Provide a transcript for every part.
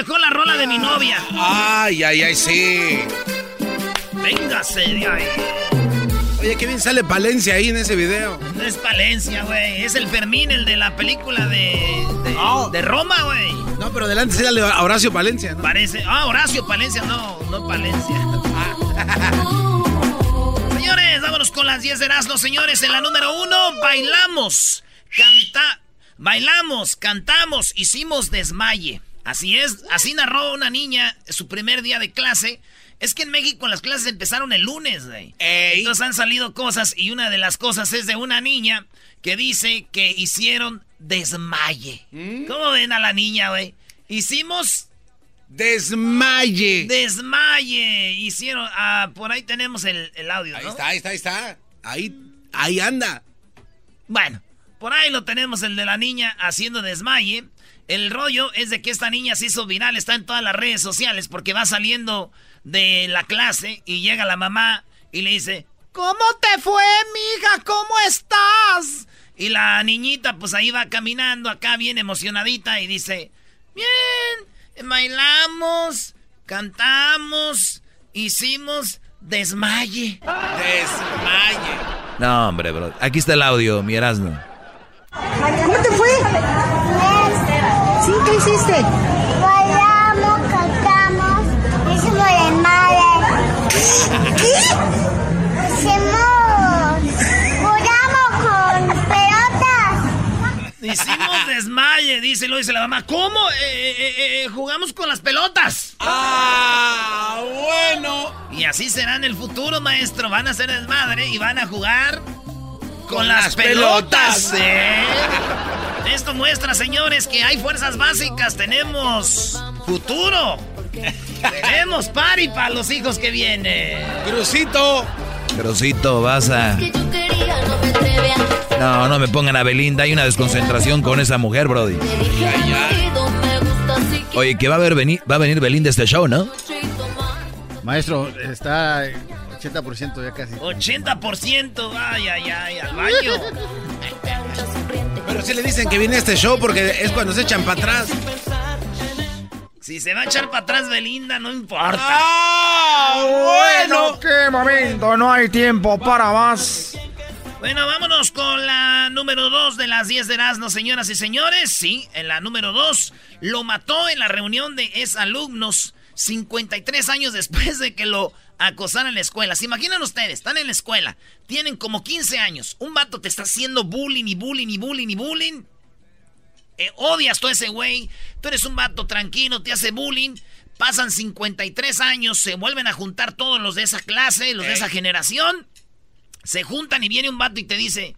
Mejor la rola de mi novia. Ay, ay, ay, sí. Véngase de ahí. Oye, qué bien sale Palencia ahí en ese video. No es Palencia, güey. Es el Fermín, el de la película de, de, de Roma, güey. No, pero delante sale a Horacio Palencia, ¿no? Parece. Ah, Horacio Palencia, no, no Palencia. señores, vámonos con las 10 de Erasmo, señores. En la número uno, bailamos. Canta. Bailamos, cantamos, hicimos desmaye. Así es, así narró una niña su primer día de clase. Es que en México las clases empezaron el lunes, güey. Entonces han salido cosas y una de las cosas es de una niña que dice que hicieron desmaye. ¿Cómo ven a la niña, güey? Hicimos Desmaye. desmaye. Hicieron, ah, por ahí tenemos el, el audio, Ahí ¿no? está, ahí está, ahí está. Ahí, ahí anda. Bueno, por ahí lo tenemos, el de la niña haciendo desmaye. El rollo es de que esta niña se hizo viral, está en todas las redes sociales porque va saliendo de la clase y llega la mamá y le dice, ¿cómo te fue, mija? ¿Cómo estás? Y la niñita pues ahí va caminando acá bien emocionadita y dice, bien, bailamos, cantamos, hicimos desmaye. Desmaye. No, hombre, bro. Aquí está el audio, mi Erasmo. ¿Cómo te fue? ¿Sí? ¿Qué hiciste? Bailamos, cantamos, hicimos desmadre. ¿Qué? Hicimos, jugamos con pelotas. Hicimos desmaye, dice, lo dice la mamá. ¿Cómo? Eh, eh, eh, jugamos con las pelotas. Ah, bueno. Y así será en el futuro, maestro. Van a hacer desmadre y van a jugar con, Con las, las pelotas. pelotas. ¿eh? Esto muestra, señores, que hay fuerzas básicas. Tenemos futuro. Tenemos party para los hijos que vienen. Crucito. Crosito, vas a... No, no me pongan a Belinda. Hay una desconcentración con esa mujer, Brody. Oye, que va a, ver venir, va a venir Belinda a este show, ¿no? Maestro, está 80% ya casi. 80%. Ay, ay, ay, al baño. Pero sí le dicen que viene este show porque es cuando se echan para atrás. Si se va a echar para atrás Belinda, no importa. ¡Ah! Bueno, qué momento, no hay tiempo para más. Bueno, vámonos con la número 2 de las 10 de Erasmo, señoras y señores. Sí, en la número 2 lo mató en la reunión de exalumnos 53 años después de que lo acosaran en la escuela. ¿Se imaginan ustedes? Están en la escuela, tienen como 15 años. Un vato te está haciendo bullying y bullying y bullying y bullying. Eh, odias a ese güey. Tú eres un vato tranquilo, te hace bullying. Pasan 53 años, se vuelven a juntar todos los de esa clase, los de esa generación. Se juntan y viene un vato y te dice,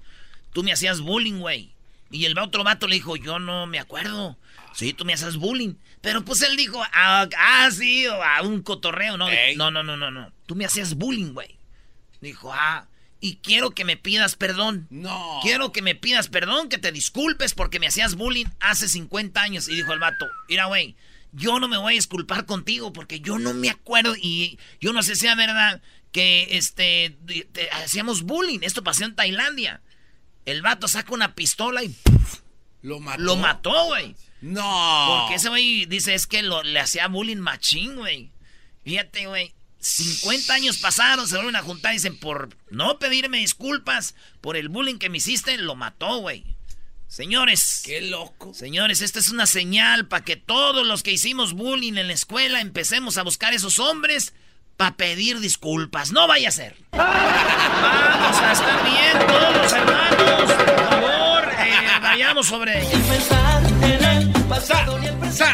tú me hacías bullying, güey. Y el otro vato le dijo, yo no me acuerdo. Sí, tú me hacías bullying. Pero pues él dijo, ah, ah, sí, o a un cotorreo. No, no, no, no, no, no. Tú me hacías bullying, güey. Dijo, ah. y quiero que me pidas perdón. No. Quiero que me pidas perdón, que te disculpes porque me hacías bullying hace 50 años. Y dijo el vato, mira, güey, yo no me voy a disculpar contigo porque yo no me acuerdo y yo no sé si sea verdad que este te- hacíamos bullying. Esto pasó en Tailandia. El vato saca una pistola y. Lo mató. lo mató, güey. No. Porque ese güey dice es que lo, le hacía bullying machín, güey. Fíjate, güey. 50 años pasaron, se vuelven a juntar y dicen, por no pedirme disculpas por el bullying que me hiciste, lo mató, güey. Señores. Qué loco. Señores, esta es una señal para que todos los que hicimos bullying en la escuela empecemos a buscar esos hombres para pedir disculpas. No vaya a ser. Vamos a estar bien todos, hermanos. Por favor, eh, vayamos sobre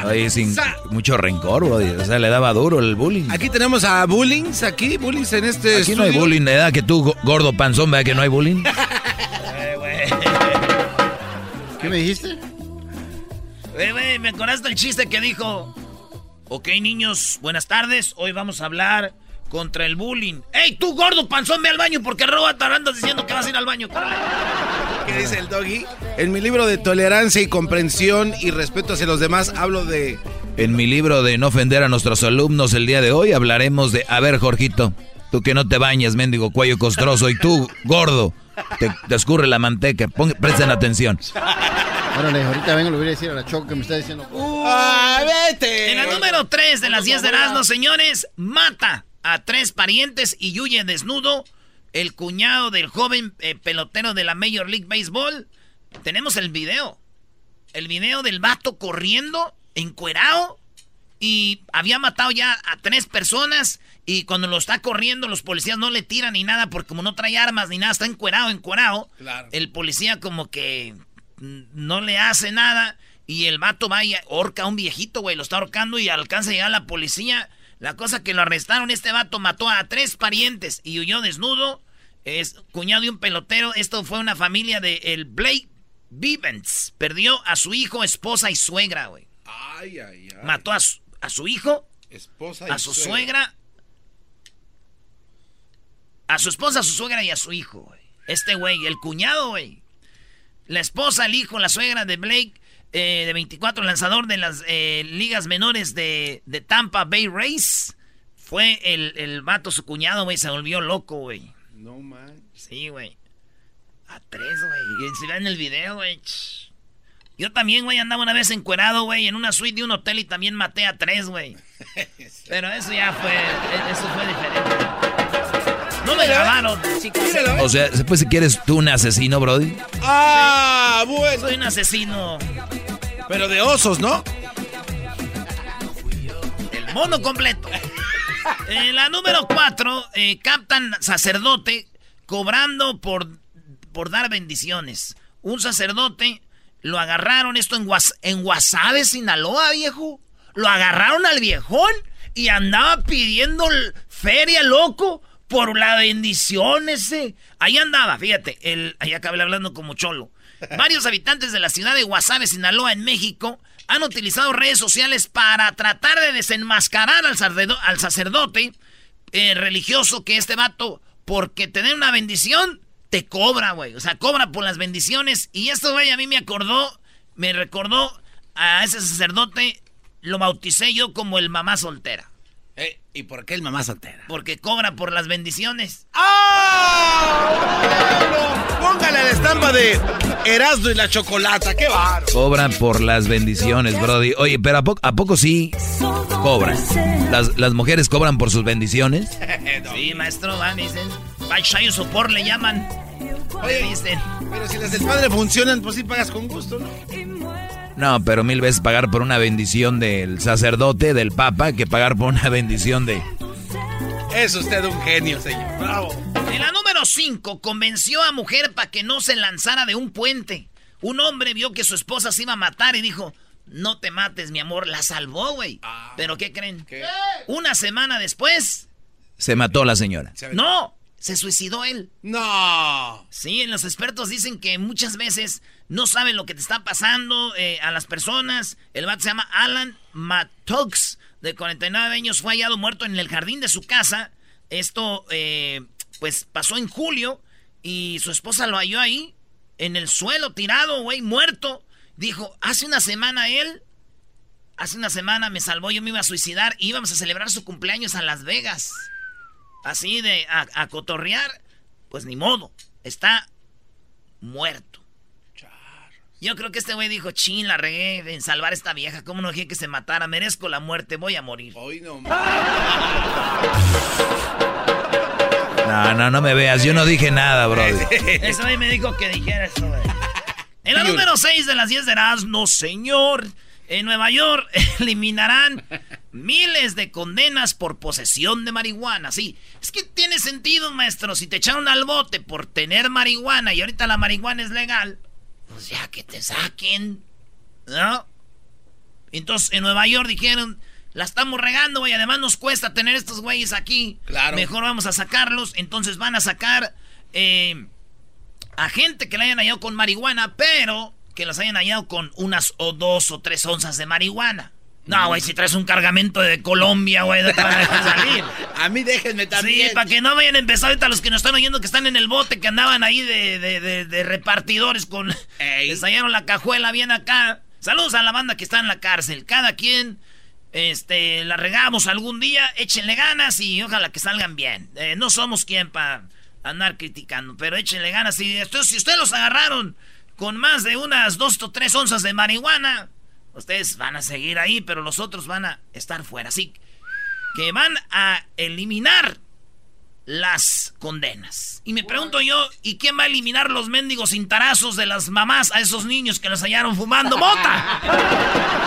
Oye, sin mucho rencor, brody. O sea, le daba duro el bullying. Aquí tenemos a Bullings, aquí, Bullings en este Aquí no hay bullying, ¿verdad? Que tú, go- gordo panzón, ¿verdad que no hay bullying? ¿Qué me dijiste? Eh, güey, me acordaste el chiste que dijo. Ok, niños, buenas tardes. Hoy vamos a hablar contra el bullying. ¡Ey, tú gordo panzón, ve al baño! Porque roba andas diciendo que vas a ir al baño. ¿Qué dice el doggy? En mi libro de tolerancia y comprensión y respeto hacia los demás hablo de... En mi libro de no ofender a nuestros alumnos el día de hoy hablaremos de... A ver, Jorgito, tú que no te bañas, mendigo cuello costroso, y tú, gordo, te, te escurre la manteca. Pon- presten atención. Órale, ahorita vengo, le voy a decir a la Choco que me está diciendo. ¡Ah, vete! En la número 3 de las 10 de Erasmo, señores, mata a tres parientes y huye desnudo el cuñado del joven eh, pelotero de la Major League Baseball. Tenemos el video. El video del vato corriendo, encuerado, y había matado ya a tres personas. Y cuando lo está corriendo, los policías no le tiran ni nada, porque como no trae armas ni nada, está encuerado, encuerado. Claro. El policía como que no le hace nada. Y el vato va y ahorca a un viejito, güey. Lo está ahorcando y alcanza a llegar la policía. La cosa que lo arrestaron, este vato mató a tres parientes y huyó desnudo. Es cuñado de un pelotero. Esto fue una familia de el Blake Vivens. Perdió a su hijo, esposa y suegra, güey. Ay, ay, ay. Mató a su, a su hijo, Esposa y a su suegra. A su esposa, a su suegra y a su hijo, güey. Este güey, el cuñado, güey. La esposa, el hijo, la suegra de Blake, eh, de 24, lanzador de las eh, ligas menores de, de Tampa Bay Rays. Fue el, el vato, su cuñado, güey, se volvió loco, güey. No man. Sí, güey. A tres, güey. Si ven el video, güey. Yo también, güey, andaba una vez encuerado, güey, en una suite de un hotel y también maté a tres, güey. Pero eso ya fue, e- eso fue diferente. Grabaron, chicos. O sea, después si quieres tú un asesino, brody. Ah, bueno. Soy un asesino. Pero de osos, ¿no? El mono completo. En la número cuatro, eh, captan sacerdote cobrando por, por dar bendiciones. Un sacerdote lo agarraron esto en, Guas en Guasave, Sinaloa, viejo. Lo agarraron al viejón y andaba pidiendo feria, loco, por la bendición ese. Ahí andaba, fíjate, el, ahí acabé hablando como cholo. Varios habitantes de la ciudad de Guasave, Sinaloa, en México, han utilizado redes sociales para tratar de desenmascarar al, al sacerdote eh, religioso que este vato, porque tener una bendición, te cobra, güey. O sea, cobra por las bendiciones. Y esto, güey, a mí me acordó, me recordó a ese sacerdote, lo bauticé yo como el mamá soltera. Eh, ¿Y por qué el mamá soltera? Porque cobra por las bendiciones. ¡Ah! Bueno, póngale la estampa de Erasmo y la chocolata, qué baro. Cobran por las bendiciones, brody. Oye, pero ¿a, poco a poco sí cobran? ¿Las, ¿Las mujeres cobran por sus bendiciones? Sí, maestro, van y dicen, Bachayo Sopor le llaman. Oye, dicen. Pero si las del padre funcionan, pues sí pagas con gusto, ¿no? No, pero mil veces pagar por una bendición del sacerdote, del papa, que pagar por una bendición de... Es usted un genio, señor. Bravo. En la número 5, convenció a mujer para que no se lanzara de un puente. Un hombre vio que su esposa se iba a matar y dijo, no te mates, mi amor. La salvó, güey. ¿Pero qué creen? Una semana después, Se mató la señora. no, se suicidó él. No. Sí, los expertos dicen que muchas veces no saben lo que te está pasando eh, a las personas. El vato se llama Alan Mattox, de 49 años, fue hallado muerto en el jardín de su casa. Esto, eh, pues, pasó en julio. Y su esposa lo halló ahí, en el suelo, tirado, güey, muerto. Dijo, hace una semana él, hace una semana me salvó, yo me iba a suicidar, íbamos a celebrar su cumpleaños a Las Vegas. Así de, a, a cotorrear. Pues ni modo, está muerto. Yo creo que este güey dijo, chin, la regué en salvar a esta vieja. ¿Cómo no dije que se matara? Merezco la muerte, voy a morir. Hoy no. No, no, no me veas. Yo no dije nada, bro. Eso ahí me dijo que dijera eso, güey. En la número 6 de las 10 de no señor. En Nueva York eliminarán miles de condenas por posesión de marihuana. Sí, es que tiene sentido, maestro. Si te echaron al bote por tener marihuana y ahorita la marihuana es legal, pues ya que te saquen. ¿No? Entonces en Nueva York dijeron, la estamos regando, güey. Además nos cuesta tener estos güeyes aquí. Claro. Mejor vamos a sacarlos. Entonces van a sacar eh, a gente que la hayan hallado con marihuana, pero que las hayan hallado con unas o dos o tres onzas de marihuana. No, güey, si traes un cargamento de Colombia, güey, no te van a dejar salir. a mí déjenme también. Sí, para que no vayan a empezar ahorita los que nos están oyendo que están en el bote, que andaban ahí de, de, de, de repartidores con... Les hallaron la cajuela bien acá. Saludos a la banda que está en la cárcel. Cada quien este, la regamos algún día, échenle ganas y ojalá que salgan bien. Eh, no somos quien para andar criticando, pero échenle ganas. Y si ustedes los agarraron con más de unas dos o tres onzas de marihuana, ustedes van a seguir ahí, pero los otros van a estar fuera. Así que van a eliminar las condenas. Y me pregunto yo, ¿y quién va a eliminar los mendigos cintarazos de las mamás a esos niños que los hallaron fumando mota?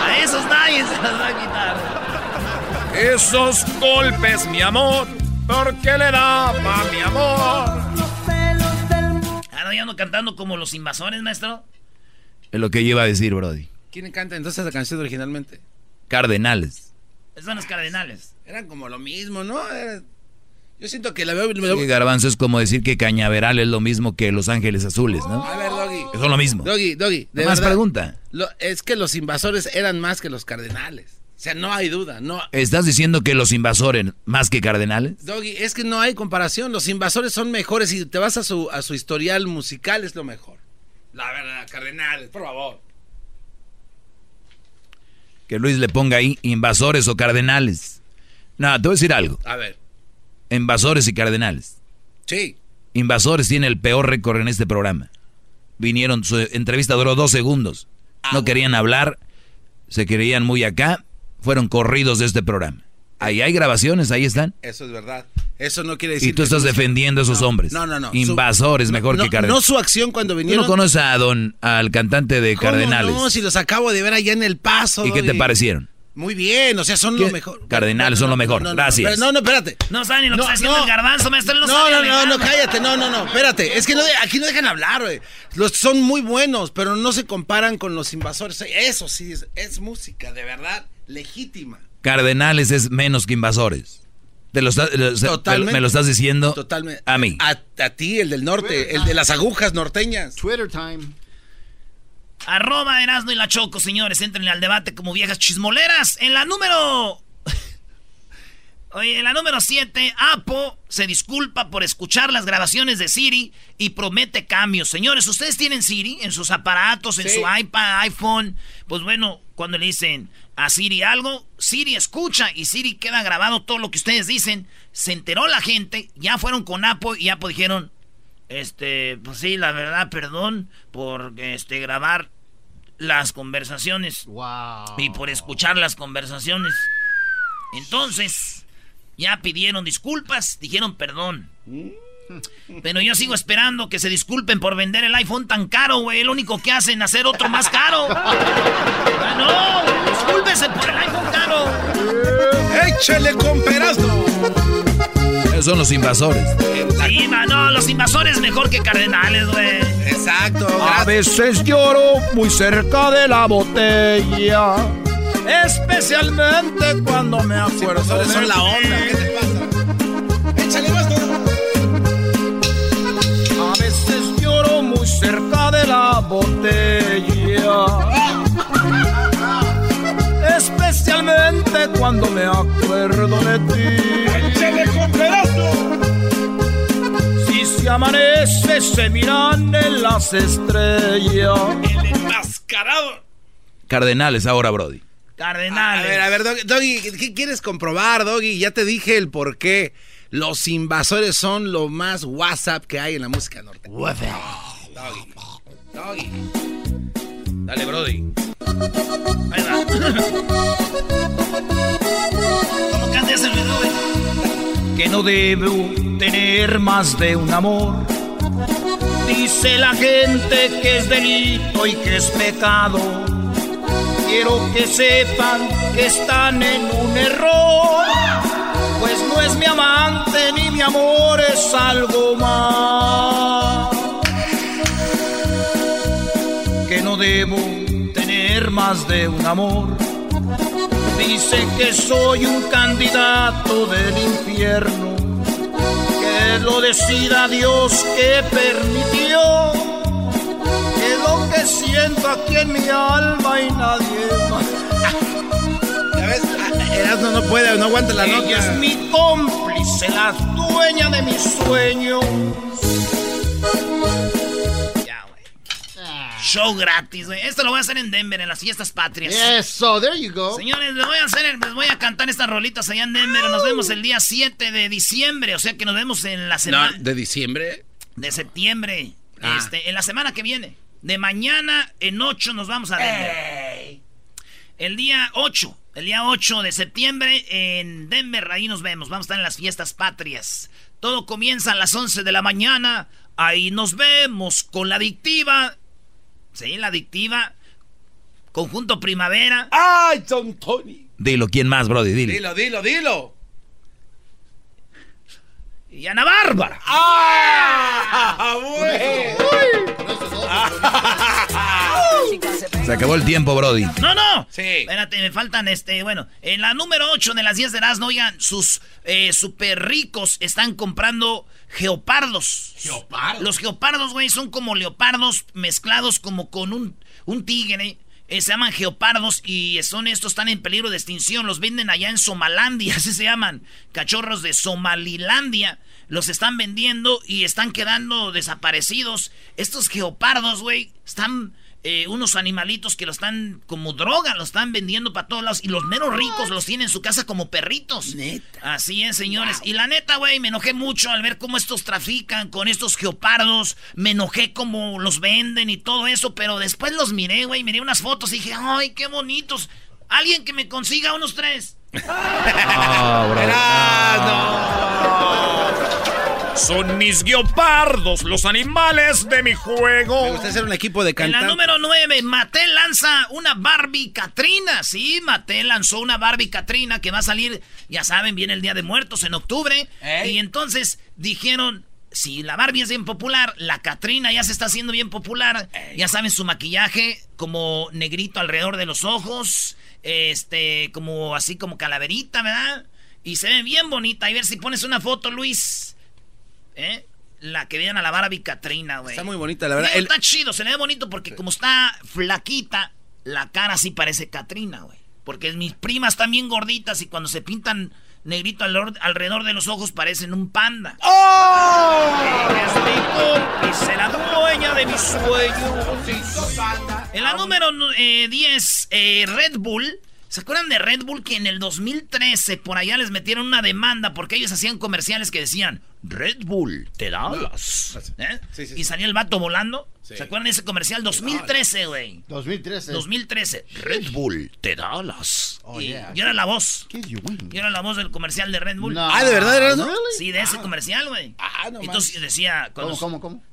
A esos nadie se los va a quitar. Esos golpes, mi amor, ¿por qué le daba mi amor? Ahora ya ando cantando como los invasores, maestro. Es lo que yo iba a decir, Brody. ¿Quién canta entonces la canción originalmente? Cardenales. Son los cardenales. Eran como lo mismo, ¿no? Era- Yo siento que la veo... Sí, garbanzo es como decir que Cañaveral es lo mismo que Los Ángeles Azules, ¿no? A ver, Doggy. Son lo mismo. Doggy, Doggy. de Más verdad, pregunta. lo- es que los invasores eran más que los cardenales. O sea, no hay duda. No, ¿Estás diciendo que los invasores más que cardenales? Doggy, es que no hay comparación. Los invasores son mejores y te vas a su, a su historial musical, es lo mejor. La verdad, cardenales, por favor. Que Luis le ponga ahí invasores o cardenales. No, te voy a decir algo. A ver. Invasores y cardenales. Sí. Invasores tiene el peor récord en este programa. Vinieron, su entrevista duró dos segundos. No querían hablar, se creían muy acá, fueron corridos de este programa. Ahí hay grabaciones, ahí están. Eso es verdad. Eso no quiere decir. Y tú que estás defendiendo a esos No, hombres. No, no, no. Su- Invasores mejor no, que cardenales. No su acción cuando ¿Tú vinieron. no conoces a don, al cantante de ¿Cómo Cardenales? No, si los acabo de ver allá en El Paso. ¿Y qué te parecieron? Muy bien, o sea, son ¿Qué? lo mejor. Cardenales son lo mejor, No, no, no, gracias. No, no, espérate. No saben ni lo No, que está haciendo no. el garbanzo, maestro. No, No, no, no, cállate, no, no, no, espérate. Es que no, de- aquí no dejan hablar, güey. Los son muy buenos, pero no se comparan con los invasores. Eso sí, es, es música, de verdad, legítima. Cardenales es menos que invasores. Te lo, está- lo- te- Totalmente. me lo estás diciendo Totalmente. a mí. A, a ti, el del norte, el de las agujas norteñas. Twitter time. Arroba Erasno y la Choco, señores. Entren al debate como viejas chismoleras. En la número. Oye, en la número 7, Apo se disculpa por escuchar las grabaciones de Siri y promete cambios. Señores, ¿ustedes tienen Siri en sus aparatos, en Sí. su iPad, iPhone? Pues bueno, cuando le dicen a Siri algo, Siri escucha y Siri queda grabado todo lo que ustedes dicen. Se enteró la gente, ya fueron con Apo y Apo dijeron, este, pues sí, la verdad, perdón por este grabar las conversaciones Wow. y por escuchar las conversaciones. Entonces, ya pidieron disculpas, dijeron perdón. Pero yo sigo esperando que se disculpen por vender el iPhone tan caro, güey. Lo único que hacen es hacer otro más caro. Ah, no, discúlpense por el iPhone caro. ¡Échale con! Esos son los invasores. Sí, no, los invasores mejor que cardenales, güey. Exacto. A veces lloro muy cerca de la botella. Especialmente cuando me Los acuerdo. de son la ti. onda. ¿Qué te pasa? ¡Échale más! A veces lloro muy cerca de la botella. Especialmente cuando me acuerdo de ti. Si si amanece se miran en las estrellas. El enmascarado. Cardenales ahora, Brody. Cardenales. A ver, a ver, Doggy, Doggy, ¿qué quieres comprobar, Doggy? Ya te dije el por qué. Los invasores son lo más WhatsApp que hay en la música norte. Doggy. Doggy. Dale, Brody. Ahí va. ¿Cómo canta ese video, güey? Que no debo tener más de un amor. Dice la gente que es delito y que es pecado. Quiero que sepan que están en un error. Pues no es mi amante ni mi amor, es algo más. Que no debo tener más de un amor. Dice que soy un candidato del infierno. Que lo decida Dios que permitió. Que siento aquí en mi alma y nadie más. Ya ves, Ah, Erasmo no puede, no aguanta la Ella nota. es mi cómplice, la dueña de mis sueños. Ya, güey. Show gratis, güey. Esto lo voy a hacer en Denver, en las fiestas patrias. Eso, there you go. Señores, les voy a hacer, les voy a cantar estas rolitas allá en Denver. Nos vemos el día 7 de diciembre, o sea que nos vemos en la No, semana de diciembre. de septiembre, Ah. este, en la semana que viene. De mañana en 8 nos vamos a Denver. El día 8, el día 8 de septiembre en Denver, ahí nos vemos. Vamos a estar en las fiestas patrias. Todo comienza a las 11 de la mañana. Ahí nos vemos con la adictiva. Sí, la adictiva. Conjunto Primavera. ¡Ay, Don Tony! Dilo, ¿quién más, Brody? Dilo. Dilo, dilo, dilo. Y Ana Bárbara. ¡Ah! güey! Se acabó el tiempo, Brody. No, no. Sí. Espérate, me faltan este, bueno, en la número 8 de las 10 de Erasmo, oigan, sus eh, super ricos están comprando geopardos. ¿Geopardos? Los geopardos, güey, son como leopardos mezclados como con un, un tigre. Eh, se llaman geopardos y son estos, están en peligro de extinción. Los venden allá en Somalandia, así se llaman. Cachorros de Somalilandia. Los están vendiendo y están quedando desaparecidos. Estos geopardos, güey, están eh, unos animalitos que lo están como droga, lo están vendiendo para todos lados. Y los menos ricos los tienen en su casa como perritos. Neta. Así es, señores. Y la neta, güey, me enojé mucho al ver cómo estos trafican con estos geopardos. Me enojé cómo los venden y todo eso. Pero después los miré, güey, miré unas fotos y dije, ay, qué bonitos. Alguien que me consiga unos tres. No, bro. Son mis guiopardos, los animales de mi juego. Me gusta hacer un equipo de En la número 9, Mattel lanza una Barbie Katrina. Sí, Mattel lanzó una Barbie Katrina que va a salir, ya saben, viene el Día de Muertos en octubre. Y entonces dijeron, si la Barbie es bien popular, la Katrina ya se está haciendo bien popular. Ya saben, su maquillaje como negrito alrededor de los ojos, este, como así como calaverita, ¿verdad? Y se ve bien bonita. Y ver si pones una foto, Luis. ¿Eh? La que vienen a la Barbie Katrina, güey. Está muy bonita, la verdad. El- Está chido, se le ve bonito porque como está flaquita, la cara sí parece Katrina, güey. Porque mis primas están bien gorditas y cuando se pintan negrito alrededor, de los ojos parecen un panda. Es mi cómplice, la dueña de mis sueños. En la número eh, 10, eh, Red Bull. ¿Se acuerdan de Red Bull que en el 2013 por allá les metieron una demanda porque ellos hacían comerciales que decían Red Bull te da alas"? ¿Eh? Sí, sí, Y sí. salía el vato volando. Sí. ¿Se acuerdan de ese comercial? 2013, güey. 2013. 2013. Red Bull te da alas. Oh, y yeah. yo era la voz. Win. Yo era la voz del comercial de Red Bull. No. Ah, ¿de verdad eras, no? Really? Sí, de ese comercial, güey. Ah, no Entonces decía... ¿Cómo, cómo, cómo?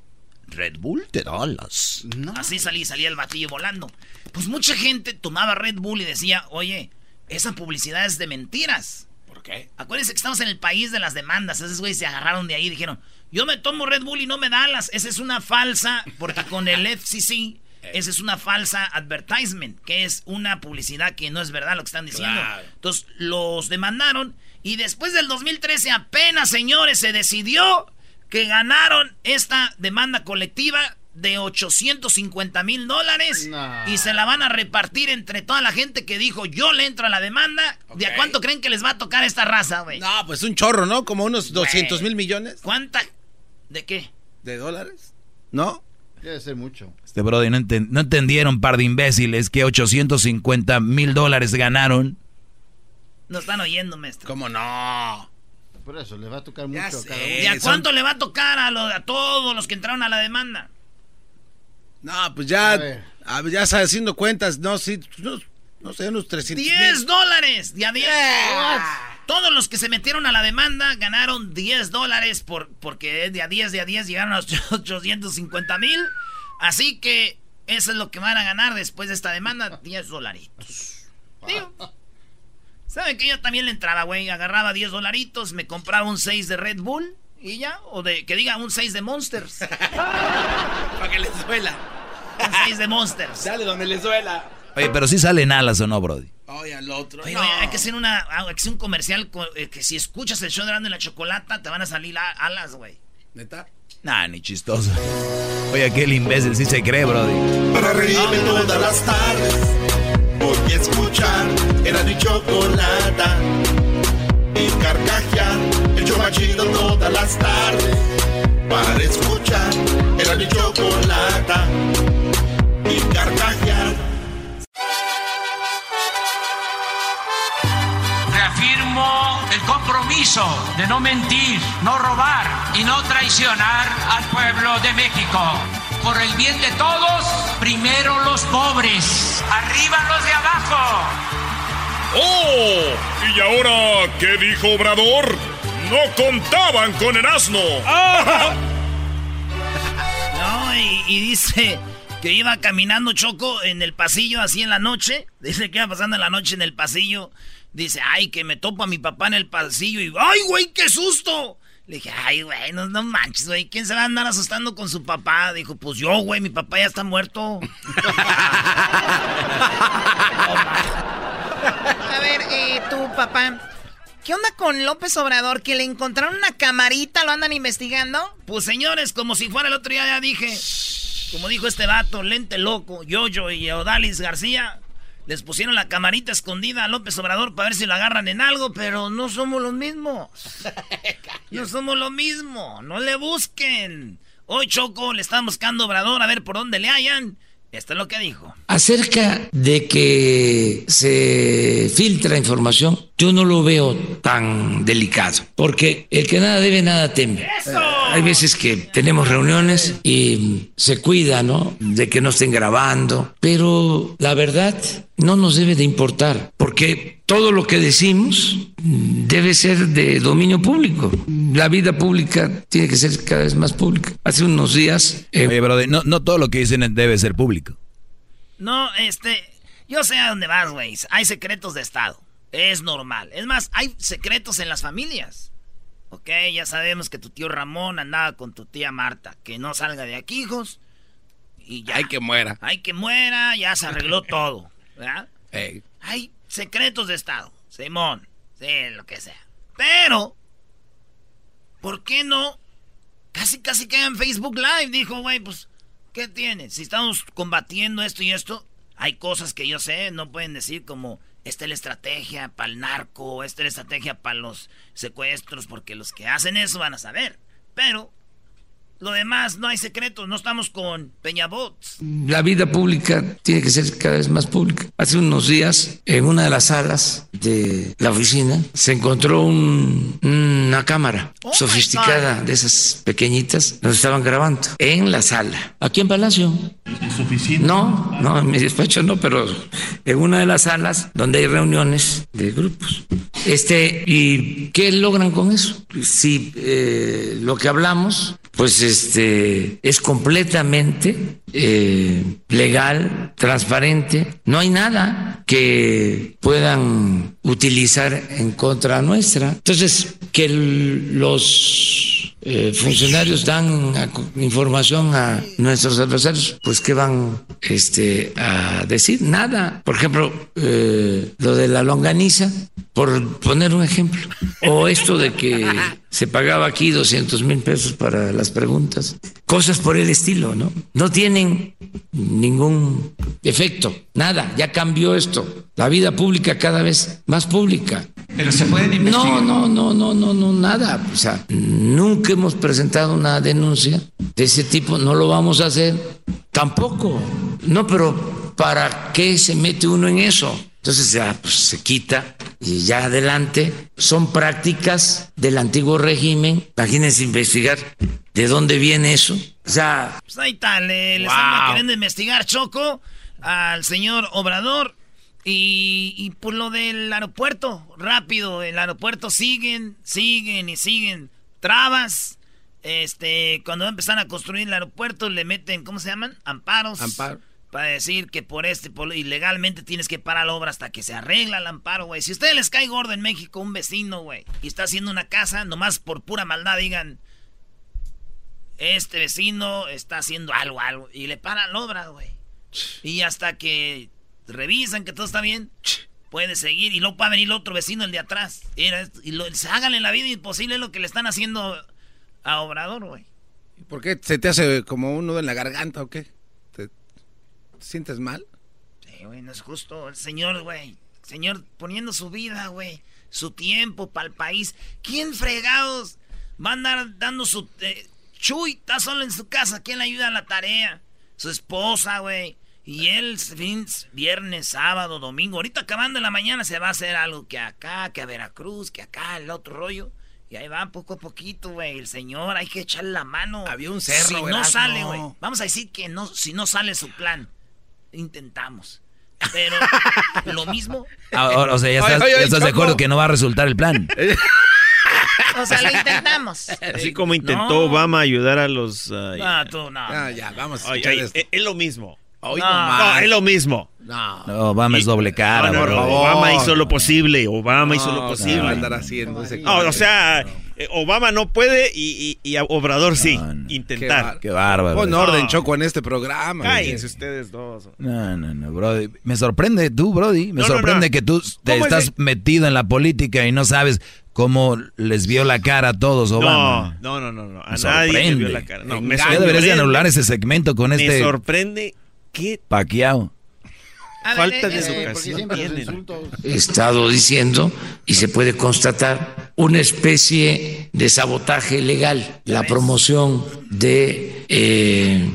Red Bull te da alas. No. Así salía, salía el batillo volando. Pues mucha gente tomaba Red Bull y decía, oye, esa publicidad es de mentiras. ¿Por qué? Acuérdense que estamos en el país de las demandas. Esos güeyes se agarraron de ahí y dijeron, yo me tomo Red Bull y no me da alas. Esa es una falsa, porque con el FCC, esa es una falsa advertisement, que es una publicidad que no es verdad lo que están diciendo. Claro. Entonces los demandaron y después del 2013 apenas, señores, se decidió que ganaron esta demanda colectiva de 850 mil dólares No. y se la van a repartir entre toda la gente que dijo yo le entro a la demanda. ¿De a cuánto creen que les va a tocar esta raza, güey? No, pues un chorro, ¿no? Como unos 200 mil millones. ¿Cuánta? ¿De qué? ¿De dólares? ¿No? Debe ser mucho. Este Brody no, enten- no entendieron, par de imbéciles, que 850 mil dólares ganaron. No están oyendo, maestro. ¿Cómo no? Por eso, les va a tocar mucho Ya a cada sé. uno. ¿Y a son- cuánto le va a tocar a, lo- a todos los que entraron a la demanda? No, pues ya, A ver. ya sabes, haciendo cuentas, no, sí, no, no sé, unos 300 10 dólares. Ya 10. Todos los que se metieron a la demanda ganaron 10 dólares por, porque de a 10, de a 10 llegaron a los 850 mil. Así que eso es lo que van a ganar después de esta demanda, 10 dolaritos. Digo, ¿Saben que yo también le entraba, güey? Agarraba 10 dolaritos, me compraba un 6 de Red Bull y ya, o de que diga un 6 de Monsters. Para que les duela. Un 6 de Monsters. Dale donde les duela. Oye, pero sí salen alas o no, Brody. Oye, al otro. Oye, no. oye, hay que hacer una, hay que hacer un comercial co- eh, que si escuchas el show de Grande en la Chocolata te van a salir a- alas, güey. ¿Neta? Nah, ni chistoso. Oye, aquel imbécil sí se cree, Brody. Para reírme todas las tardes Voy a escuchar Era mi chocolata Y carcajear show más chido todas las tardes Para escuchar Era mi chocolata Y carcajear Reafirmo el compromiso de no mentir, no robar y no traicionar al pueblo de México. Por el bien de todos, primero los pobres, arriba los de abajo. ¡Oh! ¿Y ahora qué dijo Obrador? No contaban con el asno. No, y, y dice que iba caminando Choco en el pasillo así en la noche. Dice que iba pasando en la noche en el pasillo. Dice, ay, que me topo a mi papá en el pasillo y, ay, güey, qué susto. Le dije, ay, güey, no, no manches, güey, ¿quién se va a andar asustando con su papá? Dijo, pues yo, güey, mi papá ya está muerto. A ver, eh, tu papá. ¿Qué onda con López Obrador? ¿Que le encontraron una camarita? ¿Lo andan investigando? Pues señores, como si fuera el otro día, ya dije. Como dijo este vato, lente loco, Yoyo y Odalis García. Les pusieron la camarita escondida a López Obrador para ver si lo agarran en algo, pero no somos los mismos. No somos lo mismo, no le busquen. Hoy Choco le están buscando a Obrador a ver por dónde le hallan. Esto es lo que dijo. Acerca de que se filtra información, yo no lo veo tan delicado, porque el que nada debe, nada teme. Eh, Hay veces que tenemos reuniones y se cuida, ¿no? De que no estén grabando, pero la verdad no nos debe de importar, porque todo lo que decimos debe ser de dominio público. La vida pública tiene que ser cada vez más pública. Hace unos días... eh, Oye, Brody, no, no todo lo que dicen debe ser público. No, este, yo sé a dónde vas, güey. Hay secretos de Estado. Es normal. Es más, hay secretos en las familias. Ok, ya sabemos que tu tío Ramón andaba con tu tía Marta. Que no salga de aquí, hijos. Y ya. Hay que muera. Hay que muera, ya se arregló todo. ¿Verdad? Ey. Hay secretos de Estado. Simón. Sí, lo que sea. Pero, ¿por qué no? Casi, casi queda en Facebook Live. Dijo, güey, pues, ¿qué tiene? Si estamos combatiendo esto y esto, hay cosas que yo sé, no pueden decir como, esta es la estrategia para el narco, esta es la estrategia para los secuestros, porque los que hacen eso van a saber. Pero, lo demás, no hay secretos, no estamos con Peñabots. La vida pública tiene que ser cada vez más pública. Hace unos días, en una de las salas de la oficina, se encontró un- una cámara sofisticada de esas pequeñitas. Nos estaban grabando en la sala, aquí en Palacio. ¿En su oficina? No, no, en mi despacho no, pero en una de las salas donde hay reuniones de grupos. Este, ¿y qué logran con eso? Si eh, lo que hablamos, pues este, es completamente eh, legal, transparente, no hay nada que puedan utilizar en contra nuestra. Entonces, que los eh, funcionarios dan información a nuestros adversarios, pues ¿qué van este, a decir? Nada. Por ejemplo, eh, lo de la longaniza, por poner un ejemplo. O esto de que se pagaba aquí 200 mil pesos para las preguntas. Cosas por el estilo, ¿no? No tienen ningún efecto, nada. Ya cambió esto. La vida pública cada vez más pública. Pero se pueden investigar. No, no, no, no, no, no, nada. O sea, nunca hemos presentado una denuncia de ese tipo, no lo vamos a hacer. Tampoco. No, pero ¿para qué se mete uno en eso? Entonces ya pues, se quita y ya adelante. Son prácticas del antiguo régimen. Imagínense investigar de dónde viene eso. O sea, Pues ahí está, le, le están queriendo investigar Choco al señor Obrador. Y, y por lo del aeropuerto, rápido, el aeropuerto siguen, siguen y siguen trabas. Este, cuando empiezan a construir el aeropuerto, le meten, ¿cómo se llaman? Amparos. Amparo. Para decir que por este, por, ilegalmente tienes que parar la obra hasta que se arregla el amparo, güey. Si a ustedes les cae gordo en México un vecino, güey, y está haciendo una casa, nomás por pura maldad digan, este vecino está haciendo algo, algo, y le paran la obra, güey. Y hasta que revisan que todo está bien, puede seguir, y luego va a venir el otro vecino, el de atrás. Y lo, en la vida imposible lo que le están haciendo a Obrador, güey. ¿Por qué se te hace como un nudo en la garganta o qué? ¿Te, te sientes mal? Sí, güey, no es justo. El señor, güey. Señor poniendo su vida, güey. Su tiempo para el país. ¿Quién fregados va a andar dando su... eh, Chuy está solo en su casa. ¿Quién le ayuda a la tarea? Su esposa, güey. Y él, fin, viernes, sábado, domingo. Ahorita acabando en la mañana se va a hacer algo que acá, que a Veracruz, que acá, el otro rollo. Y ahí va poco a poquito, güey. El señor, hay que echarle la mano. Había un cerro, Si no sale, güey. Vamos a decir que no, si no sale su plan, intentamos. Pero lo mismo. Ah, o, sea, ya estás, oye, ya estás de acuerdo que no va a resultar el plan. O sea, lo intentamos. Así como intentó No. Obama ayudar a los... ah, No, tú no. Ah, ya, vamos ay, esto. es, es lo mismo. Hoy No. es lo mismo. No. No, Obama es doble cara, No, no, bro. no, Obama hizo lo posible. Obama hizo lo posible. ¿qué va a andar haciendo ese No, o sea, eh, Obama no puede y, y- y a Obrador sí. Intentar. Qué bárbaro. Pon No. orden, Choco, en este programa. Cállense ustedes dos. No, no, no, Brody. Me sorprende tú, Brody. Me sorprende no. que tú te ¿Cómo es estás metido en la política y no sabes cómo les vio la cara a todos Obama. No, no, no, no. A Me nadie le vio sorprende. la cara. No, Ya me deberías de sorprende. anular ese segmento con Me este sorprende qué paqueado. falta de eh, educación he estado diciendo y se puede constatar una especie de sabotaje legal, la promoción de eh,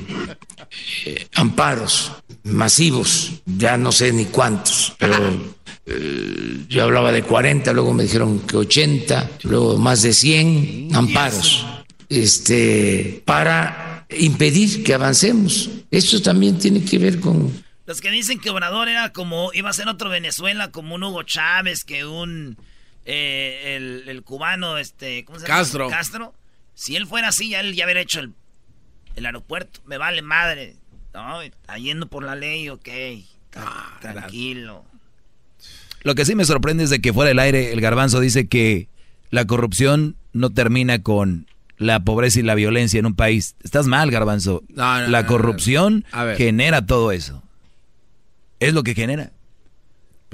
eh, amparos masivos, ya no sé ni cuántos, pero eh, yo hablaba de 40, luego me dijeron que 80, luego más de 100 amparos, este, para impedir que avancemos. Esto también tiene que ver con Los que dicen que Obrador era como, iba a ser otro Venezuela, como un Hugo Chávez, que un, eh, el, el cubano, este, ¿cómo se llama? Castro. Castro. Si él fuera así, ya él ya hubiera hecho el, el aeropuerto. Me vale madre. No, está yendo por la ley, ok. Ah, Tranquilo. Lo que sí me sorprende es de que fuera del aire el garbanzo dice que la corrupción no termina con la pobreza y la violencia en un país. Estás mal, garbanzo. No, no, la corrupción no. Genera todo eso. Es lo que genera.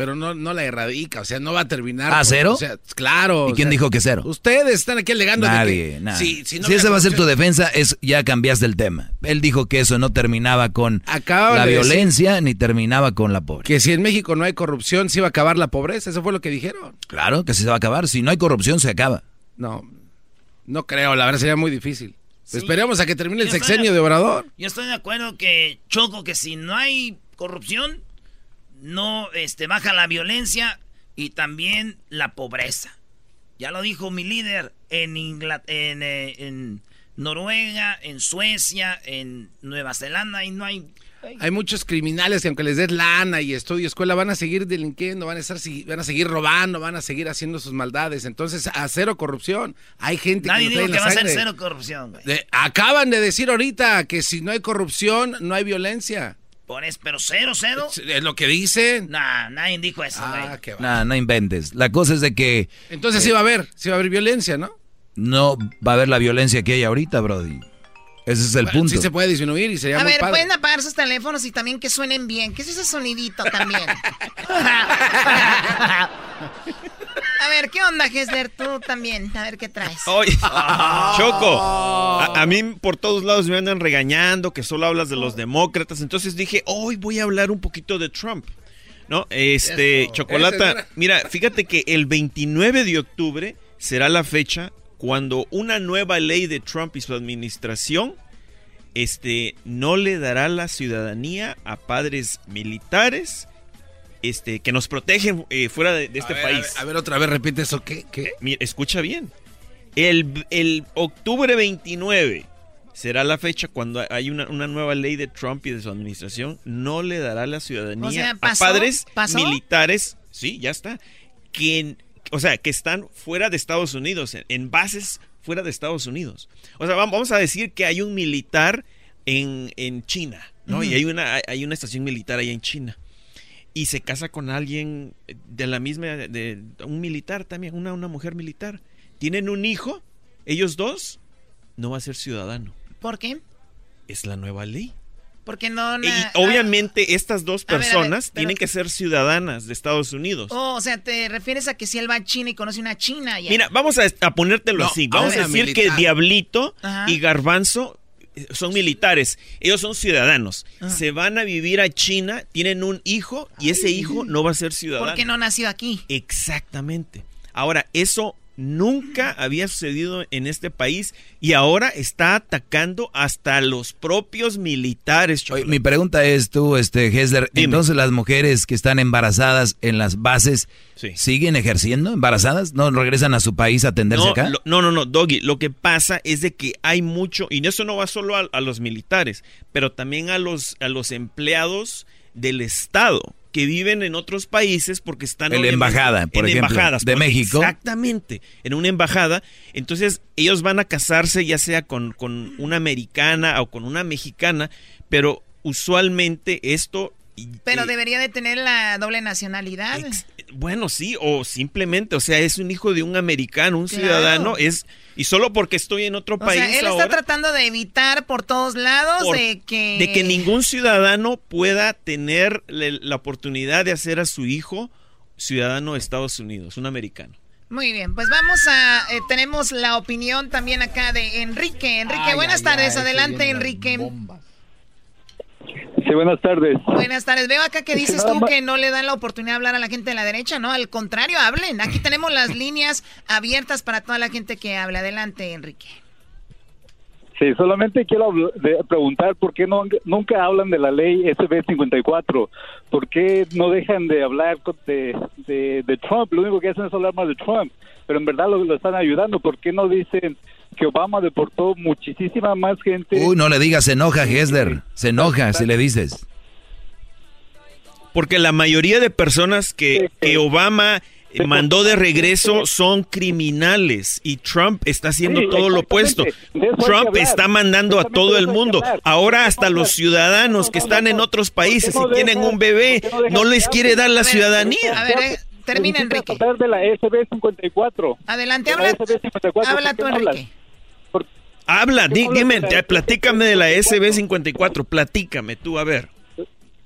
Pero no, no la erradica, o sea, no va a terminar. ¿Ah, por- cero? O sea, claro. ¿Y quién sea, dijo que cero? Ustedes están aquí alegando de Nadie, que nada. si, Si, si no esa va a ser tu defensa, es ya cambiaste el tema. Él dijo que eso no terminaba con Acaban la de decir- violencia ni terminaba con la pobreza. Que si en México no hay corrupción, se iba a acabar la pobreza. Eso fue lo que dijeron. Claro que sí se va a acabar. Si no hay corrupción, se acaba. No, no creo. La verdad sería muy difícil. Sí. Esperemos a que termine el Yo sexenio de Obrador. Yo estoy de acuerdo que, Choco, que si no hay corrupción, no este, baja la violencia y también la pobreza. Ya lo dijo mi líder en, en, eh, en Noruega, en Suecia, en Nueva Zelanda y no hay... Hay muchos criminales que aunque les des lana y estudio, escuela, van a seguir delinquiendo, van a, estar, van a seguir robando, van a seguir haciendo sus maldades. Entonces, a cero corrupción. Hay gente Nadie que dijo que va a ser cero corrupción. De- acaban de decir ahorita que si no hay corrupción, no hay violencia. Por eso, pero cero, cero. Es lo que dicen. Nah, nadie dijo eso, güey. Ah, qué va. Nah, no inventes. La cosa es de que Entonces sí va a haber, sí va a haber violencia, ¿no? no va a haber la violencia que hay ahorita, Brody. Ese es el Bueno, punto. Sí se puede disminuir y sería A muy ver, padre. pueden apagar sus teléfonos y también que suenen bien. ¿Qué es ese sonidito también? A ver, ¿qué onda, Gessler? Tú también. A ver qué traes. Oye, Choco, a, a mí por todos lados me andan regañando que solo hablas de los demócratas. Entonces dije, hoy voy a hablar un poquito de Trump. No, este, Eso, Chocolata, mira, fíjate que el 29 de octubre será la fecha cuando una nueva ley de Trump y su administración este, no le dará la ciudadanía a padres militares este, que nos protegen eh, fuera de, de este A ver, país. A ver, a ver, otra vez repite eso. ¿Qué? ¿Qué? Mira, escucha bien. El, el octubre 29 será la fecha cuando hay una, una nueva ley de Trump y de su administración. No le dará la ciudadanía O sea, a padres ¿Pasó? militares. Sí, ya está. Que, o sea, que están fuera de Estados Unidos, en, en bases fuera de Estados Unidos. O sea, vam- vamos a decir que hay un militar en, en China, ¿no? Y hay una, hay- hay una estación militar allá en China y se casa con alguien de la misma, de un militar también, una, una mujer militar. Tienen un hijo, ellos dos, no va a ser ciudadano. ¿Por qué? Es la nueva ley. Porque no... Y obviamente estas dos A ver, a ver, personas pero- tienen que ser ciudadanas de Estados Unidos. Oh, o sea, te refieres a que si él va a China y conoce una China ya. Mira, vamos a, a ponértelo No, así. Vamos a, ver. decir Militar. que Diablito Ajá. y Garbanzo eh, son militares. Ellos son ciudadanos. Se van a vivir a China, tienen un hijo y ese hijo no va a ser ciudadano. Porque no nació aquí. Exactamente. Ahora, eso nunca había sucedido en este país y ahora está atacando hasta los propios militares. Oye, mi pregunta es tú, este, Hesler, entonces las mujeres que están embarazadas en las bases Sí. siguen ejerciendo embarazadas, no regresan a su país a atenderse No, acá. lo- no, no, no, Doggy. Lo que pasa es de que hay mucho, y eso no va solo a, a los militares, pero también a los, a los empleados del Estado que viven en otros países porque están En la embajada, por en ejemplo, embajadas, de México. Exactamente, en una embajada. Entonces ellos van a casarse ya sea con, con una americana o con una mexicana, pero usualmente esto... Pero eh, debería de tener la doble nacionalidad. Bueno, sí, o simplemente, o sea, es un hijo de un americano, un Claro. ciudadano, es y solo porque estoy en otro O país sea, él ahora, está tratando de evitar por todos lados por- de que... de que ningún ciudadano pueda tener le- la oportunidad de hacer a su hijo ciudadano de Estados Unidos, un americano. Muy bien, pues vamos a... eh, tenemos la opinión también acá de Enrique. Enrique, Ay, buenas ay, tardes. ay, Adelante, Enrique. Sí, buenas tardes. Buenas tardes. Veo acá que Es que dices tú que no le dan la oportunidad de hablar a la gente de la derecha, ¿no? Al contrario, hablen. Aquí tenemos las líneas abiertas para toda la gente que habla. Adelante, Enrique. Sí, solamente quiero preguntar por qué no, nunca hablan de la ley SB 54. ¿Por qué no dejan de hablar co- de, de, de Trump? Lo único que hacen es hablar más de Trump, pero en verdad lo, lo están ayudando. ¿Por qué no dicen que Obama deportó muchísima más gente? Uy, no le digas, se enoja, Hesler. Se enoja si le dices. Porque la mayoría de personas que, que Obama mandó de regreso son criminales y Trump está haciendo Sí, todo lo opuesto. Trump está mandando a todo el mundo. Ahora hasta los ciudadanos que están en otros países y tienen un bebé no les quiere dar la ciudadanía. A ver, eh, termina, Enrique. de la SB 54. Adelante, De la habla, SB 54. habla ¿por qué tú? Enrique. Habla, di- dime, de la ya, SB platícame de la SB 54, platícame tú, a ver.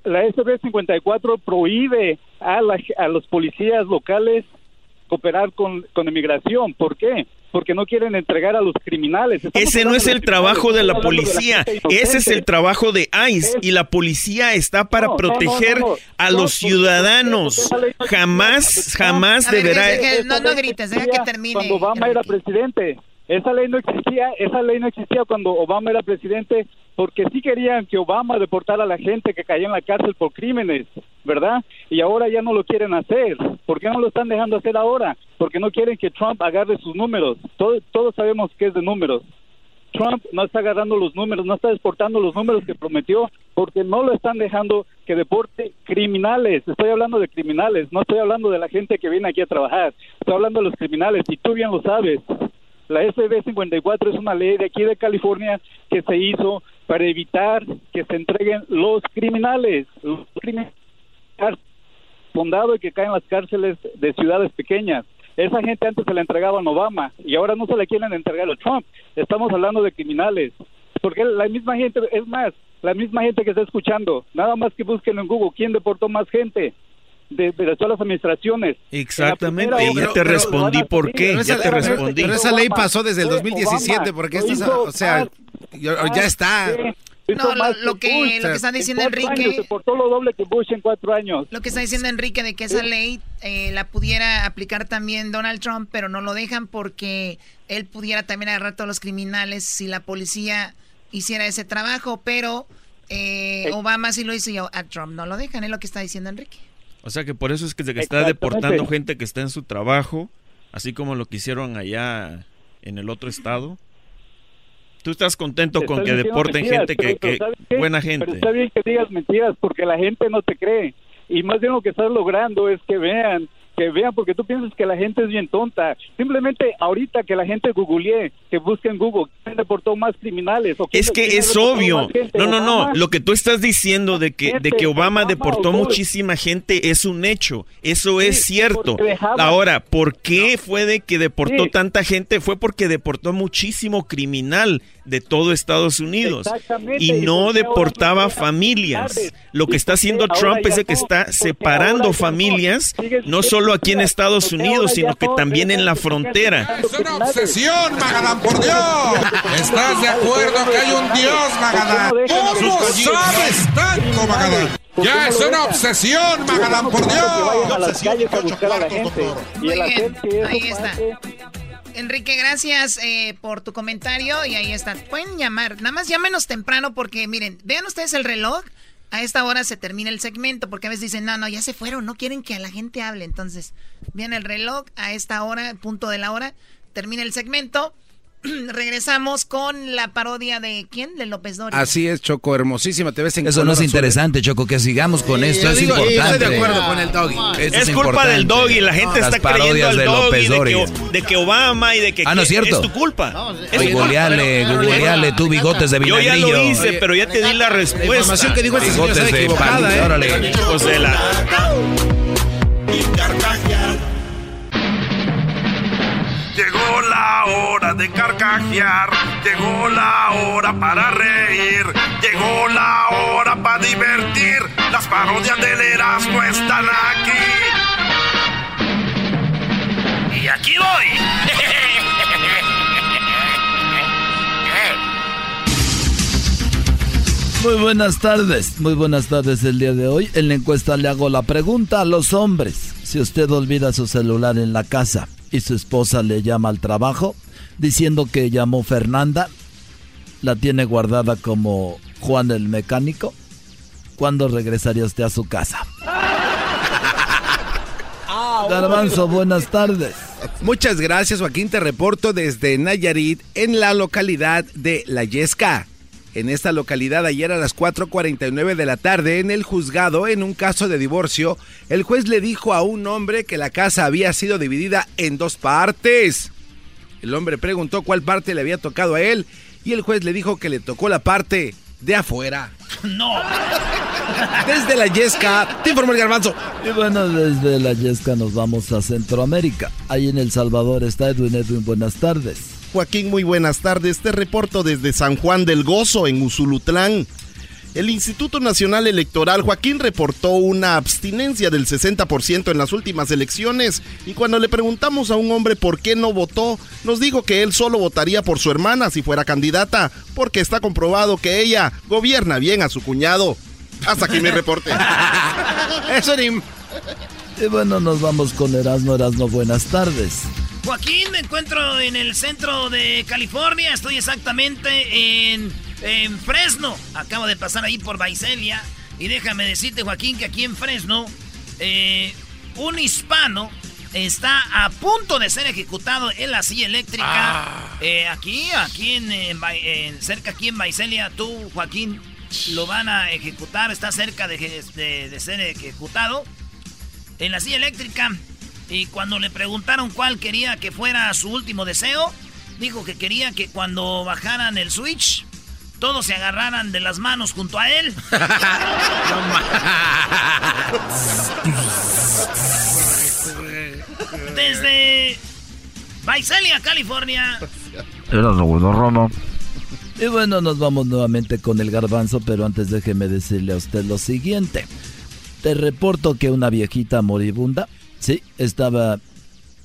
La SB 54 prohíbe a, la- a los policías locales cooperar con, con inmigración. ¿Por qué? Porque no quieren entregar a los criminales. Estamos Ese no es el trabajo de la policía, ese es el trabajo de ICE y la policía está para No, proteger no, no, no. a los porque- ciudadanos. Jamás, jamás deberá... no, no grites, deja que termine. Cuando Obama era presidente, esa ley no existía, esa ley no existía cuando Obama era presidente, porque sí querían que Obama deportara a la gente que caía en la cárcel por crímenes, ¿verdad? Y ahora ya no lo quieren hacer. ¿Por qué no lo están dejando hacer ahora? Porque no quieren que Trump agarre sus números. Todo- todos sabemos que es de números. Trump no está agarrando los números, no está exportando los números que prometió porque no lo están dejando que deporte criminales. Estoy hablando de criminales, no estoy hablando de la gente que viene aquí a trabajar. Estoy hablando de los criminales y tú bien lo sabes. La SB 54 es una ley de aquí de California que se hizo para evitar que se entreguen los criminales, los criminales condado y que caen en las cárceles de ciudades pequeñas. Esa gente antes se la entregaban a Obama y ahora no se la quieren entregar a Trump. Estamos hablando de criminales. Porque la misma gente, es más, la misma gente que está escuchando, nada más que busquen en Google quién deportó más gente de, de todas las administraciones. Exactamente, En la y ya te respondí pero- por qué, ya esa, te respondí. pero esa ley pasó desde el Fue 2017, Obama, porque lo esto es, o sea, más- ya, ya está. No, lo- que- lo que está En diciendo cuatro Enrique- años, se portó lo doble que Bush en cuatro años. Lo que está diciendo Enrique de que esa ley eh, la pudiera aplicar también Donald Trump, pero no lo dejan porque él pudiera también agarrar todos los criminales si la policía hiciera ese trabajo, pero eh, Obama sí lo hizo y a Trump no lo dejan, es lo que está diciendo Enrique. O sea que por eso es que, se está deportando gente que está en su trabajo, así como lo que hicieron allá en el otro estado. ¿Tú estás contento Te con que deporten mentiras, gente que, buena Pero gente? está bien que digas mentiras porque la gente no te cree. Y más bien lo que estás logrando es que vean, que vean, porque tú piensas que la gente es bien tonta. Simplemente ahorita que la gente googlee, que busque en Google, ¿quién deportó más criminales? ¿O quién- Es que es obvio. No, no, no. Lo que tú estás diciendo de que, de que Obama deportó muchísima gente es un hecho. Eso es cierto. Ahora, ¿por qué fue de que deportó Sí. tanta gente? Fue porque deportó muchísimo criminal de todo Estados Unidos. Y no deportaba familias. Lo que ¿Y está haciendo Trump es de que está separando familias, no solo aquí en Estados Unidos, sino que también en la frontera. Es una obsesión, Magadán, por Dios. ¿Estás de acuerdo que hay un Dios, Magadán? ¿Cómo sabes tanto, Magadán? Ya es una obsesión, Magadán, por Dios. Muy bien, ahí está. Enrique, gracias eh, por tu comentario y ahí está. Pueden llamar, nada más llámenos temprano porque miren, vean ustedes el reloj. A esta hora se termina el segmento porque a veces dicen, no, no, ya se fueron, no quieren que a la gente hable. Entonces, viene el reloj a esta hora, punto de la hora, termina el segmento. Regresamos con la parodia de quién? De López Dóriga. Así es, Choco, hermosísima. Te ves en Eso no es interesante, Choco, que sigamos con esto. yo es digo, yo importante. estoy de acuerdo con el doggy. Eso Es culpa del doggy, la gente Las está creyendo al de doggy López de que, de que Obama y de que Ah, no es cierto. es tu culpa. Es tu culpa. Googleale, googleale, tú bigotes de Yo ya vinagrillo. lo hice, pero ya te di la respuesta. La información que dijo este señor está equivocada, ¿eh? órale. Hijos de la... Llegó la hora de carcajear, llegó la hora para reír, llegó la hora para divertir. Las parodias del Erasmo están aquí. Y aquí voy. Muy buenas tardes, muy buenas tardes el día de hoy. En la encuesta le hago la pregunta a los hombres. Si usted olvida su celular en la casa y su esposa le llama al trabajo diciendo que llamó Fernanda, la tiene guardada como Juan el mecánico, ¿cuándo regresaría usted a su casa? Garbanzo, buenas tardes. Muchas gracias, Joaquín. Te reporto desde Nayarit, en la localidad de La Yesca. En esta localidad, ayer a las 4.49 de la tarde, en el juzgado, en un caso de divorcio, el juez le dijo a un hombre que la casa había sido dividida en dos partes. El hombre preguntó cuál parte le había tocado a él y el juez le dijo que le tocó la parte de afuera. No. Desde La Yesca, te informó el garbanzo. Y bueno, desde la Yesca nos vamos a Centroamérica. Ahí en El Salvador está Edwin. Edwin, buenas tardes. Joaquín, muy buenas tardes. Te reporto desde San Juan del Gozo, en Usulutlán. El Instituto Nacional Electoral, Joaquín, reportó una abstinencia del 60% en las últimas elecciones y cuando le preguntamos a un hombre por qué no votó, nos dijo que él solo votaría por su hermana si fuera candidata, porque está comprobado que ella gobierna bien a su cuñado. Hasta aquí mi reporte. Eso. Y bueno, nos vamos con Erasmo. Erasmo, buenas tardes. Joaquín, me encuentro en el centro de California. Estoy exactamente en, en Fresno. Acabo de pasar ahí por Baicelia. Y déjame decirte, Joaquín, que aquí en Fresno, eh, un hispano está a punto de ser ejecutado en la silla eléctrica. Eh, aquí, aquí en, en Ba- en- cerca aquí en Baicelia, tú, Joaquín, lo van a ejecutar. Está cerca de, de- de ser ejecutado en la silla eléctrica. Y cuando le preguntaron cuál quería que fuera su último deseo, dijo que quería que cuando bajaran el switch, todos se agarraran de las manos junto a él. Desde Visalia, California. Era lo bueno, Roma. Y bueno, nos vamos nuevamente con el garbanzo, pero antes déjeme decirle a usted lo siguiente. Te reporto que una viejita moribunda, sí, estaba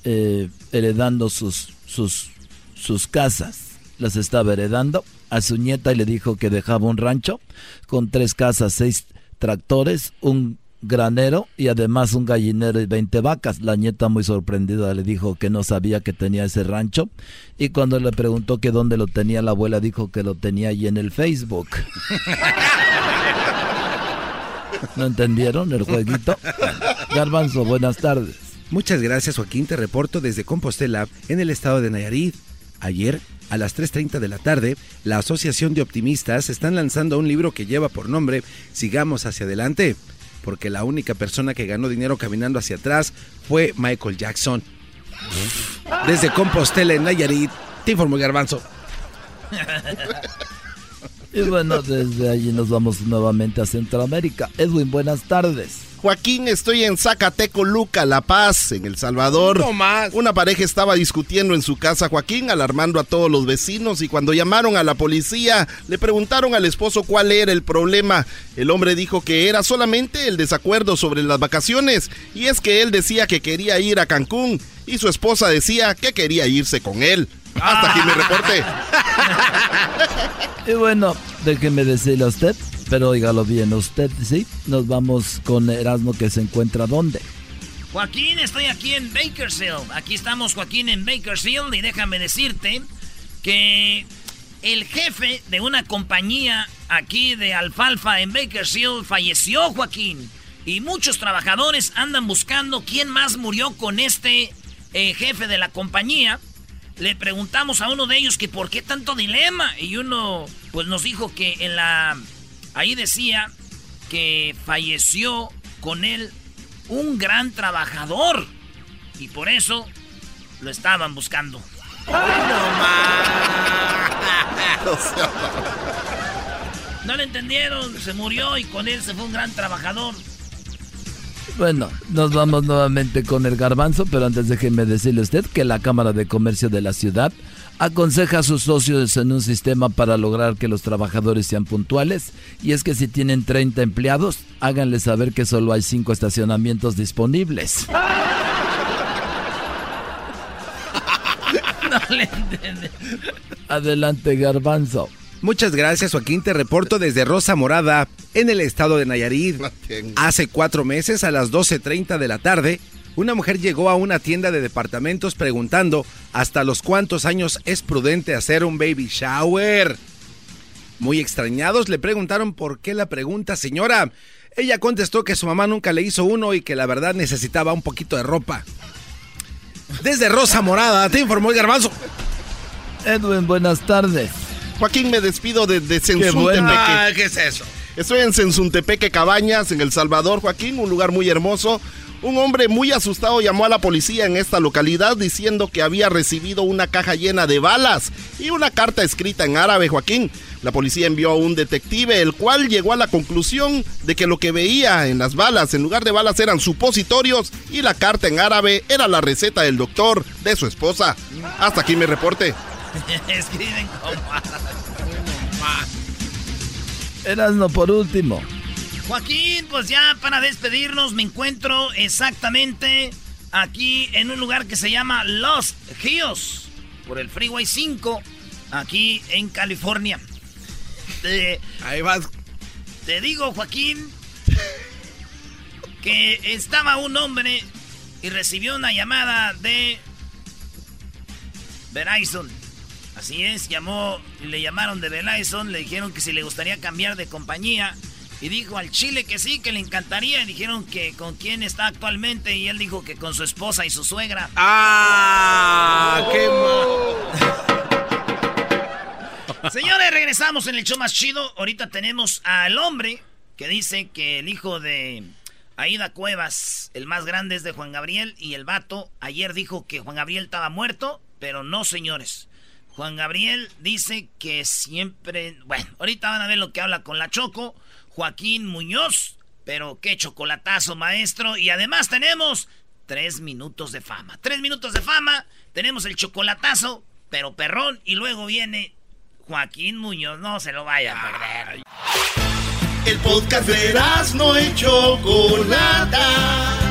eh, heredando sus, sus, sus casas. Las estaba heredando a su nieta y le dijo que dejaba un rancho con tres casas, seis tractores, un granero y además un gallinero y 20 vacas. La nieta muy sorprendida le dijo que no sabía que tenía ese rancho y cuando le preguntó que dónde lo tenía la abuela dijo que lo tenía ahí en el Facebook. ¿No entendieron el jueguito? Garbanzo, buenas tardes. Muchas gracias Joaquín, te reporto desde Compostela, en el estado de Nayarit. Ayer, a las 3.30 de la tarde, la Asociación de Optimistas están lanzando un libro que lleva por nombre Sigamos hacia adelante, porque la única persona que ganó dinero caminando hacia atrás fue Michael Jackson. Desde Compostela, en Nayarit, te informo Garbanzo. Y bueno, desde allí nos vamos nuevamente a Centroamérica. Edwin, buenas tardes. Joaquín, estoy en Zacateco, Luca, La Paz, en El Salvador. No más. Una pareja estaba discutiendo en su casa, Joaquín, alarmando a todos los vecinos y cuando llamaron a la policía, le preguntaron al esposo cuál era el problema. El hombre dijo que era solamente el desacuerdo sobre las vacaciones y es que él decía que quería ir a Cancún y su esposa decía que quería irse con él. Hasta aquí mi reporte. Y bueno, déjeme decirle a usted, pero óigalo bien, usted sí, nos vamos con Erasmo que se encuentra dónde. Joaquín, estoy aquí en Bakersfield. Aquí estamos, Joaquín, en Bakersfield. Y déjame decirte que el jefe de una compañía aquí de alfalfa en Bakersfield falleció, Joaquín. Y muchos trabajadores andan buscando quién más murió con este eh, jefe de la compañía. Le preguntamos a uno de ellos que por qué tanto dilema. Y uno, pues nos dijo que en la. Ahí decía que falleció con él un gran trabajador. Y por eso lo estaban buscando. No le entendieron, se murió y con él se fue un gran trabajador. Bueno, nos vamos nuevamente con el garbanzo, pero antes déjeme decirle a usted que la Cámara de Comercio de la ciudad aconseja a sus socios en un sistema para lograr que los trabajadores sean puntuales. Y es que si tienen 30 empleados, háganle saber que solo hay 5 estacionamientos disponibles. No le. Adelante, garbanzo. Muchas gracias, Joaquín. Te reporto desde Rosa Morada, en el estado de Nayarit. Hace cuatro meses, a las 12.30 de la tarde, una mujer llegó a una tienda de departamentos preguntando hasta los cuántos años es prudente hacer un baby shower. Muy extrañados le preguntaron por qué la pregunta, señora. Ella contestó que su mamá nunca le hizo uno y que la verdad necesitaba un poquito de ropa. Desde Rosa Morada, te informó el garbanzo. Edwin, buenas tardes. Joaquín, me despido desde Qué bueno. Sensuntepeque. Ah, ¿qué es eso? Estoy en Sensuntepeque Cabañas, en El Salvador, Joaquín, un lugar muy hermoso. Un hombre muy asustado llamó a la policía en esta localidad diciendo que había recibido una caja llena de balas y una carta escrita en árabe, Joaquín. La policía envió a un detective, el cual llegó a la conclusión de que lo que veía en las balas, en lugar de balas, eran supositorios y la carta en árabe era la receta del doctor de su esposa. Hasta aquí mi reporte. Escriben como... Erasmo, por último. Joaquín, pues ya para despedirnos me encuentro exactamente aquí en un lugar que se llama Los Hills, por el Freeway 5, aquí en California. Eh, Ahí vas. te digo, Joaquín, que estaba un hombre y recibió una llamada de Verizon. Así es, llamó, le llamaron de Verizon, le dijeron que si le gustaría cambiar de compañía. Y dijo al Chile que sí, que le encantaría. Y dijeron que con quién está actualmente. Y él dijo que con su esposa y su suegra. ¡Ah! ¡Qué Señores, regresamos en el show más chido. Ahorita tenemos al hombre que dice que el hijo de Aida Cuevas, el más grande es de Juan Gabriel. Y el vato ayer dijo que Juan Gabriel estaba muerto, pero no, señores. Juan Gabriel dice que siempre... Bueno, ahorita van a ver lo que habla con la Choco. Joaquín Muñoz. Pero qué chocolatazo, maestro. Y además tenemos tres minutos de fama. Tres minutos de fama. Tenemos el chocolatazo, pero perrón. Y luego viene Joaquín Muñoz. No se lo vaya a perder. El podcast de no y Chocolata.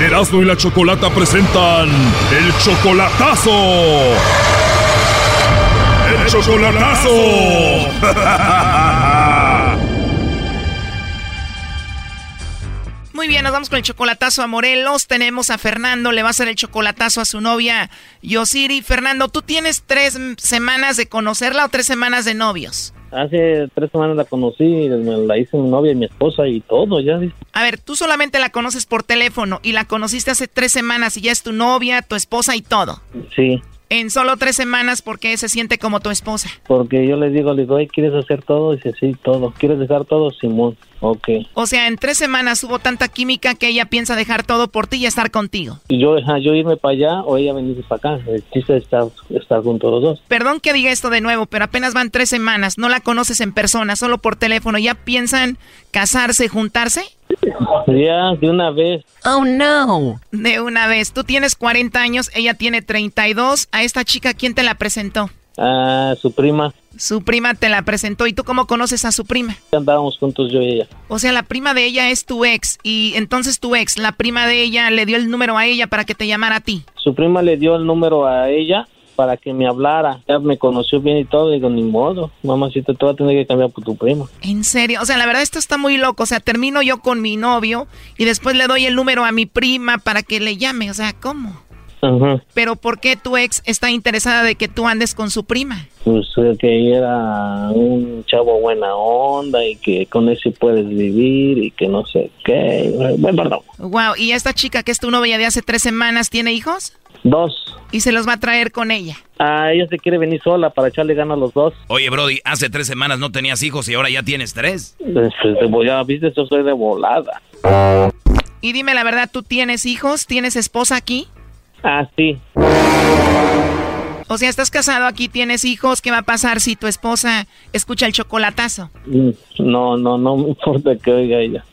Erasmo y la Chocolata presentan el chocolatazo. ¡El chocolatazo! Muy bien, nos vamos con el chocolatazo a Morelos. Tenemos a Fernando, le va a hacer el chocolatazo a su novia Yosiri. Fernando, ¿tú tienes tres semanas de conocerla o tres semanas de novios? Hace tres semanas la conocí, la hice mi novia y mi esposa y todo, ya. A ver, tú solamente la conoces por teléfono y la conociste hace tres semanas y ya es tu novia, tu esposa y todo. Sí. En solo tres semanas, ¿por qué se siente como tu esposa? Porque yo le digo, le digo, ¿quieres hacer todo? Y dice, sí, todo. ¿Quieres dejar todo? Simón. Ok. O sea, en tres semanas hubo tanta química que ella piensa dejar todo por ti y estar contigo. Y yo, ajá, yo irme para allá o ella venirse para acá. El chiste es estar, estar juntos los dos. Perdón que diga esto de nuevo, pero apenas van tres semanas. No la conoces en persona, solo por teléfono. ¿Ya piensan casarse, juntarse? Ya, de una vez. Oh, no. De una vez. Tú tienes 40 años, ella tiene 32. ¿A esta chica quién te la presentó? Ah, su prima. Su prima te la presentó. ¿Y tú cómo conoces a su prima? Andábamos juntos yo y ella. O sea, la prima de ella es tu ex. Y entonces tu ex, la prima de ella, le dio el número a ella para que te llamara a ti. Su prima le dio el número a ella para que me hablara. Ya me conoció bien y todo. Digo, ni modo. Mamacita, te voy a tener que cambiar por tu prima. ¿En serio? O sea, la verdad esto está muy loco. O sea, termino yo con mi novio y después le doy el número a mi prima para que le llame. O sea, ¿cómo? Ajá. Pero ¿por qué tu ex está interesada de que tú andes con su prima? Pues eh, que era un chavo buena onda y que con ese puedes vivir y que no sé qué. Bueno, perdón. Wow, ¿y esta chica que es tu novia de hace tres semanas tiene hijos? Dos. Y se los va a traer con ella. Ah, ella se quiere venir sola para echarle ganas a los dos. Oye, Brody, hace tres semanas no tenías hijos y ahora ya tienes tres. Pues, de volada, viste, yo soy de volada. Y dime la verdad, ¿tú tienes hijos? ¿Tienes esposa aquí? Ah, sí. O sea, estás casado aquí, tienes hijos. ¿Qué va a pasar si tu esposa escucha el chocolatazo? Mm, No, no, no me importa que oiga ella.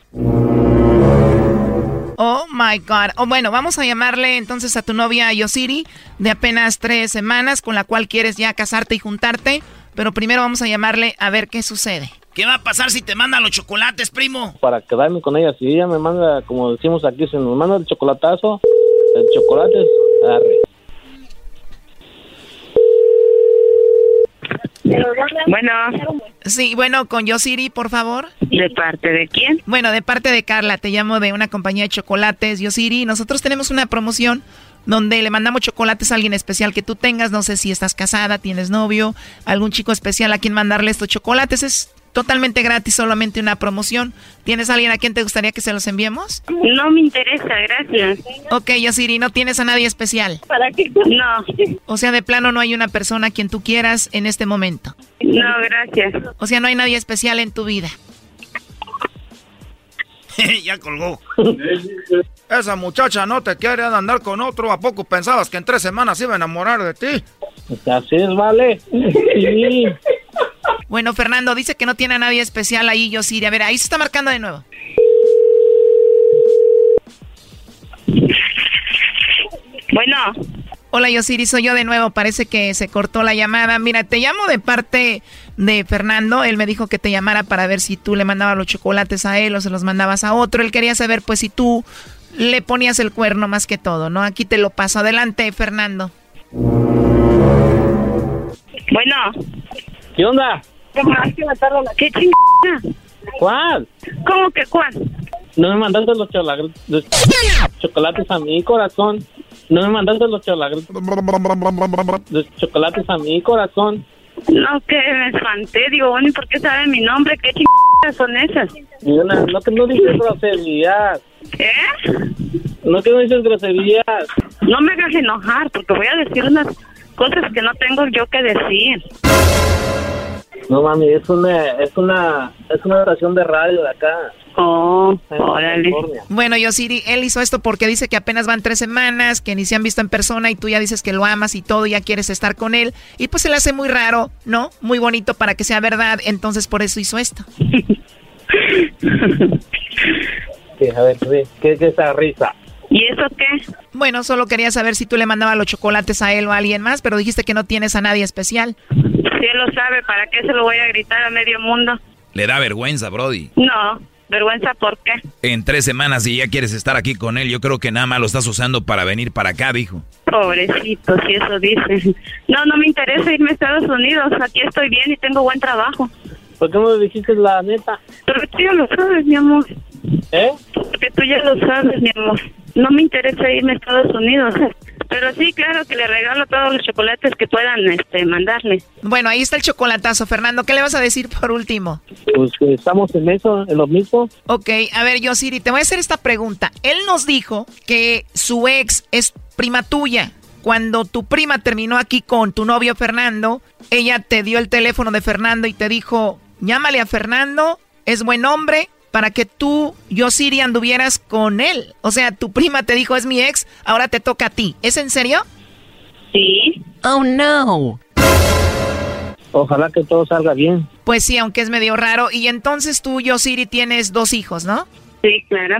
Oh my God. Oh, bueno, vamos a llamarle entonces a tu novia Yosiri de apenas tres semanas, con la cual quieres ya casarte y juntarte. Pero primero vamos a llamarle a ver qué sucede. ¿Qué va a pasar si te manda los chocolates, primo? Para quedarme con ella, si ella me manda, como decimos aquí, si me manda el chocolatazo, el chocolate es arre. Bueno. Sí, bueno, con Yosiri, por favor. ¿De parte de quién? Bueno, de parte de Carla, te llamo de una compañía de chocolates, Yosiri. Nosotros tenemos una promoción donde le mandamos chocolates a alguien especial que tú tengas. No sé si estás casada, tienes novio, algún chico especial a quien mandarle estos chocolates. Es totalmente gratis, solamente una promoción. ¿Tienes alguien a quien te gustaría que se los enviemos? No me interesa, gracias. Ok, Yosiri, ¿no tienes a nadie especial? ¿Para qué? No. O sea, de plano no hay una persona a quien tú quieras en este momento. No, gracias. O sea, no hay nadie especial en tu vida. ya colgó. Esa muchacha no te quiere andar con otro. ¿A poco pensabas que en tres semanas iba a enamorar de ti? Así es, vale. Sí. Bueno, Fernando dice que no tiene a nadie especial ahí, Yosiri. A ver, ahí se está marcando de nuevo. Bueno. Hola, Yosiri, soy yo de nuevo. Parece que se cortó la llamada. Mira, te llamo de parte de Fernando. Él me dijo que te llamara para ver si tú le mandabas los chocolates a él o se los mandabas a otro. Él quería saber, pues, si tú le ponías el cuerno más que todo, ¿no? Aquí te lo paso. Adelante, Fernando. Bueno. ¿Qué onda? ¿Qué chingada? ¿Cuál? ¿Cómo que cuál? No me mandaste los, los chocolates a mi corazón. No me mandaste los, los chocolates a mi corazón. No, que me espanté. Digo, ¿y por qué sabe mi nombre? ¿Qué chingadas son esas? Una- no que no dices groserías. ¿Qué? No que no dices groserías. No me hagas enojar, porque voy a decir unas cosas que no tengo yo que decir. No mami, es una, es una, es una estación de radio de acá. Oh, órale. Bueno, Yosiri, él hizo esto porque dice que apenas van tres semanas, que ni se han visto en persona y tú ya dices que lo amas y todo, y ya quieres estar con él. Y pues se le hace muy raro, ¿no? Muy bonito para que sea verdad, entonces por eso hizo esto. Sí, a ver, ¿qué es esa risa? ¿Y eso qué? Bueno, solo quería saber si tú le mandabas los chocolates a él o a alguien más, pero dijiste que no tienes a nadie especial. Si él lo sabe, ¿para qué se lo voy a gritar a medio mundo? Le da vergüenza, Brody. No, vergüenza, ¿por qué? En tres semanas y ya quieres estar aquí con él, yo creo que nada más lo estás usando para venir para acá, dijo. Pobrecito, si eso dice. No, no me interesa irme a Estados Unidos. Aquí estoy bien y tengo buen trabajo. ¿Por qué no me dijiste la neta? Porque tú ya lo sabes, mi amor. ¿Eh? Porque tú ya lo sabes, mi amor. No me interesa irme a Estados Unidos. Pero sí, claro que le regalo todos los chocolates que puedan este, mandarle. Bueno, ahí está el chocolatazo, Fernando. ¿Qué le vas a decir por último? Pues que estamos en eso, en lo mismo. Ok, a ver, yo, Siri, te voy a hacer esta pregunta. Él nos dijo que su ex es prima tuya. Cuando tu prima terminó aquí con tu novio Fernando, ella te dio el teléfono de Fernando y te dijo, llámale a Fernando, es buen hombre, para que tú, yo Siri, anduvieras con él. O sea, tu prima te dijo, es mi ex, ahora te toca a ti. ¿Es en serio? Sí. Oh, no. Ojalá que todo salga bien. Pues sí, aunque es medio raro. Y entonces tú, yo Siri, tienes dos hijos, ¿no? Sí, claro.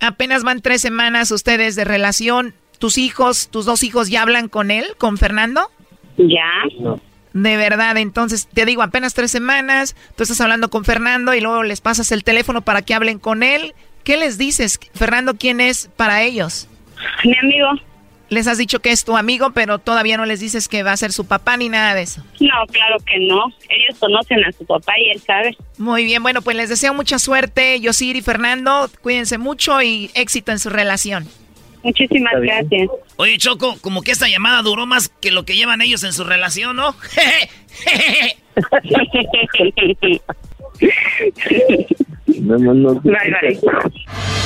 Apenas van tres semanas ustedes de relación. ¿Tus hijos, tus dos hijos ya hablan con él, con Fernando? Ya. De verdad, entonces te digo, apenas tres semanas, tú estás hablando con Fernando y luego les pasas el teléfono para que hablen con él. ¿Qué les dices? Fernando, ¿quién es para ellos? Mi amigo. Les has dicho que es tu amigo, pero todavía no les dices que va a ser su papá ni nada de eso. No, claro que no. Ellos conocen a su papá y él sabe. Muy bien, bueno, pues les deseo mucha suerte, Yosir y Fernando. Cuídense mucho y éxito en su relación. Muchísimas gracias. Oye, Choco, como que esta llamada duró más que lo que llevan ellos en su relación, ¿no? Bye, bye.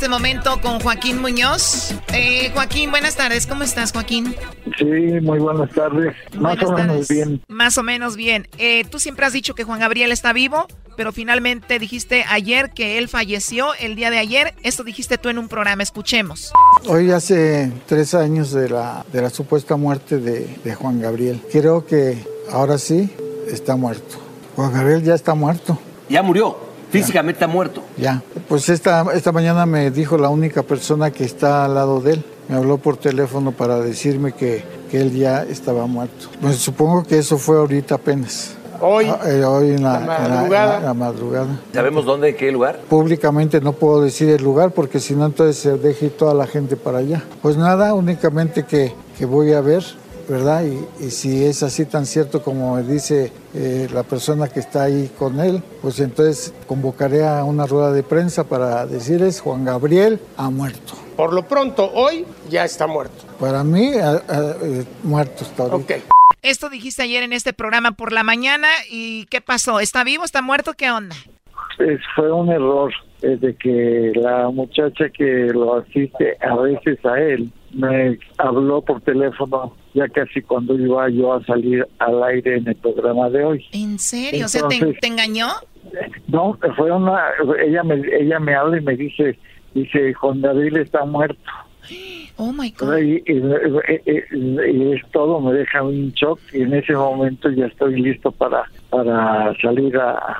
este momento con Joaquín Muñoz. Eh, Joaquín, buenas tardes. ¿Cómo estás, Joaquín? Sí, muy buenas tardes. Más Buenas o menos tardes. bien. Más o menos bien. Eh, tú siempre has dicho que Juan Gabriel está vivo, pero finalmente dijiste ayer que él falleció el día de ayer. Esto dijiste tú en un programa. Escuchemos. Hoy hace tres años de la, de la supuesta muerte de, de Juan Gabriel. Creo que ahora sí está muerto. Juan Gabriel ya está muerto. Ya murió. Físicamente está muerto. Ya. Pues esta, esta mañana me dijo la única persona que está al lado de él. Me habló por teléfono para decirme que, que él ya estaba muerto. Pues supongo que eso fue ahorita apenas. Hoy. Ah, eh, hoy en la, La en madrugada. en la madrugada. ¿Sabemos dónde, en qué lugar? Públicamente no puedo decir el lugar porque si no entonces se deje ir toda la gente para allá. Pues nada, únicamente que, que voy a ver, ¿verdad? Y, y si es así tan cierto como me dice eh, la persona que está ahí con él, pues entonces convocaré a una rueda de prensa para decirles Juan Gabriel ha muerto. Por lo pronto, hoy ya está muerto. Para mí, eh, muerto está ahorita. Esto dijiste ayer en este programa por la mañana. ¿Y qué pasó? ¿Está vivo? ¿Está muerto? ¿Qué onda? Es- fue un error eh, de que la muchacha que lo asiste a veces a él me habló por teléfono ya casi cuando iba yo a salir al aire en el programa de hoy. ¿En serio? o sea, ¿te, engañó? No, fue una ella me ella me habla y me dice dice Juan Gabriel está muerto. Oh my God. Y, y- y- y es todo, me deja un shock y en ese momento ya estoy listo para, para salir a-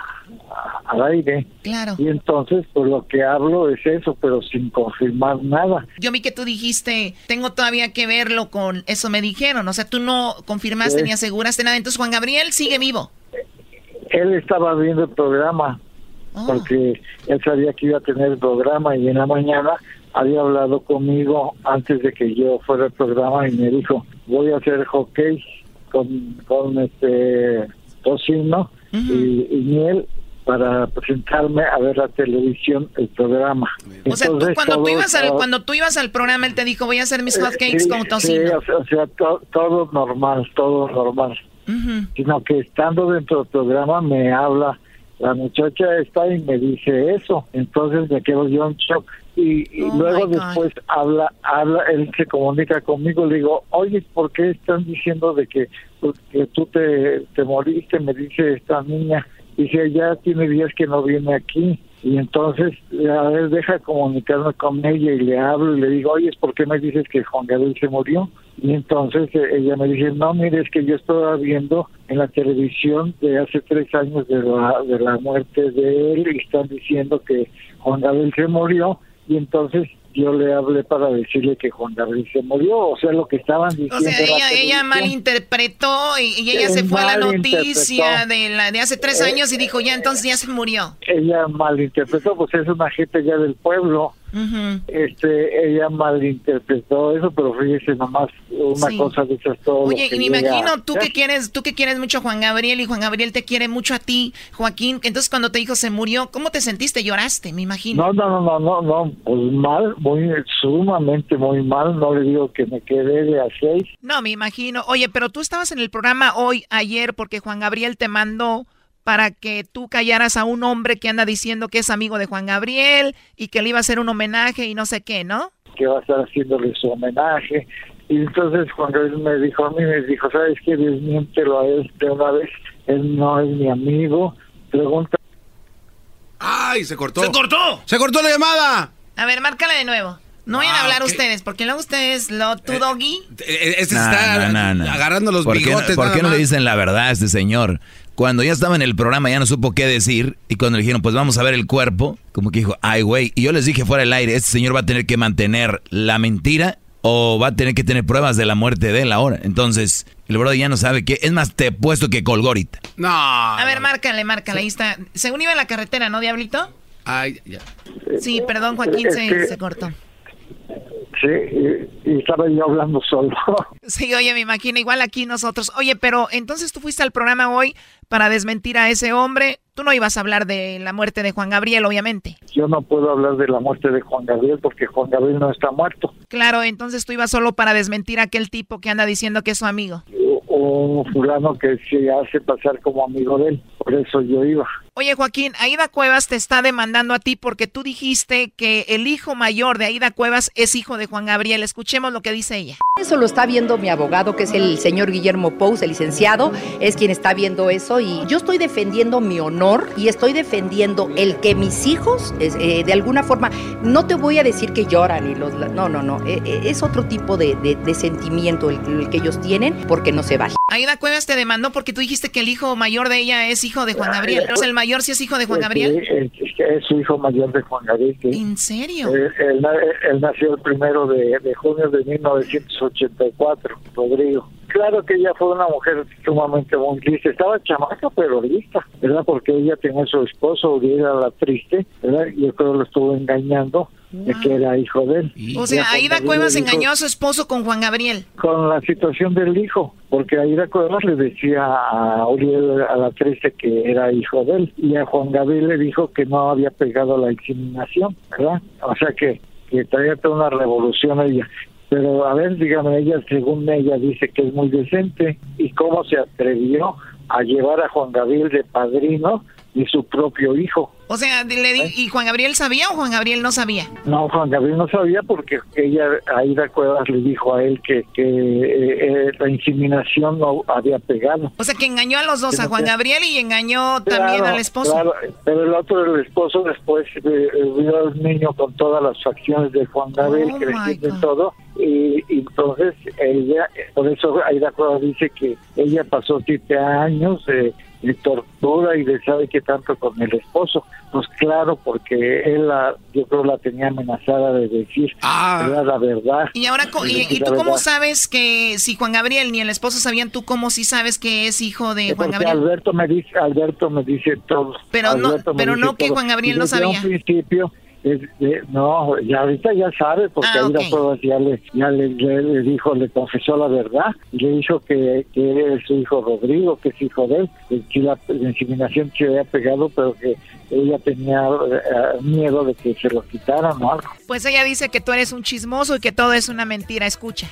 al aire. Claro. Y entonces, pues lo que hablo es eso, pero sin confirmar nada. Yo vi que tú dijiste, tengo todavía que verlo con eso me dijeron. O sea, tú no confirmaste Sí. ni aseguraste nada. Entonces, Juan Gabriel sigue vivo. Él estaba viendo el programa porque él sabía que iba a tener el programa y en la mañana había hablado conmigo antes de que yo fuera al programa y me dijo, voy a hacer hockey con, con este tocino y, y miel para presentarme a ver la televisión, el programa. O sea, tú, cuando, tú ibas al, cuando tú ibas al programa, él te dijo, voy a hacer mis hotcakes con tocino. Sí, o sea, todo normal, todo normal. Sino que estando dentro del programa me habla, la muchacha está y me dice eso. Entonces me quedo yo en shock. Y, Oh, luego después habla, habla, él se comunica conmigo, le digo, oye, ¿por qué están diciendo de que, pues, que tú te, te moriste? Me dice esta niña. Dice, ya tiene días que no viene aquí. Y entonces, a ver, deja comunicarme con ella y le hablo y le digo, oye, ¿por qué me dices que Juan Gabriel se murió? Y entonces eh, ella me dice, no, mire, es que yo estaba viendo en la televisión de hace tres años de la, de la muerte de él y están diciendo que Juan Gabriel se murió y entonces yo le hablé para decirle que Juan Gabriel se murió, o sea, lo que estaban diciendo. O sea, ella, malinterpretó y, y ella Sí, se fue a la noticia de, la, de hace tres Eh, años y dijo, ya entonces ya se murió. Ella malinterpretó, pues es una gente ya del pueblo. Ujú. Este, ella malinterpretó eso, pero fíjese nomás una Sí. cosa de esas todo. Oye, y me imagino tú que quieres, tú que quieres mucho a Juan Gabriel y Juan Gabriel te quiere mucho a ti, Joaquín. Entonces cuando te dijo se murió, ¿cómo te sentiste? Lloraste, me imagino. No, no, no, no, no, no, pues mal, muy sumamente muy mal. No le digo que me quedé de a seis. No, me imagino. Oye, pero tú estabas en el programa hoy, ayer, porque Juan Gabriel te mandó para que tú callaras a un hombre que anda diciendo que es amigo de Juan Gabriel y que le iba a hacer un homenaje y no sé qué, ¿no? que va a estar haciéndole su homenaje. Y entonces Juan Gabriel me dijo a mí, me dijo, ¿sabes qué? Desmiéntelo a él de una vez. Él no es mi amigo. Pregunta. ¡Ay, se cortó! ¡Se cortó! ¡Se cortó la llamada! A ver, márcala de nuevo. No vayan a Ah, hablar ustedes, porque luego ustedes, lo, tu doggy. Eh, Este No, está no, no, no. agarrando los ¿Por qué, no- bigotes. ¿Por nada qué no le dicen la verdad a este señor? Cuando ya estaba en el programa ya no supo qué decir y cuando le dijeron pues vamos a ver el cuerpo, como que dijo, ay güey, y yo les dije fuera del aire, este señor va a tener que mantener la mentira o va a tener que tener pruebas de la muerte de él ahora. Entonces, el brother ya no sabe qué, es más, te he puesto que colgó ahorita. No. A ver, márcale, márcale. Ahí está. Según iba en la carretera, ¿no, Diablito? Ay, ya. Sí, perdón, Joaquín, se cortó. Sí, y, y estaba yo hablando solo. Sí, oye, me imagino, igual aquí nosotros. Oye, pero entonces tú fuiste al programa hoy para desmentir a ese hombre. Tú no ibas a hablar de la muerte de Juan Gabriel, obviamente. Yo no puedo hablar de la muerte de Juan Gabriel porque Juan Gabriel no está muerto. Claro, entonces tú ibas solo para desmentir a aquel tipo que anda diciendo que es su amigo. Un fulano que se hace pasar como amigo de él. Por eso yo iba. Oye, Joaquín, Aida Cuevas te está demandando a ti porque tú dijiste que el hijo mayor de Aida Cuevas es hijo de Juan Gabriel. Escuchemos lo que dice ella. Eso lo está viendo mi abogado, que es el señor Guillermo Pous, el licenciado, es quien está viendo eso y yo estoy defendiendo mi honor y estoy defendiendo el que mis hijos, eh, de alguna forma, no te voy a decir que lloran y los... No, no, no, eh, eh, es otro tipo de, de- de sentimiento el, el que ellos tienen porque no se vale. Aida Cuevas te demandó porque tú dijiste que el hijo mayor de ella es hijo de Juan Gabriel. ¿Es el mayor si es hijo de Juan Gabriel? Sí, es, es su hijo mayor de Juan Gabriel. sí. ¿En serio? Él, él na- él nació el primero de, de junio de 1984, Rodrigo. Claro que ella fue una mujer sumamente muy lista. Estaba chamaca, pero lista, ¿verdad? Porque ella tenía a su esposo, y era la triste, ¿verdad? Y yo creo que lo estuvo engañando de que era hijo de él. O sea, Aida Cuevas engañó a su esposo con Juan Gabriel. con la situación del hijo, porque Aida Cuevas le decía a Uriel, a la triste, que era hijo de él, y a Juan Gabriel le dijo que no había pegado la inseminación, ¿verdad? O sea que, que traía toda una revolución ella. Pero a ver, dígame, ella, según ella, dice que es muy decente, y cómo se atrevió a llevar a Juan Gabriel de padrino y su propio hijo. O sea, le di- ¿y Juan Gabriel sabía o Juan Gabriel no sabía? No, Juan Gabriel no sabía porque ella, Aida Cuevas le dijo a él que, que eh, eh, la inseminación no había pegado. O sea, que engañó a los dos, a Juan. Gabriel y engañó también al esposo. claro, pero el otro, el esposo, después eh, eh, vio al niño con todas las facciones de Juan Gabriel, Oh, creciendo y todo, y, y entonces ella, por eso Aida Cuevas dice que ella pasó siete años de, tortura y de sabe qué tanto con el esposo. Pues claro, porque él, la, yo creo, la tenía amenazada de decir ¿verdad? la verdad. Y ahora, y, y tú cómo sabes que si Juan Gabriel ni el esposo sabían, tú cómo sí sabes que es hijo de Juan Porque Gabriel? Alberto me dice, Alberto me dice todo. Pero no- Alberto me pero no que. Juan Gabriel no sabía. un principio, es de- no, ya ahorita ya sabe, porque Ah, ahí ok. las pruebas ya, le, ya le, le- le dijo, le confesó la verdad, le dijo que, que es su hijo Rodrigo, que es hijo de él, que la, la inseminación se había pegado, pero que ella tenía eh, miedo de que se lo quitaran o algo. Pues ella dice que tú eres un chismoso y que todo es una mentira. Escucha.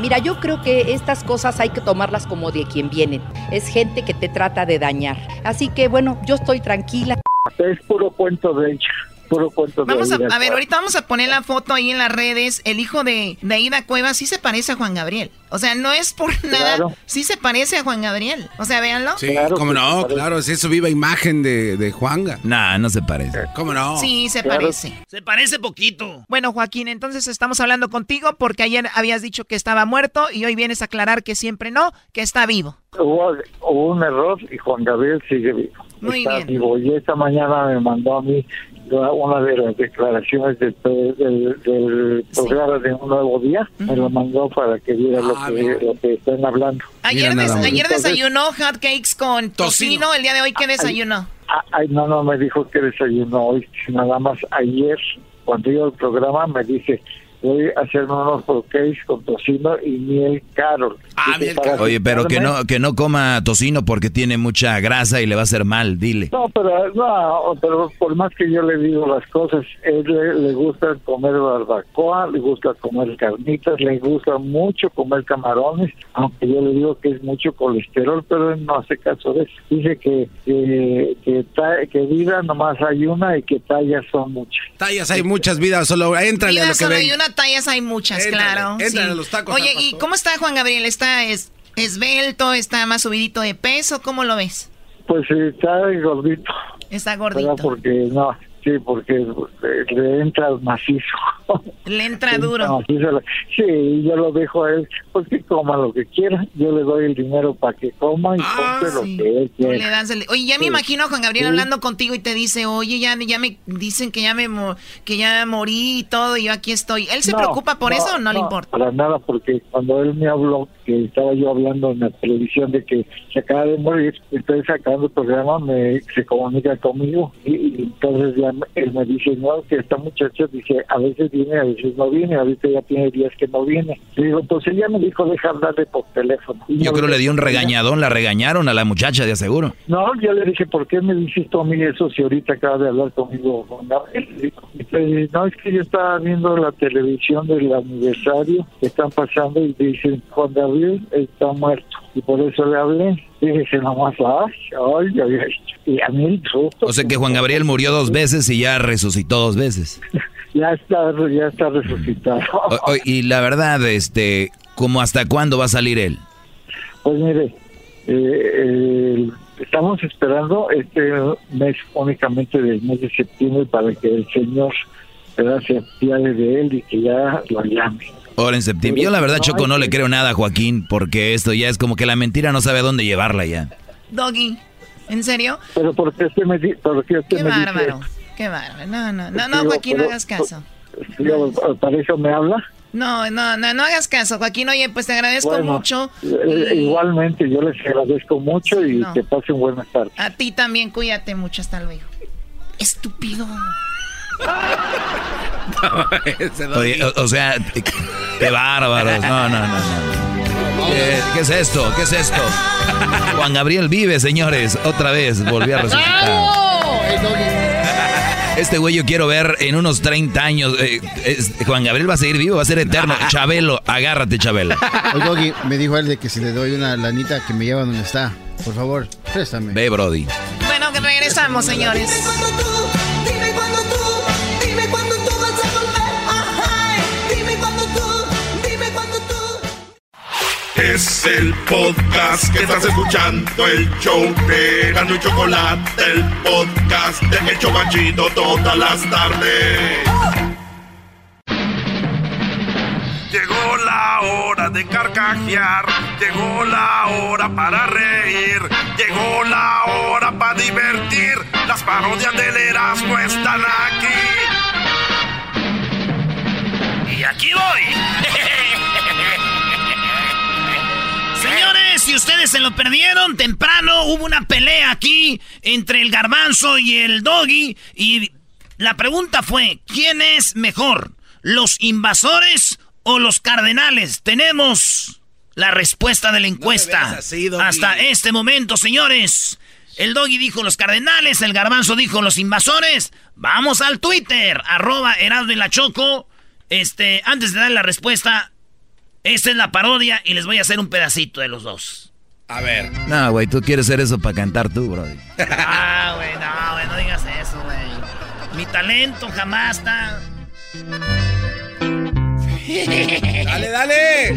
Mira, yo creo que estas cosas hay que tomarlas como de quien vienen. Es gente que te trata de dañar. Así que bueno, yo estoy tranquila. Es puro cuento de ella, puro cuento de Vamos a, ella. a ver, ahorita vamos a poner la foto ahí en las redes. El hijo de, de Aida Cuevas sí se parece a Juan Gabriel. O sea, no es por nada. Claro. Sí se parece a Juan Gabriel. O sea, véanlo. Sí, cómo no, claro, es eso viva imagen de, de Juanga. Nah, no se parece. ¿Cómo no? Sí, se Claro. parece. Se parece poquito. Bueno, Joaquín, entonces estamos hablando contigo porque ayer habías dicho que estaba muerto y hoy vienes a aclarar que siempre no, que está vivo. Hubo, hubo un error y Juan Gabriel sigue vivo. Muy Está bien. vivo. Y esta mañana me mandó a mí una de las declaraciones del, del, del programa de Un Nuevo Día. Me lo mandó para que viera lo, que, lo que están hablando. Ayer, des- ayer desayunó hot cakes con tocino. El día de hoy, ¿qué desayunó? ah, Ay, no, no me dijo que desayunó hoy. Nada más ayer, cuando iba al programa, me dice, voy a hacerme unos hotcakes con tocino y miel Carol. Dice, para Oye, pero que no, que no coma tocino porque tiene mucha grasa y le va a hacer mal, dile. No, pero no, pero por más que yo le digo las cosas, él le, le gusta comer barbacoa, le gusta comer carnitas, le gusta mucho comer camarones, aunque yo le digo que es mucho colesterol, pero él no hace caso de eso. Dice que que, que, ta- que vida nomás hay una y que tallas son muchas. Tallas hay muchas vidas, solo éntrale a lo que ven. una, tallas hay muchas, Éntrale, claro. éntrale sí. a los tacos Oye, ¿y cómo está Juan Gabriel? ¿Está es, esbelto? ¿Está más subidito de peso? ¿Cómo lo ves? Pues está gordito. Está ¿verdad? gordito. Porque no, sí, porque le entra macizo. Le entra duro. No, sí, sí, yo lo dejo a él, pues que coma lo que quiera. Yo le doy el dinero para que coma y compre lo que él quiera. le das el- Oye, ya me Sí. imagino a Juan Gabriel Sí. hablando contigo y te dice, oye, ya, ya me dicen que ya me que ya morí y todo, y yo aquí estoy. ¿Él se No, preocupa por eso o no, le importa? Para nada, porque cuando él me habló, que estaba yo hablando en la televisión de que se acaba de morir, estoy sacando el programa, me, se comunica conmigo y, y entonces ya me- él me dice, no, que esta muchacha dice, a veces viene, a veces no viene, ahorita ya tiene días que no viene. Le digo, pues ella me dijo, deja hablarle por teléfono. Y Yo creo le dio un regañadón, la regañaron a la muchacha de aseguro. no, yo le dije, ¿por qué me dices tú a mí eso si ahorita acabas de hablar conmigo? Juan Gabriel? Le digo, "Pues, No, es que yo estaba viendo la televisión del aniversario que están pasando y dicen, Juan Gabriel está muerto. Y por eso le hablé. Dije, nomás, ay, ay, ay. Y a mí el susto, O sea que Juan Gabriel murió dos veces y ya resucitó dos veces. ya está, ya está resucitado. O- o- y la verdad, este, ¿cómo hasta cuándo va a salir él? Pues mire, eh, eh, estamos esperando este mes únicamente del mes de septiembre para que el Señor se apiade de él y que ya lo llame. Ahora en septiembre. Yo la verdad, Choco, no le creo nada a Joaquín porque esto ya es como que la mentira no sabe a dónde llevarla ya. Doggy, ¿en serio? Pero ¿por qué usted me, di- por qué usted Qué me bárbaro, dice? qué bárbaro. No, no, no, no, Joaquín, no hagas caso. Sí, ¿Para eso me habla? No, no, no, no hagas caso, Joaquín. Oye, pues te agradezco Bueno, mucho. eh, igualmente, yo les agradezco mucho y No. que pasen buenas tardes. A ti también, cuídate mucho. Hasta luego. Estúpido. Oye, o, o sea, qué bárbaros. No, no, no, no. Eh, ¿Qué es esto? ¿Qué es esto? Juan Gabriel vive, señores. Otra vez volvió a resucitar. Este güey yo quiero ver en unos 30 años. eh, es- Juan Gabriel va a seguir vivo, va a ser eterno. Chabelo, agárrate, Chabelo. Oye, Doggy, me dijo él de que si le doy una lanita que me lleva donde está. Por favor, préstame. Ve, Brody. Bueno, que regresamos, señores. Es el podcast que estás escuchando, el show de Gano y Chocolate, el podcast de El Chobachito todas las tardes. Llegó la hora de carcajear, llegó la hora para reír, llegó la hora para divertir. Las parodias del Erasmo están aquí. Y aquí voy. ustedes se lo perdieron, temprano hubo una pelea aquí entre el garbanzo y el doggy. Y La pregunta fue, ¿quién es mejor? ¿Los invasores o los cardenales? Tenemos la respuesta de la encuesta. Hasta este momento, señores. El doggy dijo los cardenales, el garbanzo dijo los invasores. Vamos al Twitter, arroba Erasmo y la Choco. Este, antes de dar la respuesta, esta es la parodia y les voy a hacer un pedacito de los dos. A ver. No, güey, tú quieres hacer eso para cantar tú, bro. ah, güey, no, güey, no digas eso, güey. Mi talento jamás está... dale, dale.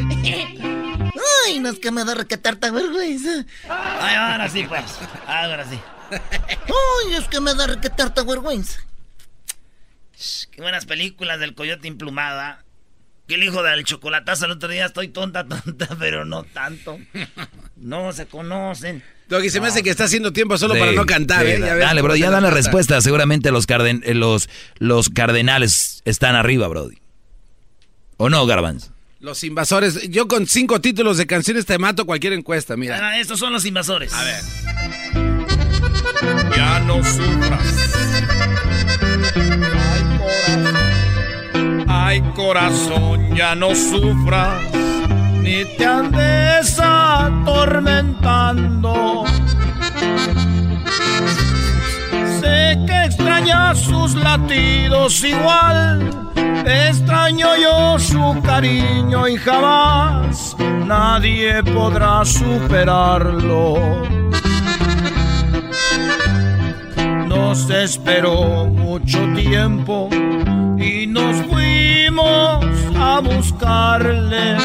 Ay, no es que me da requetarta vergüenza. Ay, ahora sí, pues. Ahora sí. Ay, es que me da requetarta vergüenza. Qué buenas películas del coyote implumada. Que el hijo del chocolatazo el otro día estoy tonta, tonta, pero no tanto. No se conocen. Doggy, se me hace que está haciendo tiempo solo para no cantar, ¿eh? dale, bro, ya dan la respuesta. Seguramente los, carden los, los cardenales están arriba, Brody. ¿O no, Garbanz? Los invasores. Yo con cinco títulos de canciones te mato cualquier encuesta, mira. Ah, estos son los invasores. A ver. Ya no sufras. Ay, corazón, ya no sufras. Ni te andes atormentando. Sé que extrañas sus latidos igual Extraño yo su cariño y jamás nadie podrá superarlo. Nos esperó mucho tiempo y nos fuimos a buscarle.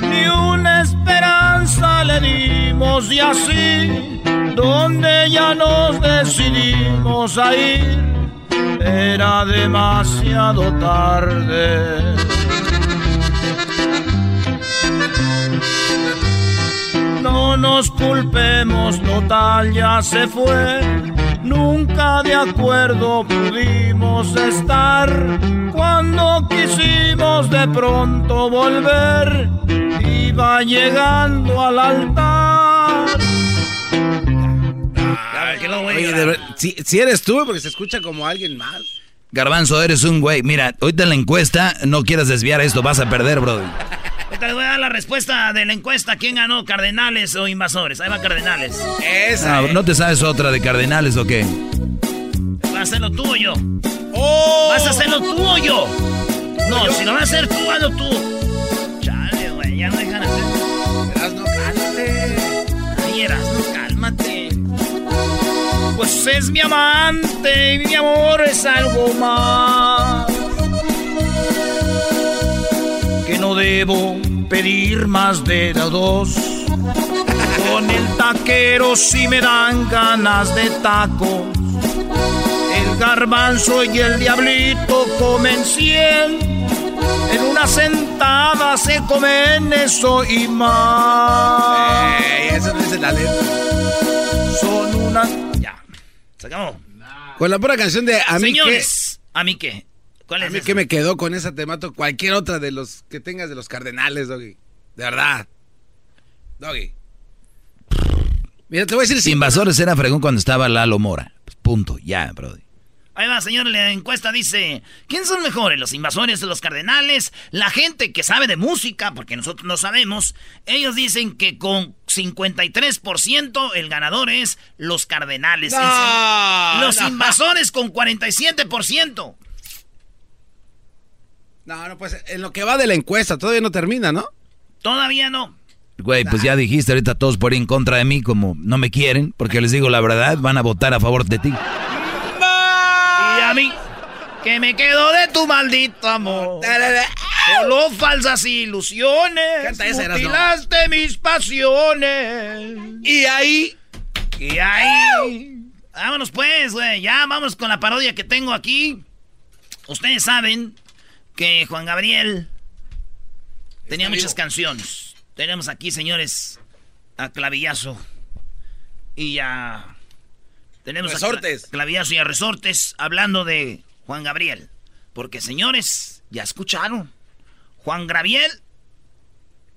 Ni una esperanza le dimos y así, donde ya nos decidimos a ir era demasiado tarde. No nos culpemos, total ya se fue. Nunca de acuerdo pudimos estar. Cuando quisimos de pronto volver, iba llegando al altar si, eres tú, porque se escucha como alguien más. Garbanzo, eres un güey. Mira, ahorita en la encuesta no quieras desviar esto, vas a perder, bro. Ahorita les voy a dar la respuesta de la encuesta. ¿Quién ganó, Cardenales o Invasores? Ahí va Cardenales. Esa. No, ¿No te sabes otra de Cardenales o qué? ¿Vas a hacerlo tú o yo? ¡Oh! ¿Vas a hacerlo tú o yo? No, si lo vas a hacer tú, hazlo tú. Chale, güey, ya no dejan hacer. Pues es mi amante y mi amor es algo más. Que no debo pedir más de dos. Con el taquero si me dan ganas de taco. El garbanzo y el diablito comen cien. En una sentada se comen eso y más. eso no es la letra. Se Con la pura canción de A mí Señores, ¿a mí qué? ¿Cuál es A mí que me quedó con esa te mato cualquier otra de los que tengas de los cardenales, Doggy. De verdad. Doggy. Mira, te voy a decir... Invasores era fregón cuando estaba Lalo Mora. Pues punto, ya, brody. Ahí va, señor, la encuesta dice, ¿quién son mejores, los invasores o los cardenales? La gente que sabe de música, porque nosotros no sabemos, ellos dicen que con 53% el ganador es los cardenales. los invasores con 47%. No, no, pues en lo que va de la encuesta todavía no termina, ¿no? Todavía no. Güey, pues ya dijiste ahorita todos por ir en contra de mí, como no me quieren, porque les digo la verdad, van a votar a favor de ti mí que me quedo de tu maldito amor. Solo falsas ilusiones. Mutilaste mis pasiones. Y ahí. Y ahí. Vámonos pues, güey. Ya vamos con la parodia que tengo aquí. Ustedes saben que Juan Gabriel tenía muchas canciones. Tenemos aquí, señores, a Clavillazo y a tenemos resortes. a Clavillazo y a Resortes hablando de Juan Gabriel. Porque, señores, ya escucharon. Juan Gabriel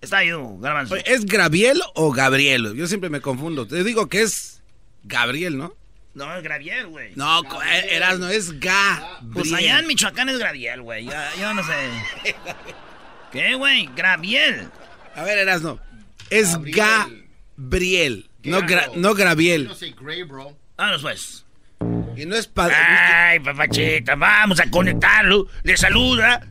está ahí, Garbanzo. ¿Es Gabriel o Gabriel? Yo siempre me confundo. Te digo que es Gabriel, ¿no? No, es Graviel, güey. No, eh, Erasno, es Ga. Pues allá en Michoacán es Graviel, güey. Yo no sé. ¿Qué, güey? Graviel. A ver, Erasno. Es Gabriel. No, gra- no Graviel. Vámonos, pues. Y no es padre. Ay, papachita, vamos a conectarlo. Le saluda.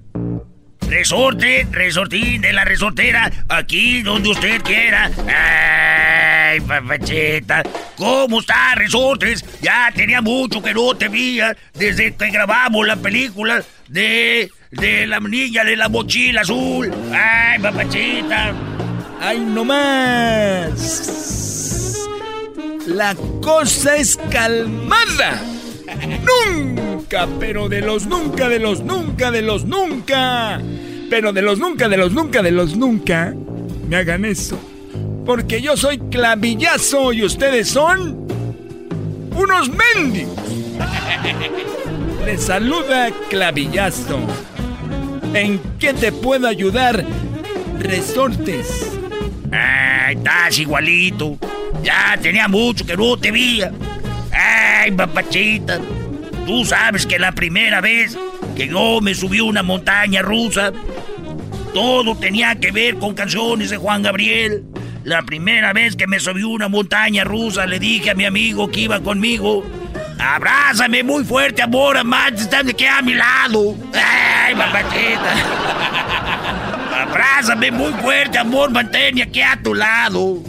Resorte, resortín de la resortera, aquí donde usted quiera. Ay, papachita, ¿cómo está, resortes? Ya tenía mucho que no te veía desde que grabamos la película de, de la niña de la mochila azul. Ay, papachita. ¡Ay, no más! La cosa es calmada. Nunca, pero de los nunca, de los nunca, de los nunca. Pero de los nunca, de los nunca, de los nunca. Me hagan eso. Porque yo soy clavillazo y ustedes son unos mendigos. Les saluda clavillazo. ¿En qué te puedo ayudar, resortes? Ay, estás igualito. Ya tenía mucho que no te veía. Ay, papachita. Tú sabes que la primera vez que yo me subí a una montaña rusa, todo tenía que ver con canciones de Juan Gabriel. La primera vez que me subí a una montaña rusa, le dije a mi amigo que iba conmigo, abrázame muy fuerte, amor, amante, de aquí a mi lado. Ay, papachita. Abrázame muy fuerte, amor, mantén aquí a tu lado.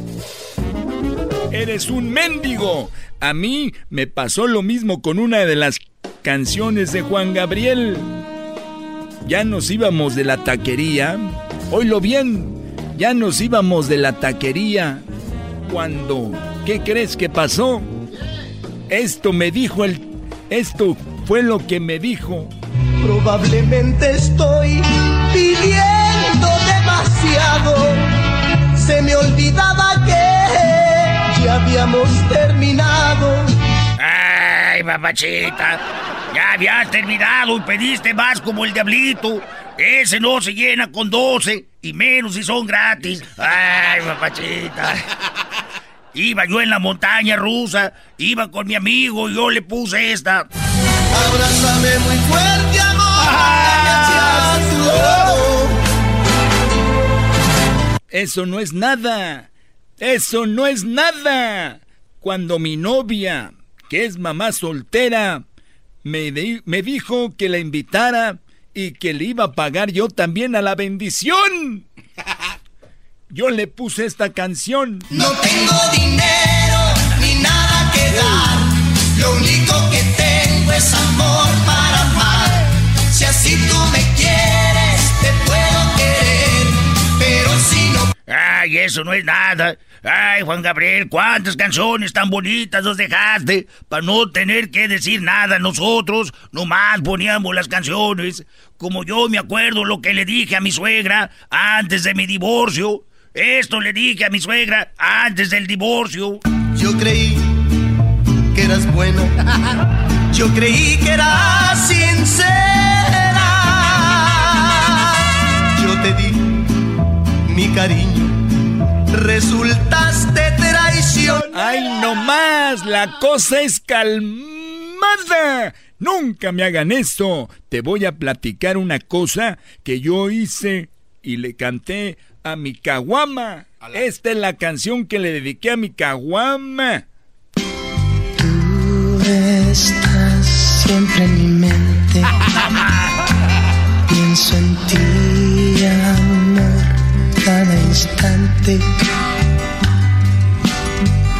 Eres un mendigo. A mí me pasó lo mismo con una de las canciones de Juan Gabriel. Ya nos íbamos de la taquería. Oílo bien. Ya nos íbamos de la taquería. Cuando, ¿qué crees que pasó? Esto me dijo el... Esto fue lo que me dijo. Probablemente estoy pidiendo habíamos terminado. Ay, papachita. Ya habías terminado y pediste más como el diablito. Ese no se llena con 12 y menos si son gratis. Ay, papachita. Iba yo en la montaña rusa, iba con mi amigo y yo le puse esta. Abrázame muy fuerte, amor. Eso no es nada. Eso no es nada. Cuando mi novia, que es mamá soltera, me, di- me dijo que la invitara y que le iba a pagar yo también a la bendición. Yo le puse esta canción. No tengo dinero ni nada que dar. Lo único que tengo es amor para amar. Si así tú me quieres, te puedo querer. Pero si no. Ay, eso no es nada. Ay, Juan Gabriel, cuántas canciones tan bonitas nos dejaste para no tener que decir nada nosotros. Nomás poníamos las canciones. Como yo me acuerdo lo que le dije a mi suegra antes de mi divorcio. Esto le dije a mi suegra antes del divorcio. Yo creí que eras buena. Yo creí que eras sincera. Yo te di mi cariño. Resultaste traición. ¡Ay, no más! La cosa es calmada. Nunca me hagan esto. Te voy a platicar una cosa que yo hice y le canté a mi caguama. Esta es la canción que le dediqué a mi caguama. Tú estás siempre en mi mente. instante.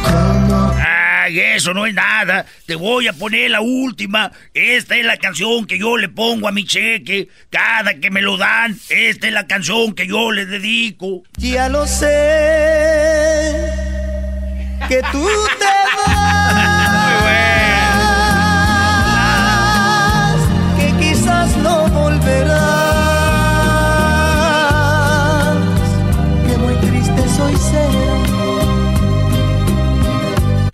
Como Ay, eso no es nada. Te voy a poner la última. Esta es la canción que yo le pongo a mi cheque. Cada que me lo dan, esta es la canción que yo le dedico. ya lo sé que tú te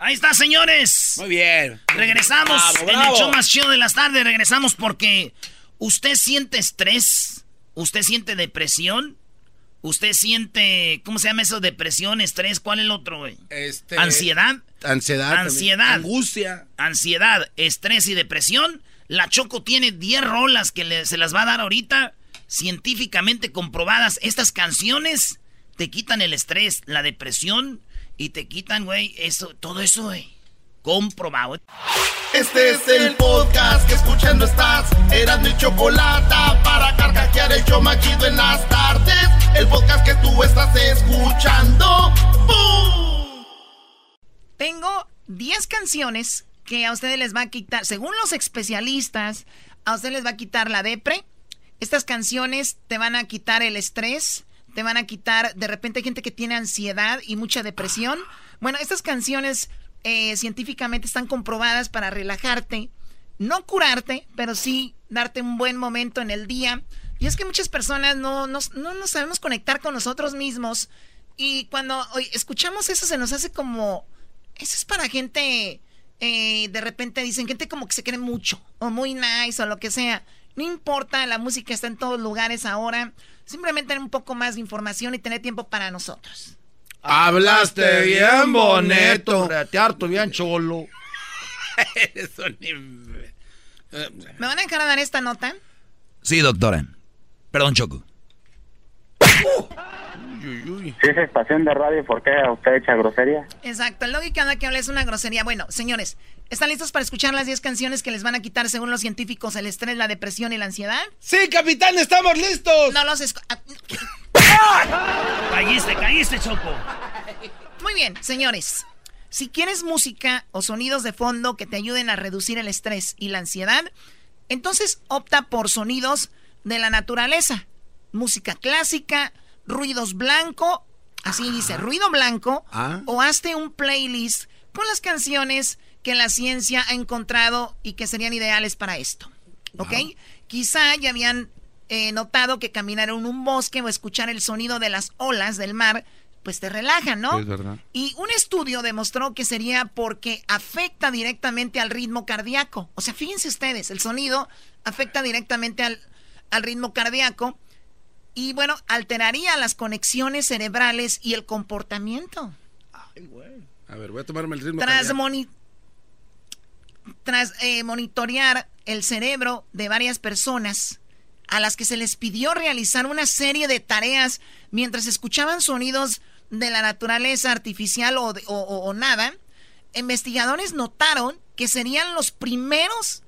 Ahí está, señores. Muy bien. Regresamos Bravo, en el show más chido de las tardes. Regresamos porque usted siente estrés, usted siente depresión, usted siente, ¿cómo se llama eso? Depresión, estrés, ¿cuál es el otro, güey? Este- Ansiedad. Ansiedad. también. Ansiedad. Angustia. Ansiedad, estrés y depresión. La Choco tiene 10 rolas que le- se las va a dar ahorita. Científicamente comprobadas. Estas canciones te quitan el estrés, la depresión y te quitan, güey, eso, todo eso, güey. Comprobado. Este es el podcast que escuchando estás. Eran mi chocolate para carcajear el show más chido en las tardes. El podcast que tú estás escuchando. ¡Bum! Tengo 10 canciones que a ustedes les va a quitar, según los especialistas, a ustedes les va a quitar la depre. Estas canciones te van a quitar el estrés, te van a quitar, de repente hay gente que tiene ansiedad y mucha depresión. Bueno, estas canciones eh, científicamente están comprobadas para relajarte, no curarte, pero sí darte un buen momento en el día. Y es que muchas personas no nos, no nos sabemos conectar con nosotros mismos. Y cuando escuchamos eso se nos hace como... Eso es para gente, eh, de repente dicen, gente como que se cree mucho, o muy nice, o lo que sea. No importa, la música está en todos lugares ahora. Simplemente tener un poco más de información y tener tiempo para nosotros. Hablaste bien bonito. Retearto bien cholo. ¿Me van a dejar a dar esta nota? Sí, doctora. Perdón, Choco. Si es estación de radio, ¿por qué usted echa grosería? Exacto, el cada que habla es una grosería. Bueno, señores, ¿están listos para escuchar las 10 canciones que les van a quitar, según los científicos, el estrés, la depresión y la ansiedad? Sí, capitán, estamos listos. No los escu- ah, Caíste, caíste, Choco. Muy bien, señores. Si quieres música o sonidos de fondo que te ayuden a reducir el estrés y la ansiedad, entonces opta por sonidos de la naturaleza. Música clásica, ruidos blanco, así dice, ruido blanco, Ah. o hazte un playlist con las canciones que la ciencia ha encontrado y que serían ideales para esto. ¿Ok? Quizá ya habían eh, notado que caminar en un bosque o escuchar el sonido de las olas del mar, pues te relajan, ¿no? Es verdad. Y un estudio demostró que sería porque afecta directamente al ritmo cardíaco. O sea, fíjense ustedes, el sonido afecta directamente al, al ritmo cardíaco y bueno, alteraría las conexiones cerebrales y el comportamiento. A ver, voy a tomarme el ritmo. Tras, moni- tras eh, monitorear el cerebro de varias personas a las que se les pidió realizar una serie de tareas mientras escuchaban sonidos de la naturaleza artificial o, de- o- o- o nada, investigadores notaron que serían los primeros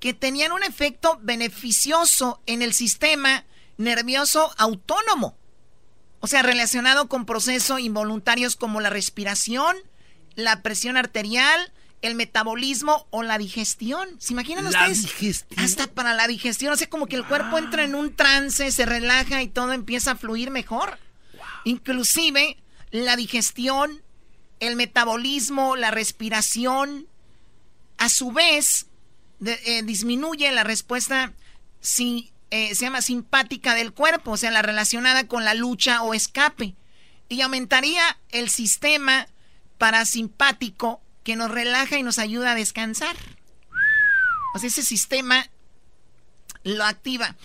que tenían un efecto beneficioso en el sistema nervioso autónomo. O sea, relacionado con procesos involuntarios como la respiración, la presión arterial, el metabolismo o la digestión. ¿Se imaginan La ustedes? digestión. Hasta para la digestión, o sea, como que el cuerpo entra en un trance, se relaja y todo empieza a fluir mejor. Inclusive la digestión, el metabolismo, la respiración, a su vez de- eh, disminuye la respuesta si, eh, se llama simpática del cuerpo, o sea, la relacionada con la lucha o escape. Y aumentaría el sistema parasimpático que nos relaja y nos ayuda a descansar. O sea, ese sistema lo activa.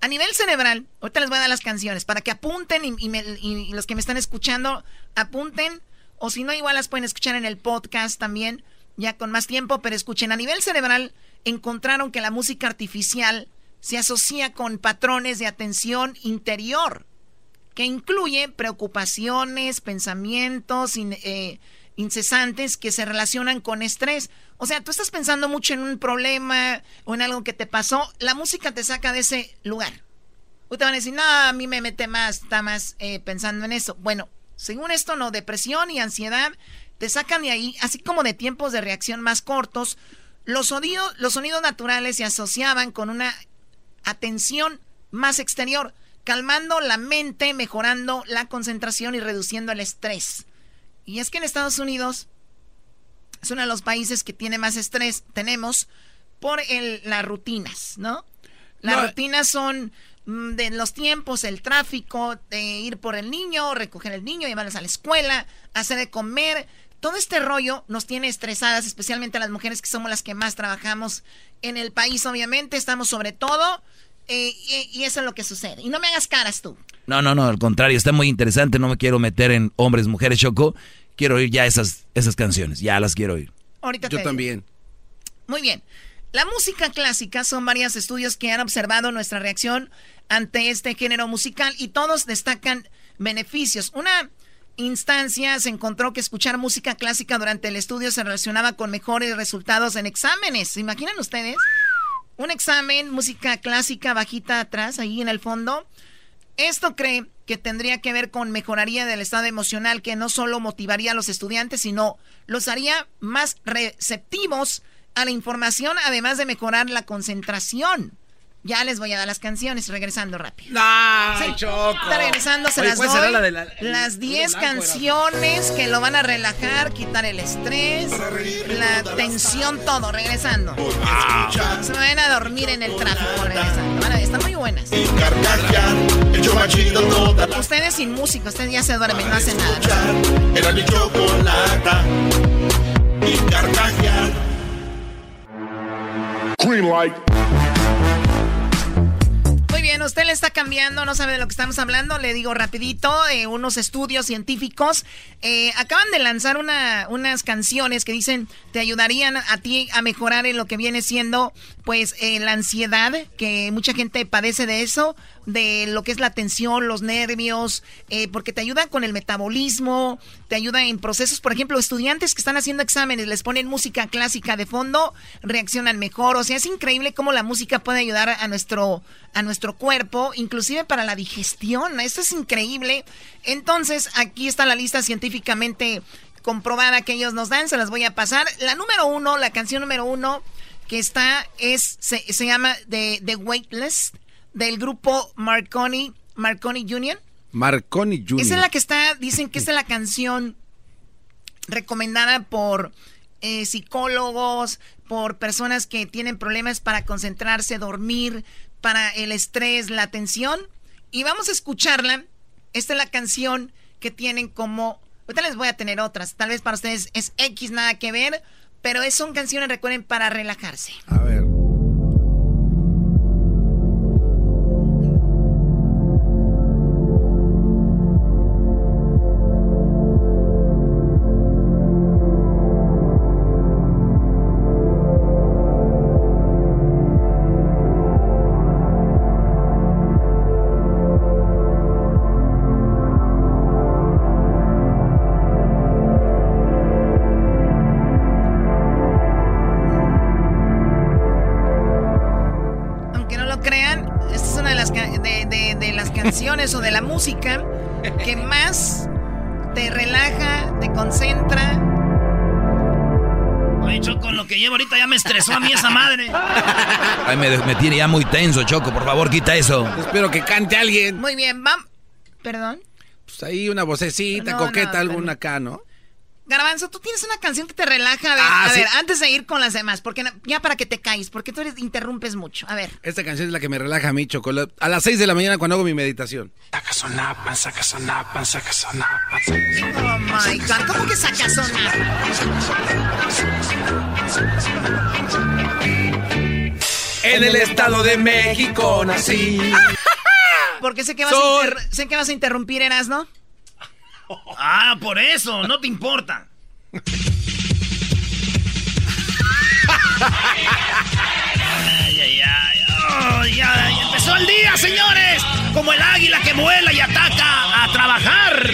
A nivel cerebral, ahorita les voy a dar las canciones para que apunten y, los que me están escuchando apunten. O si no, igual las pueden escuchar en el podcast también, ya con más tiempo, pero escuchen. A nivel cerebral, encontraron que la música artificial se asocia con patrones de atención interior, que incluye preocupaciones, pensamientos eh, incesantes que se relacionan con estrés. O sea, tú estás pensando mucho en un problema o en algo que te pasó, la música te saca de ese lugar. Ustedes van a decir, no, a mí me mete más, está más eh, pensando en eso. Bueno, según esto, no, depresión y ansiedad te sacan de ahí, así como de tiempos de reacción más cortos. Los los sonidos naturales se asociaban con una atención más exterior, calmando la mente, mejorando la concentración y reduciendo el estrés. Y es que en Estados Unidos es uno de los países que tiene más estrés, tenemos, por el, las rutinas, ¿no? Las No. rutinas son mm, de los tiempos, el tráfico, de ir por el niño, recoger el niño, llevarlos a la escuela, hacer de comer. Todo este rollo nos tiene estresadas, especialmente a las mujeres que somos las que más trabajamos en el país, obviamente, estamos sobre todo, eh, y, y eso es lo que sucede. Y no me hagas caras tú. No, no, no, al contrario, está muy interesante, no me quiero meter en hombres, mujeres, Choco. quiero oír ya esas, esas canciones, ya las quiero oír. Ahorita Yo te- también. Muy bien. La música clásica son varios estudios que han observado nuestra reacción ante este género musical y todos destacan beneficios. Una instancia se encontró que escuchar música clásica durante el estudio se relacionaba con mejores resultados en exámenes. ¿Se imaginan ustedes? Un examen, música clásica bajita atrás, ahí en el fondo. Esto cree que tendría que ver con mejoraría del estado emocional que no solo motivaría a los estudiantes, sino los haría más receptivos a la información, además de mejorar la concentración. Ya les voy a dar las canciones regresando rápido. ¡Ay, Sí, Choco! está regresando, se Oye, las ¿cuál doy. será la de la- las el 10 blanco era? canciones que lo van a relajar, quitar el estrés, la tensión, todo, regresando. Se van a dormir en el tráfico regresando. Van a- están muy buenas. Ustedes sin música, ustedes ya se duermen, no hacen nada. Era mi chocolata y carcajear. Green light. Bien, usted le está cambiando, no sabe de lo que estamos hablando. Le digo rapidito, eh, unos estudios científicos eh, acaban de lanzar una, unas canciones que dicen te ayudarían a ti a mejorar en lo que viene siendo pues eh, la ansiedad, que mucha gente padece de eso, de lo que es la tensión, los nervios, eh, porque te ayudan con el metabolismo, te ayuda en procesos, por ejemplo, estudiantes que están haciendo exámenes, les ponen música clásica de fondo, reaccionan mejor, o sea, es increíble cómo la música puede ayudar a nuestro, a nuestro cuerpo, inclusive para la digestión, esto es increíble. Entonces, aquí está la lista científicamente comprobada que ellos nos dan, se las voy a pasar. La número uno, la canción número uno que está es, se, se llama The, The Weightless del grupo Marconi, Marconi Union. Marconi Jr. Esa es la que está, dicen que esta es la canción recomendada por eh, psicólogos, por personas que tienen problemas para concentrarse, dormir, para el estrés, la tensión. Y vamos a escucharla. Esta es la canción que tienen como... Ahorita les voy a tener otras. Tal vez para ustedes es X, nada que ver. Pero son canciones, recuerden, para relajarse. A ver. Me, tiene ya muy tenso, Choco. Por favor, quita eso. Espero que cante alguien. Muy bien, vamos. Perdón. Pues ahí una vocecita No, coqueta, no, alguna acá, ¿no? Garbanzo, tú tienes una canción que te relaja. A ver, Ah, a sí. ver, antes de ir con las demás, porque ya para que te caes, porque tú eres, interrumpes mucho. A ver. Esta canción es la que me relaja a mí, Chocolate. A las 6 de la mañana cuando hago mi meditación. Saca sonapan, saca sonapan, saca sonapan. Oh my God, ¿cómo que sacas sonar? En el Estado de México nací. Porque sé que vas, a, Soy- sé que vas a interrumpir, Eras, ¿no? Ah, por eso, no te importa. Ay, ay, ay. Ay, ay, empezó el día, señores. Como el águila que vuela y ataca a trabajar.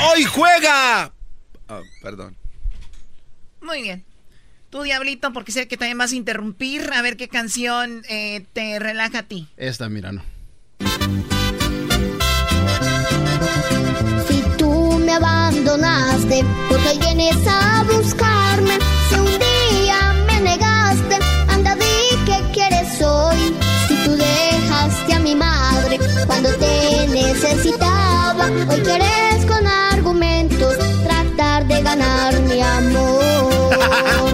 ¡Hoy juega! Ah, perdón. Muy bien. Tú, Diablito, porque sé que también vas a interrumpir. A ver qué canción eh, te relaja a ti. Esta, mira, no. Si tú me abandonaste, porque hoy vienes a buscarme. Si un día me negaste, anda di que quieres hoy. Si tú dejaste a mi madre cuando te necesitaba, hoy quieres con argumentos tratar de ganar mi amor.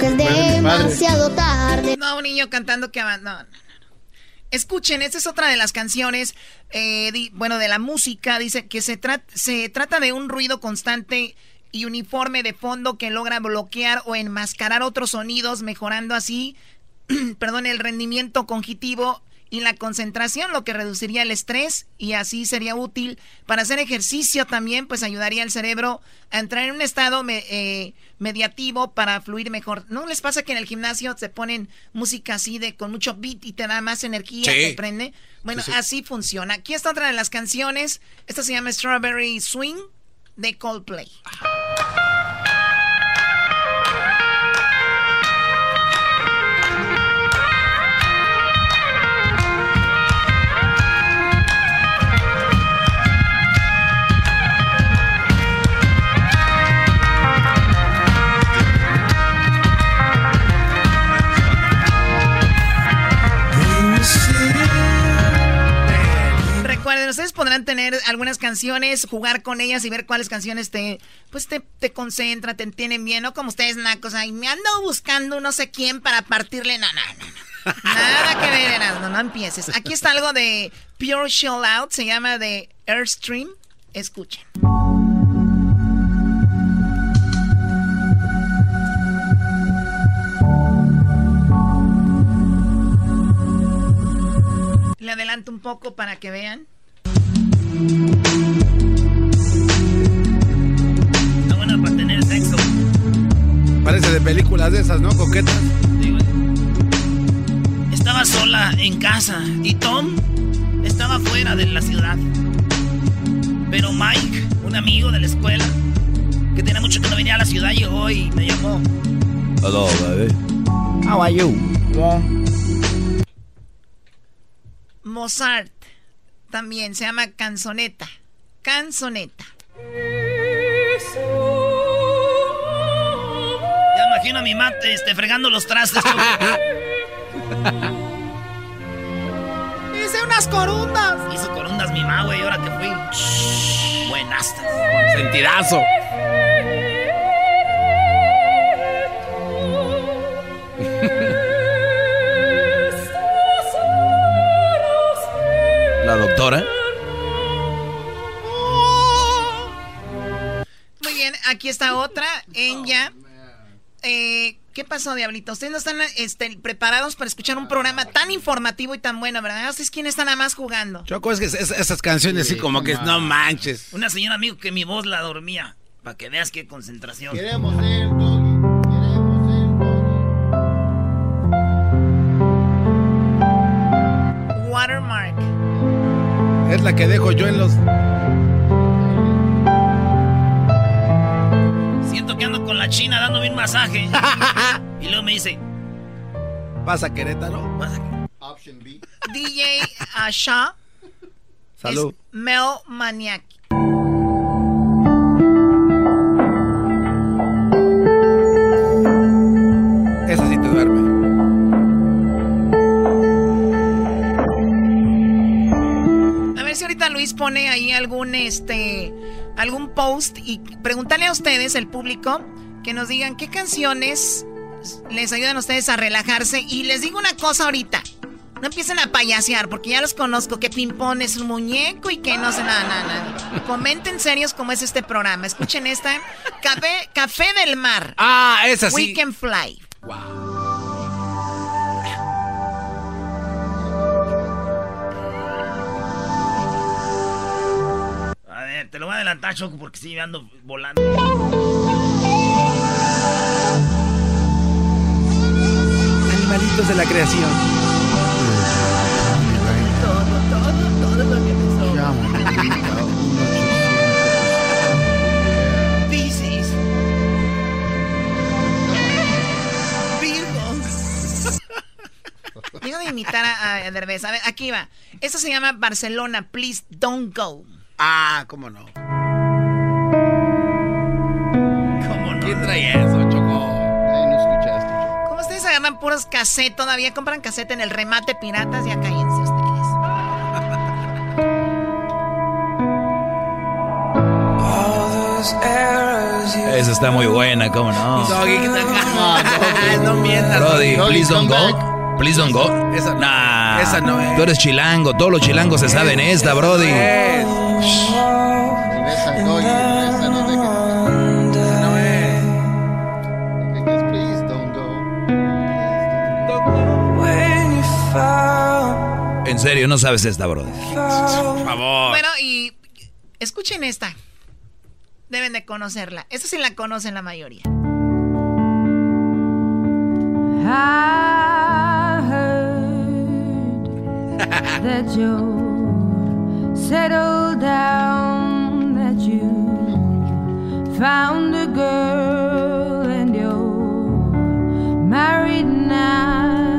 Creo que es demasiado tarde. No, un niño cantando que abandona. No, no, no. Escuchen, esta es otra de las canciones, eh, di- bueno, de la música. Dice que se, tra- se trata de un ruido constante y uniforme de fondo que logra bloquear o enmascarar otros sonidos, mejorando así, perdón, el rendimiento cognitivo y la concentración, lo que reduciría el estrés y así sería útil para hacer ejercicio también, pues ayudaría al cerebro a entrar en un estado eh, mediativo para fluir mejor. ¿No les pasa que en el gimnasio te ponen música así de con mucho beat y te da más energía, te prende? Bueno, así funciona. Aquí está otra de las canciones. Esta se llama Strawberry Swing de Coldplay. Ustedes podrán tener algunas canciones, jugar con ellas y ver cuáles canciones te, pues te, te concentran, te tienen bien, no como ustedes, nacos, ahí me ando buscando no sé quién para partirle, no, no, no, Nada que ver, no, no empieces. Aquí está algo de Pure Chill Out, se llama de Airstream. Escuchen. Le adelanto un poco para que vean. Está buena para tener sexo. Parece de películas de esas, ¿no? Coquetas. Estaba sola en casa y Tom estaba fuera de la ciudad. Pero Mike, un amigo de la escuela, que tenía mucho que no venía a la ciudad, llegó y me llamó. Hello, baby. How are you? Mozart también se llama canzoneta. Canzoneta. Ya imagino a mi mate este, fregando los trastes. Hice unas corundas. Hizo corundas mi ma, güey, ahora que fui. Buenas. Sentidazo. Aquí está otra. Enya. Eh, ¿Qué pasó, Diablito? Ustedes no están este, preparados para escuchar un programa tan informativo y tan bueno, ¿verdad? ¿Ustedes quién está nada más jugando? Choco, es que es- esas canciones así como que no manches. Una señora amigo que mi voz la dormía. Para que veas qué concentración. Queremos ser Watermark. Es la que dejo yo en los. Siento que ando con la china dándome un masaje. y luego me dice, Pasa Querétaro. Option B. DJ Asha. Salud. Mel Maniac. Esa sí te duerme. A ver si ahorita Luis pone ahí algún este algún post y pregúntale a ustedes, el público, que nos digan qué canciones les ayudan a ustedes a relajarse. Y les digo una cosa ahorita. No empiecen a payasear, porque ya los conozco, que Pimpón es un muñeco y que no sé nada, nada, nada. Comenten serios como es este programa. Escuchen esta. Café, Café del Mar. Ah, esa sí. We Can Fly. a te lo voy a adelantar, Choco, porque sí, me ando volando. Animalitos de la creación. Pisces. Virgo. Deja de imitar a, a Derbez. A ver, aquí va. Esto se llama Barcelona, Please Don't Go. Ah, cómo no. ¿Cómo no? ¿Quién trae eso, Choco? Ay, no escuchaste. Como ustedes agarran puros cassette todavía, compran cassette en el remate piratas, ya cállense ustedes. Esa está muy buena, ¿cómo no? Doggy, ¿qué tal? No mientas. Brody, please don't go. Please don't go. Esa no. Nah. Esa no es. Tú eres chilango, todos los chilangos se saben esta, Brody. Es. Regresa, Doggy, regresa, no dejes. Esa no es. Dejes, please don't go. En serio, no sabes esta, brother. Por favor. Bueno, y escuchen esta. Deben de conocerla. Esta sí la conocen la mayoría. I heard that you settled down, that you found a girl and you're married now.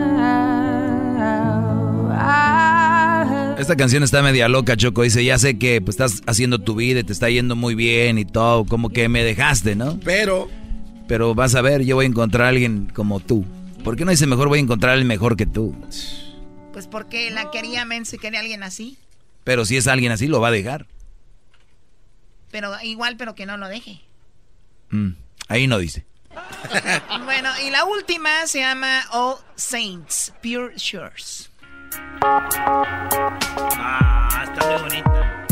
Esta canción está media loca, Choco. Dice, ya sé que pues, estás haciendo tu vida y te está yendo muy bien y todo. Como que me dejaste, ¿no? Pero... Pero vas a ver, yo voy a encontrar a alguien como tú. ¿Por qué no dice mejor voy a encontrar a alguien mejor que tú? Pues porque la quería menso y quería alguien así. Pero si es alguien así, lo va a dejar. Pero igual, pero que no lo deje. Mm, ahí no dice. bueno, y la última se llama All Saints, Pure Shores. Ah, está muy bonita.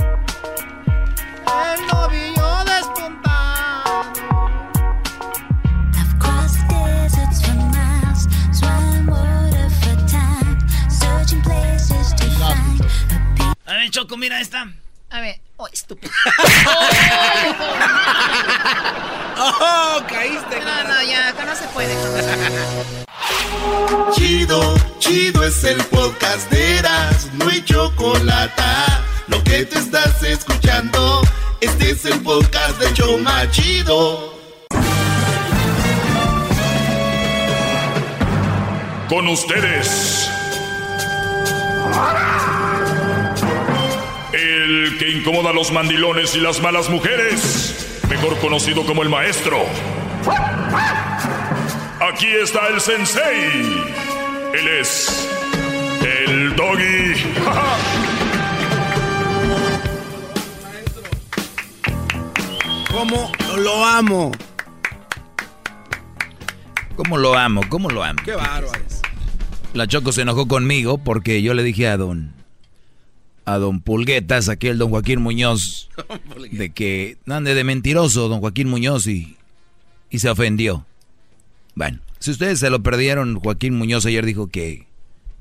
El novillo A ver, Choco, mira esta. A ver, oh, estúpido. ¡Oh, caíste! No, no, ya, acá no se puede. Chido, chido es el podcast de Eras, no hay chocolate. Lo que te estás escuchando, este es el podcast de Choma Chido. Con ustedes. El que incomoda a los mandilones y las malas mujeres, mejor conocido como el maestro. Aquí está el sensei. Él es el doggy. ¿Cómo lo amo? ¿Cómo lo amo? ¿Cómo lo amo? Qué bárbaro. La Choco se enojó conmigo porque yo le dije a don a don Pulguetas, aquí el don Joaquín Muñoz, de que ande de mentiroso don Joaquín Muñoz y, y se ofendió. Bueno, si ustedes se lo perdieron, Joaquín Muñoz ayer dijo que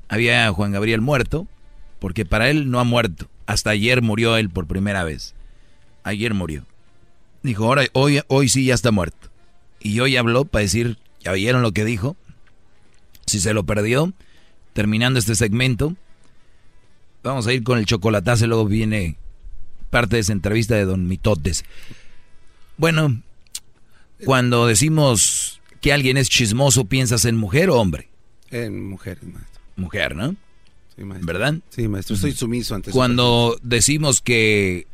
había Juan Gabriel muerto, porque para él no ha muerto. Hasta ayer murió él por primera vez. Ayer murió. Dijo, ahora, hoy, hoy sí ya está muerto. Y hoy habló para decir, ¿ya oyeron lo que dijo? Si se lo perdió, terminando este segmento, vamos a ir con el chocolatazo, luego viene parte de esa entrevista de Don Mitotes. Bueno, cuando decimos que alguien es chismoso, ¿piensas en mujer o hombre? En mujer, maestro. Mujer, ¿no? Sí, maestro. ¿Verdad? Sí, maestro. Soy sumiso ante su Cuando decimos que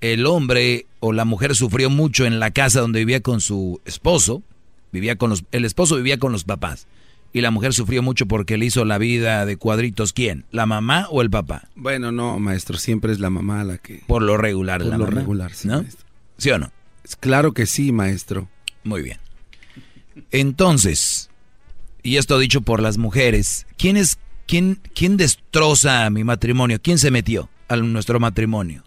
el hombre o la mujer sufrió mucho en la casa donde vivía con su esposo, vivía con los, el esposo vivía con los papás y la mujer sufrió mucho porque le hizo la vida de cuadritos. ¿Quién? ¿La mamá o el papá? Bueno, no, maestro, siempre es la mamá la que... Por lo regular, Por la lo mamá, regular, sí, ¿no? maestro. ¿Sí o no? Claro que sí, maestro. Muy bien. Entonces, y esto dicho por las mujeres, ¿quién es quién quién destroza mi matrimonio? ¿Quién se metió a nuestro matrimonio?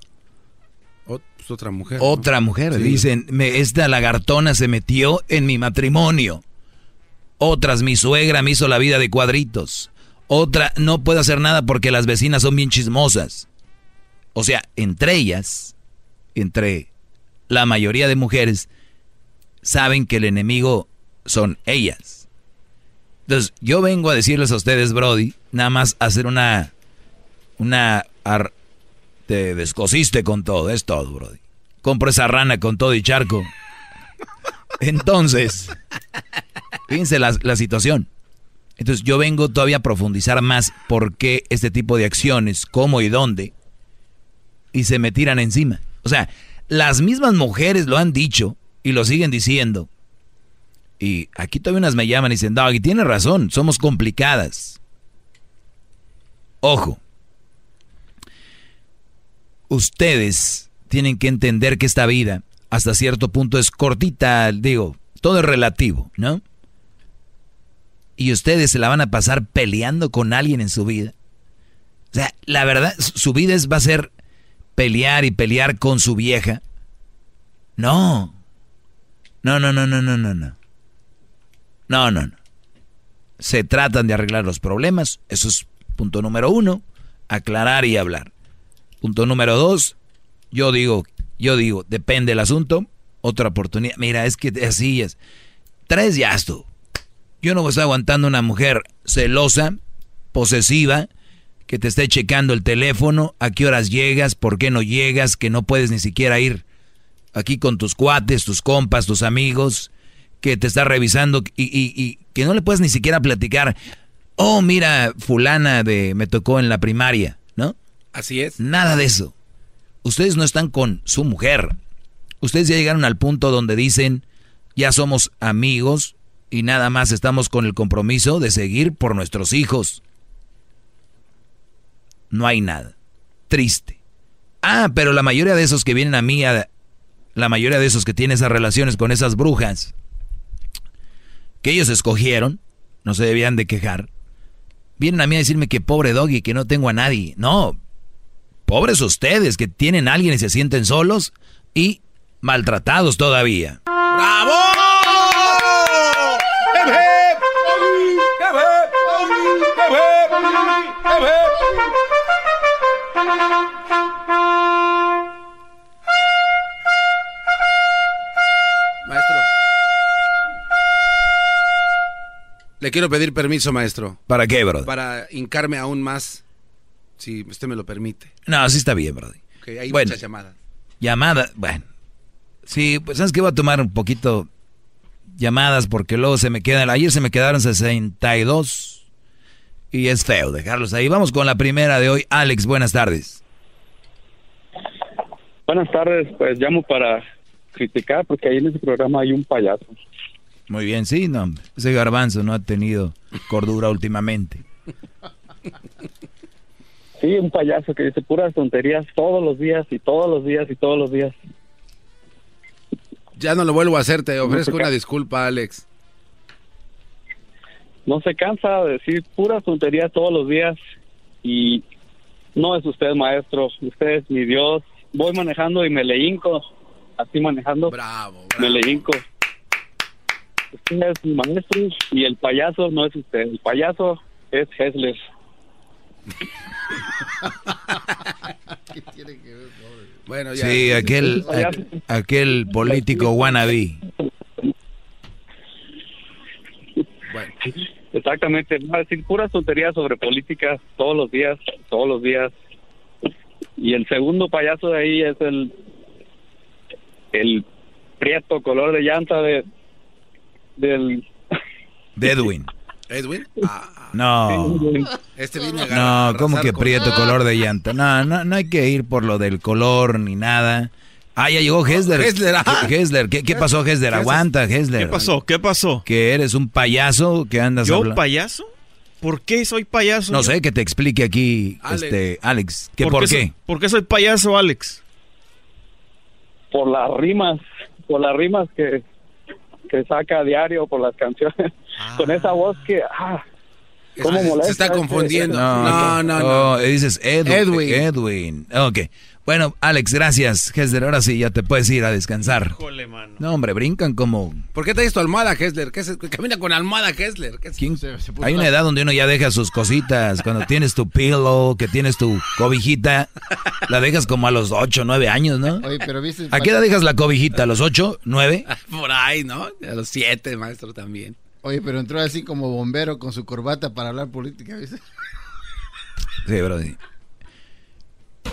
Pues otra mujer. ¿no? Otra mujer. Sí. Dicen, me, esta lagartona se metió en mi matrimonio. Otras, mi suegra me hizo la vida de cuadritos. Otra, no puedo hacer nada porque las vecinas son bien chismosas. O sea, entre ellas, entre la mayoría de mujeres, saben que el enemigo son ellas. Entonces, yo vengo a decirles a ustedes, Brody, nada más hacer una, una, ar- te descosiste con todo, es todo, Brody. Compro esa rana con todo y charco. Entonces, fíjense la, situación. Entonces yo vengo todavía a profundizar más por qué este tipo de acciones, cómo y dónde, y se me tiran encima. O sea, las mismas mujeres lo han dicho y lo siguen diciendo. Y aquí todavía unas me llaman y dicen, Doggy, tiene razón, somos complicadas. Ojo, ustedes tienen que entender que esta vida hasta cierto punto es cortita, digo, todo es relativo, ¿no? Y ustedes se la van a pasar peleando con alguien en su vida. O sea, la verdad, su vida es, va a ser pelear y pelear con su vieja. No. No, no, no, no, no, no, no. No, no, no. Se tratan de arreglar los problemas, eso es punto número uno. aclarar y hablar. Punto número dos, yo digo, yo digo, depende del asunto, otra oportunidad. Mira, es que así es. Tres ya esto. Yo no voy a estar aguantando una mujer celosa, posesiva, que te esté checando el teléfono, a qué horas llegas, por qué no llegas, que no puedes ni siquiera ir aquí con tus cuates, tus compas, tus amigos, que te está revisando y, y- y que no le puedes ni siquiera platicar. Oh, mira, fulana de me tocó en la primaria, ¿no? Así es. Nada de eso. Ustedes no están con su mujer. Ustedes ya llegaron al punto donde dicen, ya somos amigos y nada más estamos con el compromiso de seguir por nuestros hijos. No hay nada. Triste. Ah, pero la mayoría de esos que vienen a mí, a- la mayoría de esos que tienen esas relaciones con esas brujas, que ellos escogieron, no se debían de quejar, vienen a mí a decirme que pobre doggy, que no tengo a nadie. No, pobres ustedes que tienen a alguien y se sienten solos y maltratados todavía. ¡Bravo! Maestro. Le quiero pedir permiso, maestro. ¿Para qué, brother? Para hincarme aún más, si usted me lo permite. No, así está bien, brother. Ok, hay Bueno. muchas llamadas. Llamada, bueno. Sí, pues sabes que voy a tomar un poquito llamadas porque luego se me quedan, ayer se me quedaron 62 y es feo dejarlos ahí. Vamos con la primera de hoy. Alex, buenas tardes. Buenas tardes, pues llamo para criticar porque ahí en ese programa hay un payaso. Muy bien, sí, no, ese garbanzo no ha tenido cordura últimamente. Sí, un payaso que dice puras tonterías todos los días y todos los días y todos los días. Ya no lo vuelvo a hacer, te ofrezco una disculpa, Alex. No se cansa de decir puras tonterías todos los días y no es usted maestro, usted es mi Dios. Voy manejando y me le hinco, así manejando. Bravo, Me le hinco. Usted es mi maestro y el payaso no es usted, el payaso es Hessler. Bueno, ya. Sí, aquel, aqu- aquel político wannabe. Exactamente, va a decir puras tonterías sobre política todos los días, todos los días. Y el segundo payaso de ahí es el el prieto color de llanta de del De Edwin. ¿Edwin? No. Este viene a ganar- No, ¿cómo que prieto color de llanta? No, no, no hay que ir por lo del color ni nada. Ah, ya llegó Hesler. Hessler, ajá. Hesler, ¿qué, qué pasó, Hesler? ¿Qué Aguanta, Hesler. ¿Qué pasó? ¿Qué pasó? Que eres un payaso que andas ¿Yo hablando- payaso? ¿Por qué soy payaso? No yo? sé, que te explique aquí, Alex. este, Alex. ¿Que por, qué? soy- ¿Por qué soy payaso, Alex? por las rimas, por las rimas que que saca a diario por las canciones, con esa voz que ah, cómo Se molesta. está ese- confundiendo. No, No, no, no. Oh, dices Edwin. Edwin. Edwin. Ok. Bueno, Alex, gracias. Hesler, ahora sí, ya te puedes ir a descansar. Híjole, mano. No, hombre, brincan como... ¿Por qué traes tu almohada, Hessler? ¿Qué es- camina con almohada, se- se puso Hay una edad donde uno ya deja sus cositas. Cuando tienes tu pillow, que tienes tu cobijita, la dejas como a los 8, 9 años, ¿no? Oye, pero viste. ¿A qué edad dejas la cobijita? ¿A los 8, 9? Por ahí, ¿no? A los siete, maestro, también. Oye, pero entró así como bombero con su corbata para hablar política, ¿viste? Sí, bro. sí.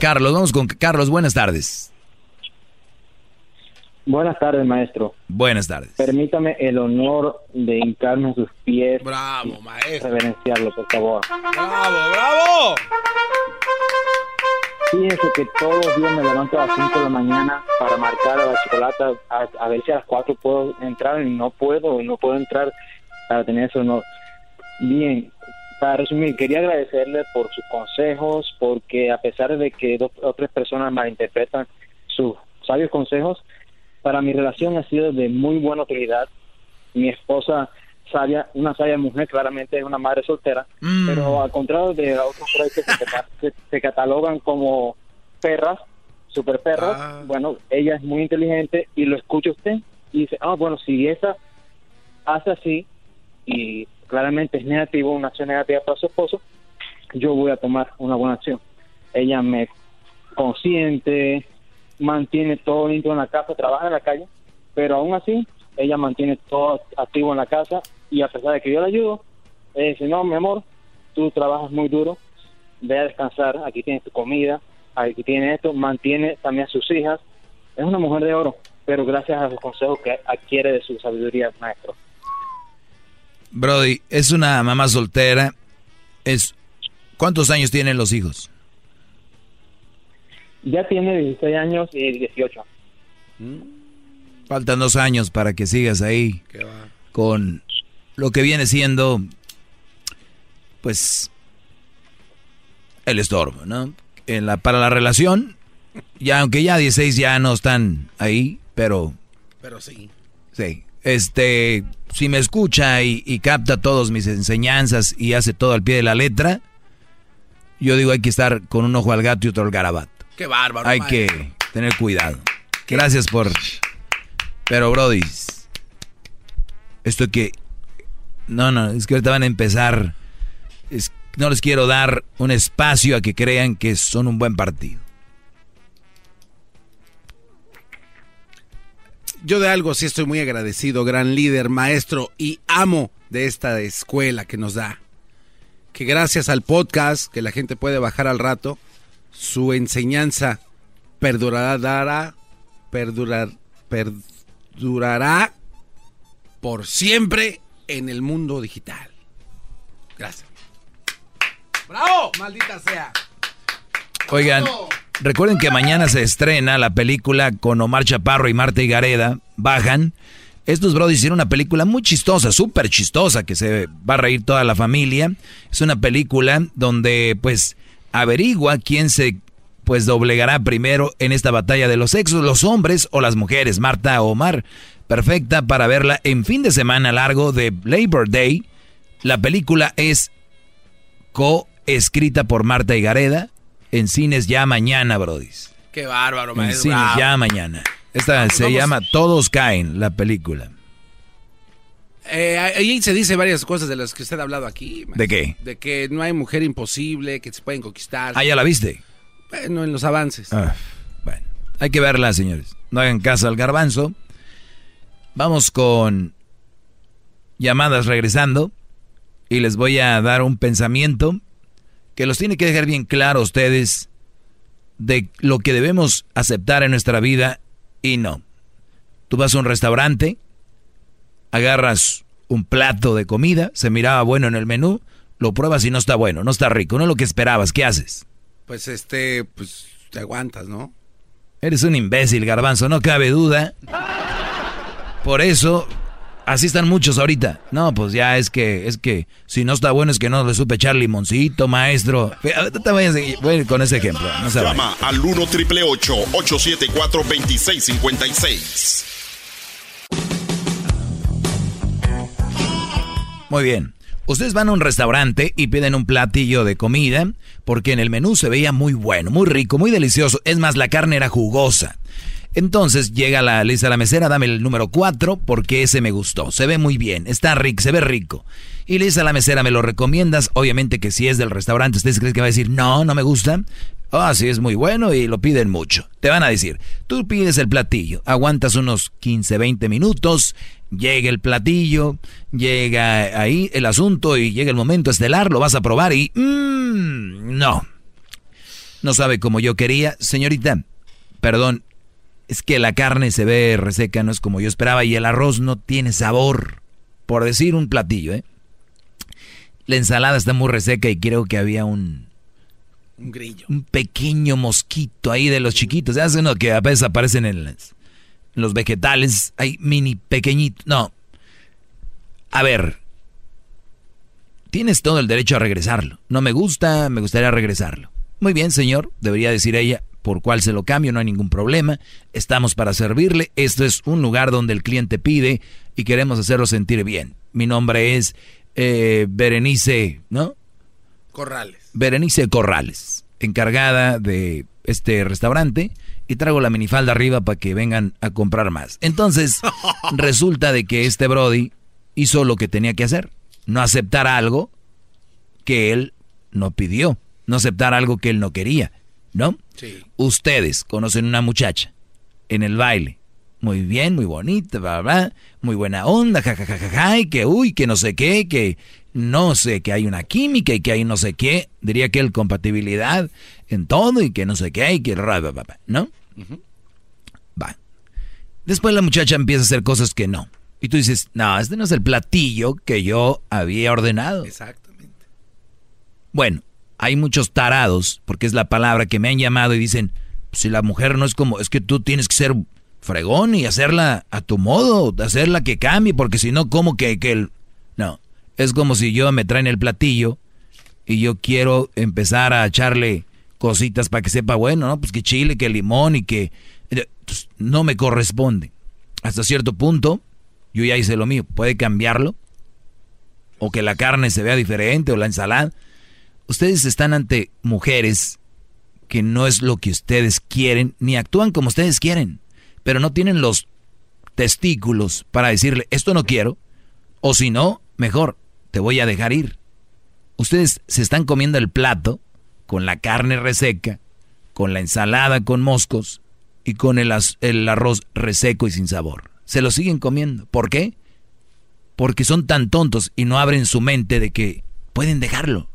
Carlos, vamos con Carlos. Buenas tardes. Buenas tardes, maestro. Buenas tardes. Permítame el honor de hincarme a sus pies. Bravo, maestro. Reverenciarlo, por favor. ¡Bravo, bravo! Fíjense que todos los días me levanto a las 5 de la mañana para marcar a la chocolata a, a ver si a las 4 puedo entrar y no puedo, no puedo entrar para tener ese honor. Bien, para resumir, quería agradecerle por sus consejos, porque a pesar de que dos o tres personas malinterpretan sus sabios consejos, para mi relación ha sido de muy buena utilidad. Mi esposa, sabia, una sabia mujer, claramente es una madre soltera, pero al contrario de otros ahí que se, catalogan como perras, super perras, bueno, ella es muy inteligente y lo escucha usted y dice, ah, bueno, si esa hace así y claramente es negativo, una acción negativa para su esposo, yo voy a tomar una buena acción. Ella me consiente, mantiene todo limpio en la casa, trabaja en la calle, pero aún así ella mantiene todo activo en la casa y a pesar de que yo la ayudo, ella dice, no, mi amor, tú trabajas muy duro, ve a descansar, aquí tienes tu comida, aquí tienes esto, mantiene también a sus hijas. Es una mujer de oro, pero gracias a los consejos que adquiere de su sabiduría, maestro. Brody, es una mamá soltera. Es ¿Cuántos años tienen los hijos? Ya tiene 16 años y 18. Faltan dos años para que sigas ahí con lo que viene siendo, pues, el estorbo, ¿no? En la, para la relación, ya aunque ya 16 ya no están ahí, pero Pero sí. Sí. Este, si me escucha y, y capta todas mis enseñanzas y hace todo al pie de la letra, yo digo hay que estar con un ojo al gato y otro al garabato. Qué bárbaro. Hay que tener cuidado. Gracias por... Pero, Brody, esto que... No, no, es que ahorita van a empezar... es- no les quiero dar un espacio a que crean que son un buen partido. Yo de algo sí estoy muy agradecido, gran líder, maestro y amo de esta escuela que nos da. Que gracias al podcast que la gente puede bajar al rato, su enseñanza perdurará, dará, perdurar, perdurará por siempre en el mundo digital. Gracias. ¡Bravo! Maldita sea. Oigan, recuerden que mañana se estrena la película con Omar Chaparro y Marta Higareda. Bajan. Estos bros hicieron una película muy chistosa, súper chistosa, que se va a reír toda la familia. Es una película donde, pues, averigua quién se, pues, doblegará primero en esta batalla de los sexos, los hombres o las mujeres, Marta o Omar. Perfecta para verla en fin de semana largo de Labor Day. La película es coescrita por Marta Higareda en cines ya mañana, brodis. Qué bárbaro, En maestro. cines Bravo. ya mañana. Esta Vamos, se vamos. llama Todos caen, la película. Eh, ahí se dice varias cosas de las que usted ha hablado aquí. maestro. ¿De qué? De que no hay mujer imposible, que se pueden conquistar. Ah, ¿ya la viste? Bueno, en los avances. Ah, bueno, hay que verla, señores. No hagan caso al garbanzo. Vamos con llamadas regresando. Y les voy a dar un pensamiento que los tiene que dejar bien claro a ustedes de lo que debemos aceptar en nuestra vida y no. Tú vas a un restaurante, agarras un plato de comida, se miraba bueno en el menú, lo pruebas y no está bueno, no está rico, no es lo que esperabas. ¿Qué haces? Pues este, pues te aguantas, ¿no? Eres un imbécil, garbanzo, no cabe duda. Por eso, así están muchos ahorita. No, pues ya es que, es que, si no está bueno es que no le supe echar limoncito, maestro. Te a- voy a ir con ese ejemplo, no se. Llama al 1 triple 874 2656. Muy bien. Ustedes van a un restaurante y piden un platillo de comida porque en el menú se veía muy bueno, muy rico, muy delicioso. Es más, la carne era jugosa. Entonces llega la lista la mesera, dame el número 4 porque ese me gustó. Se ve muy bien, está rico, se ve rico. Y le dice a la mesera, ¿me lo recomiendas? Obviamente que si es del restaurante, ¿ustedes creen que va a decir, no, no me gusta? Ah, sí, es muy bueno y lo piden mucho. Te van a decir, tú pides el platillo, aguantas unos 15, 20 minutos, llega el platillo, llega ahí el asunto y llega el momento estelar, lo vas a probar y... Mmm, no. No sabe como yo quería. Señorita, perdón, es que la carne se ve reseca, no es como yo esperaba y el arroz no tiene sabor. Por decir un platillo, ¿eh? La ensalada está muy reseca y creo que había un, Un grillo. un pequeño mosquito ahí de los chiquitos. Hacen uno que a veces aparecen en, las- en los vegetales. Hay mini pequeñitos. No. A ver. Tienes todo el derecho a regresarlo. No me gusta, me gustaría regresarlo. Muy bien, señor, debería decir ella, por cuál se lo cambio, no hay ningún problema. Estamos para servirle. Esto es un lugar donde el cliente pide y queremos hacerlo sentir bien. Mi nombre es eh, Berenice, ¿no? Corrales. Berenice Corrales, encargada de este restaurante, y traigo la minifalda arriba para que vengan a comprar más. Entonces, resulta de que este Brody hizo lo que tenía que hacer, no aceptar algo que él no pidió, no aceptar algo que él no quería, ¿no? Sí. Ustedes conocen una muchacha en el baile, muy bien, muy bonita, bla, bla, muy buena onda, jajajaja, ja, ja, ja, y que uy, que no sé qué, que no sé, que hay una química y que hay no sé qué, diría que el compatibilidad en todo y que no sé qué, y que ra, ba, ba, ba, ¿no? Va. Después la muchacha empieza a hacer cosas que no. Y tú dices, no, este no es el platillo que yo había ordenado. Exactamente. Bueno, hay muchos tarados, porque es la palabra que me han llamado y dicen, si la mujer no es como, es que tú tienes que ser fregón y hacerla a tu modo, hacerla que cambie, porque si no, ¿cómo que, que el... No, es como si yo me traen el platillo y yo quiero empezar a echarle cositas para que sepa bueno, ¿no? Pues que chile, que limón y que... pues, no me corresponde. Hasta cierto punto, yo ya hice lo mío. ¿Puede cambiarlo? O que la carne se vea diferente o la ensalada. Ustedes están ante mujeres que no es lo que ustedes quieren, ni actúan como ustedes quieren, pero no tienen los testículos para decirle, esto no quiero, o si no, mejor, te voy a dejar ir. Ustedes se están comiendo el plato con la carne reseca, con la ensalada con moscos y con el, arroz reseco y sin sabor. Se lo siguen comiendo. ¿Por qué? Porque son tan tontos y no abren su mente de que pueden dejarlo.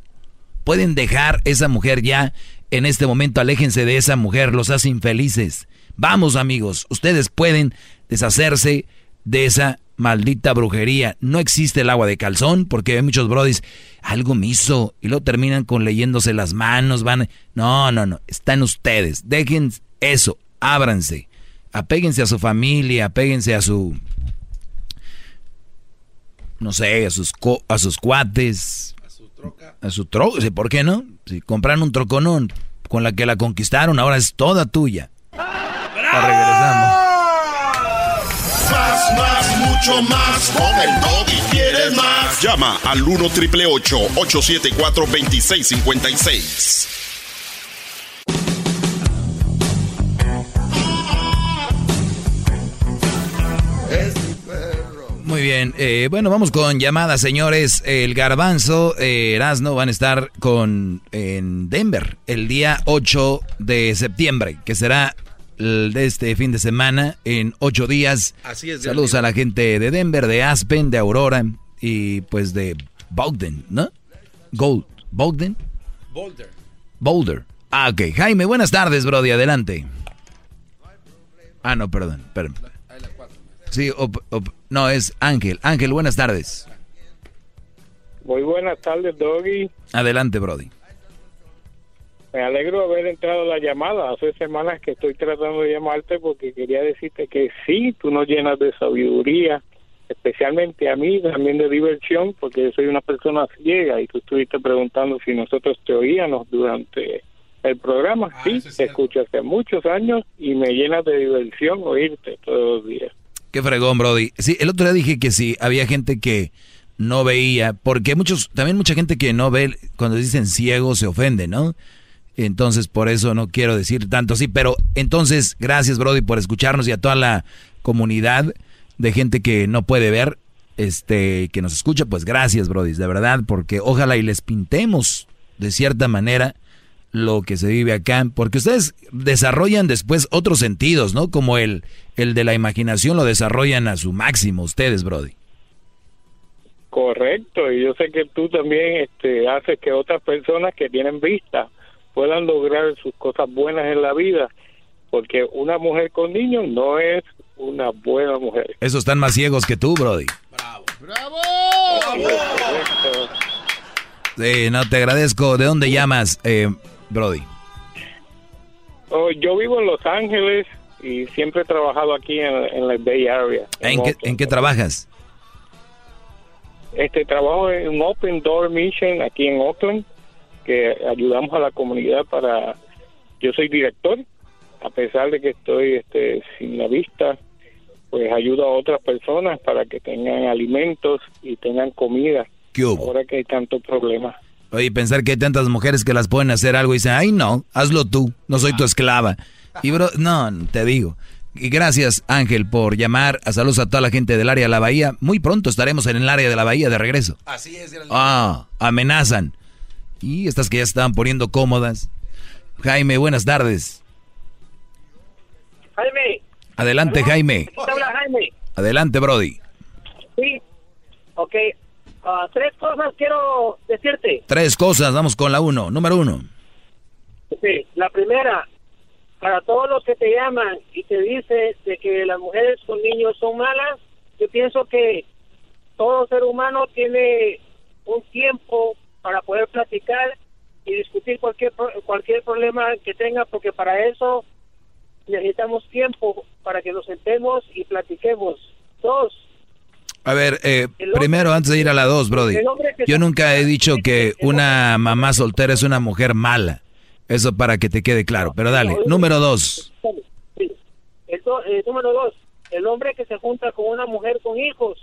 Pueden dejar esa mujer ya en este momento. Aléjense de esa mujer, los hace infelices. Vamos amigos, ustedes pueden deshacerse de esa maldita brujería. No existe el agua de calzón porque hay muchos brodis, algo me hizo y luego terminan con leyéndose las manos, van... No, no, no, están ustedes. Dejen eso, ábranse. Apéguense a su familia, apéguense a su... No sé, a sus, co- a sus cuates. A su troca. ¿Por qué no? Si compraron un troconón con la que la conquistaron, ahora es toda tuya. Regresamos. Más, más, mucho más. Con el Doggy quieres más. Llama al 1 triple 874 2656. Bien, eh, bueno, vamos con llamadas, señores. El Garbanzo, eh, Erasno van a estar con en Denver el día 8 de septiembre, que será el de este fin de semana en ocho días. Así es, Saludos a la gente de Denver, de Aspen, de Aurora y pues de Bogden, ¿no? Gold, Bogden, Boulder. Boulder. Ah, ok. Jaime, buenas tardes, Brody, adelante. Ah, no, perdón, perdón. Sí, op- op- no, es Ángel. Ángel, buenas tardes. Muy buenas tardes, Doggy. Adelante, Brody. Me alegro de haber entrado a la llamada. Hace semanas que estoy tratando de llamarte porque quería decirte que sí, tú nos llenas de sabiduría, especialmente a mí, también de diversión, porque yo soy una persona ciega y tú estuviste preguntando si nosotros te oíamos durante el programa. sí, te escucho hace muchos años y me llenas de diversión oírte todos los días. Qué fregón, Brody. Sí, el otro día dije que sí, había gente que no veía, porque muchos, también mucha gente que no ve, cuando dicen ciego se ofende, ¿no? Entonces, por eso no quiero decir tanto así, pero entonces, gracias, Brody, por escucharnos y a toda la comunidad de gente que no puede ver, este, que nos escucha, pues gracias, Brody, de verdad, porque ojalá y les pintemos de cierta manera lo que se vive acá, porque ustedes desarrollan después otros sentidos, ¿no? Como el, el de la imaginación lo desarrollan a su máximo ustedes, Brody. Correcto, y yo sé que tú también este, haces que otras personas que tienen vista puedan lograr sus cosas buenas en la vida, porque una mujer con niños no es una buena mujer. Esos están más ciegos que tú, Brody. Correcto. Sí, no, te agradezco. ¿De dónde llamas, eh, Brody? Oh, yo vivo en Los Ángeles y siempre he trabajado aquí en, en la Bay Area. ¿En qué, en qué trabajas? Este trabajo en un Open Door Mission aquí en Oakland, que ayudamos a la comunidad para. Yo soy director, a pesar de que estoy este, sin la vista, pues ayudo a otras personas para que tengan alimentos y tengan comida. ¿Qué hubo? Ahora que hay tantos problemas. Oye, pensar que hay tantas mujeres que las pueden hacer algo y dicen, ay, no, hazlo tú, no soy tu esclava. Y, bro, no, te digo. Y gracias, Ángel, por llamar. A saludos a toda la gente del área de la Bahía. Muy pronto estaremos en el área de la Bahía de regreso. Así es. Ah, amenazan. Y estas que ya se estaban poniendo cómodas. Jaime, buenas tardes. Jaime. Adelante, Jaime. ¿Te habla Jaime? Adelante, Brody. Sí. Ok. Ah, tres cosas quiero decirte. Tres cosas, vamos con la uno. Número uno. Sí. La primera, para todos los que te llaman y te dicen de que las mujeres con niños son malas, yo pienso que todo ser humano tiene un tiempo para poder platicar y discutir cualquier cualquier problema que tenga, porque para eso necesitamos tiempo para que nos sentemos y platiquemos. Dos, A ver, eh, primero, antes de ir a la dos, Brody. Yo nunca he dicho que una mamá soltera es una mujer mala. Eso para que te quede claro. Pero dale, número dos. Sí. Eh, número dos, el hombre que se junta con una mujer con hijos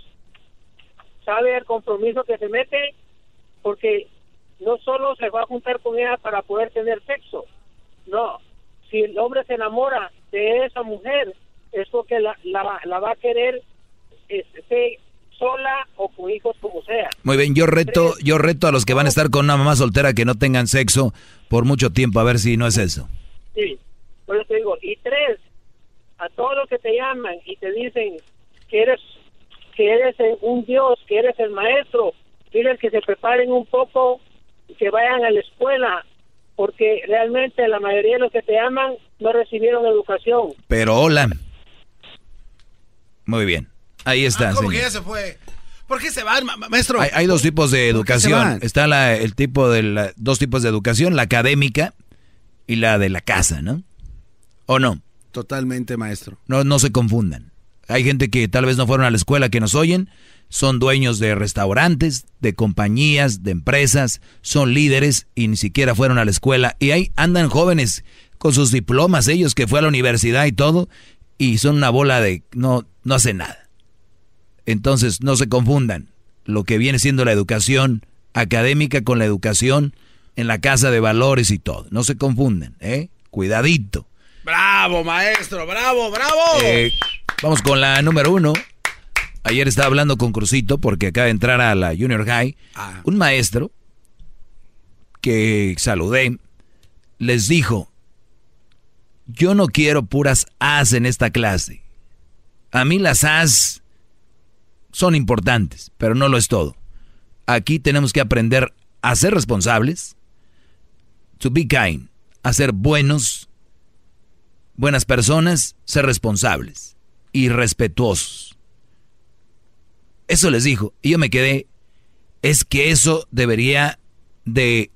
sabe el compromiso que se mete porque no solo se va a juntar con ella para poder tener sexo, no, si el hombre se enamora de esa mujer es porque la, la, la va a querer este, sola o con hijos como sea. Muy bien, yo reto, yo reto a los que van a estar con una mamá soltera que no tengan sexo por mucho tiempo, a ver si no es eso. Sí, por eso te digo. Y tres, a todos los que te llaman y te dicen que eres que eres un dios, que eres el maestro, diles que se preparen un poco, que vayan a la escuela, porque realmente la mayoría de los que te llaman no recibieron educación. Pero hola. Muy bien. Ahí está. ¿Cómo señor. que ya se fue? ¿Por qué se ma- maestro? Hay, hay dos tipos de ¿Por qué se educación. Está la, el tipo de la, dos tipos de educación, la académica y la de la casa, ¿no? ¿O no? Totalmente, maestro. No, no se confundan. Hay gente que tal vez no fueron a la escuela que nos oyen, son dueños de restaurantes, de compañías, de empresas, son líderes y ni siquiera fueron a la escuela. Y ahí andan jóvenes con sus diplomas, ellos que fue a la universidad y todo, y son una bola de no, no hacen nada. Entonces, no se confundan lo que viene siendo la educación académica con la educación en la casa de valores y todo. No se confundan, ¿eh? Cuidadito. Bravo, maestro, bravo, bravo. Eh, vamos con la número uno. Ayer estaba hablando con Crucito porque acaba de entrar a la Junior High. Un maestro que saludé les dijo, yo no quiero puras As en esta clase. A mí las As son importantes, pero no lo es todo. Aquí tenemos que aprender a ser responsables, to be kind, a ser buenos, buenas personas, ser responsables y respetuosos. Eso les dijo. Y yo me quedé, es que eso debería de,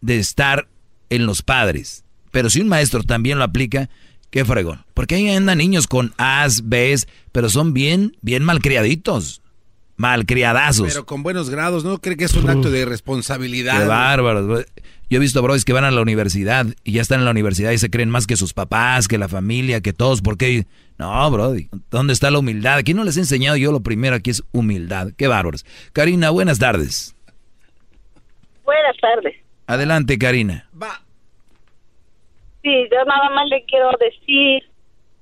de estar en los padres. Pero si un maestro también lo aplica, qué fregón. Porque ahí andan niños con As, Bs, pero son bien, bien malcriaditos. Malcriadazos. Pero con buenos grados, ¿no cree que es un acto de responsabilidad? Qué bárbaros. Yo he visto bros que van a la universidad y ya están en la universidad y se creen más que sus papás, que la familia, que todos. porque No, brody. ¿Dónde está la humildad? Aquí no les he enseñado yo lo primero, aquí es humildad. Qué bárbaros. Karina, buenas tardes. Buenas tardes. Adelante, Karina. Sí, yo nada más le quiero decir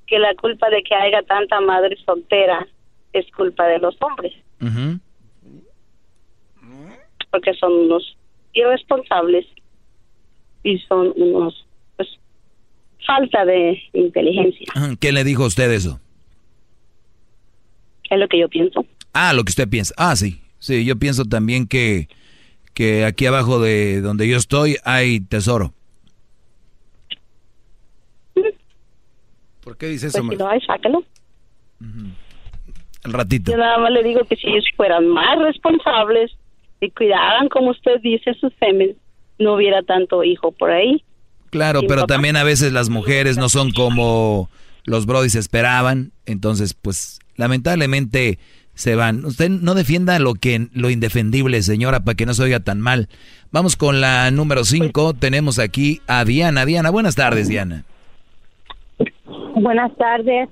que la culpa de que haya tanta madre soltera es culpa de los hombres, porque son unos irresponsables y son unos, pues, falta de inteligencia, ¿Qué le dijo a usted eso? es lo que yo pienso. Ah, lo que usted piensa. Ah, sí. Sí, yo pienso también que, que aquí abajo de donde yo estoy hay tesoro. ¿Por qué dice Pues si no hay, sácalo. Al ratito. Yo nada más le digo que si ellos fueran más responsables y cuidaran, como usted dice, sus féminas, no hubiera tanto hijo por ahí. Claro, Sin pero papá. también a veces las mujeres no son como los brodis esperaban, entonces pues lamentablemente se van. Usted no defienda lo que lo indefendible, señora, para que no se oiga tan mal. Vamos con la número 5, tenemos aquí a Diana. Diana, buenas tardes, Diana. Buenas tardes.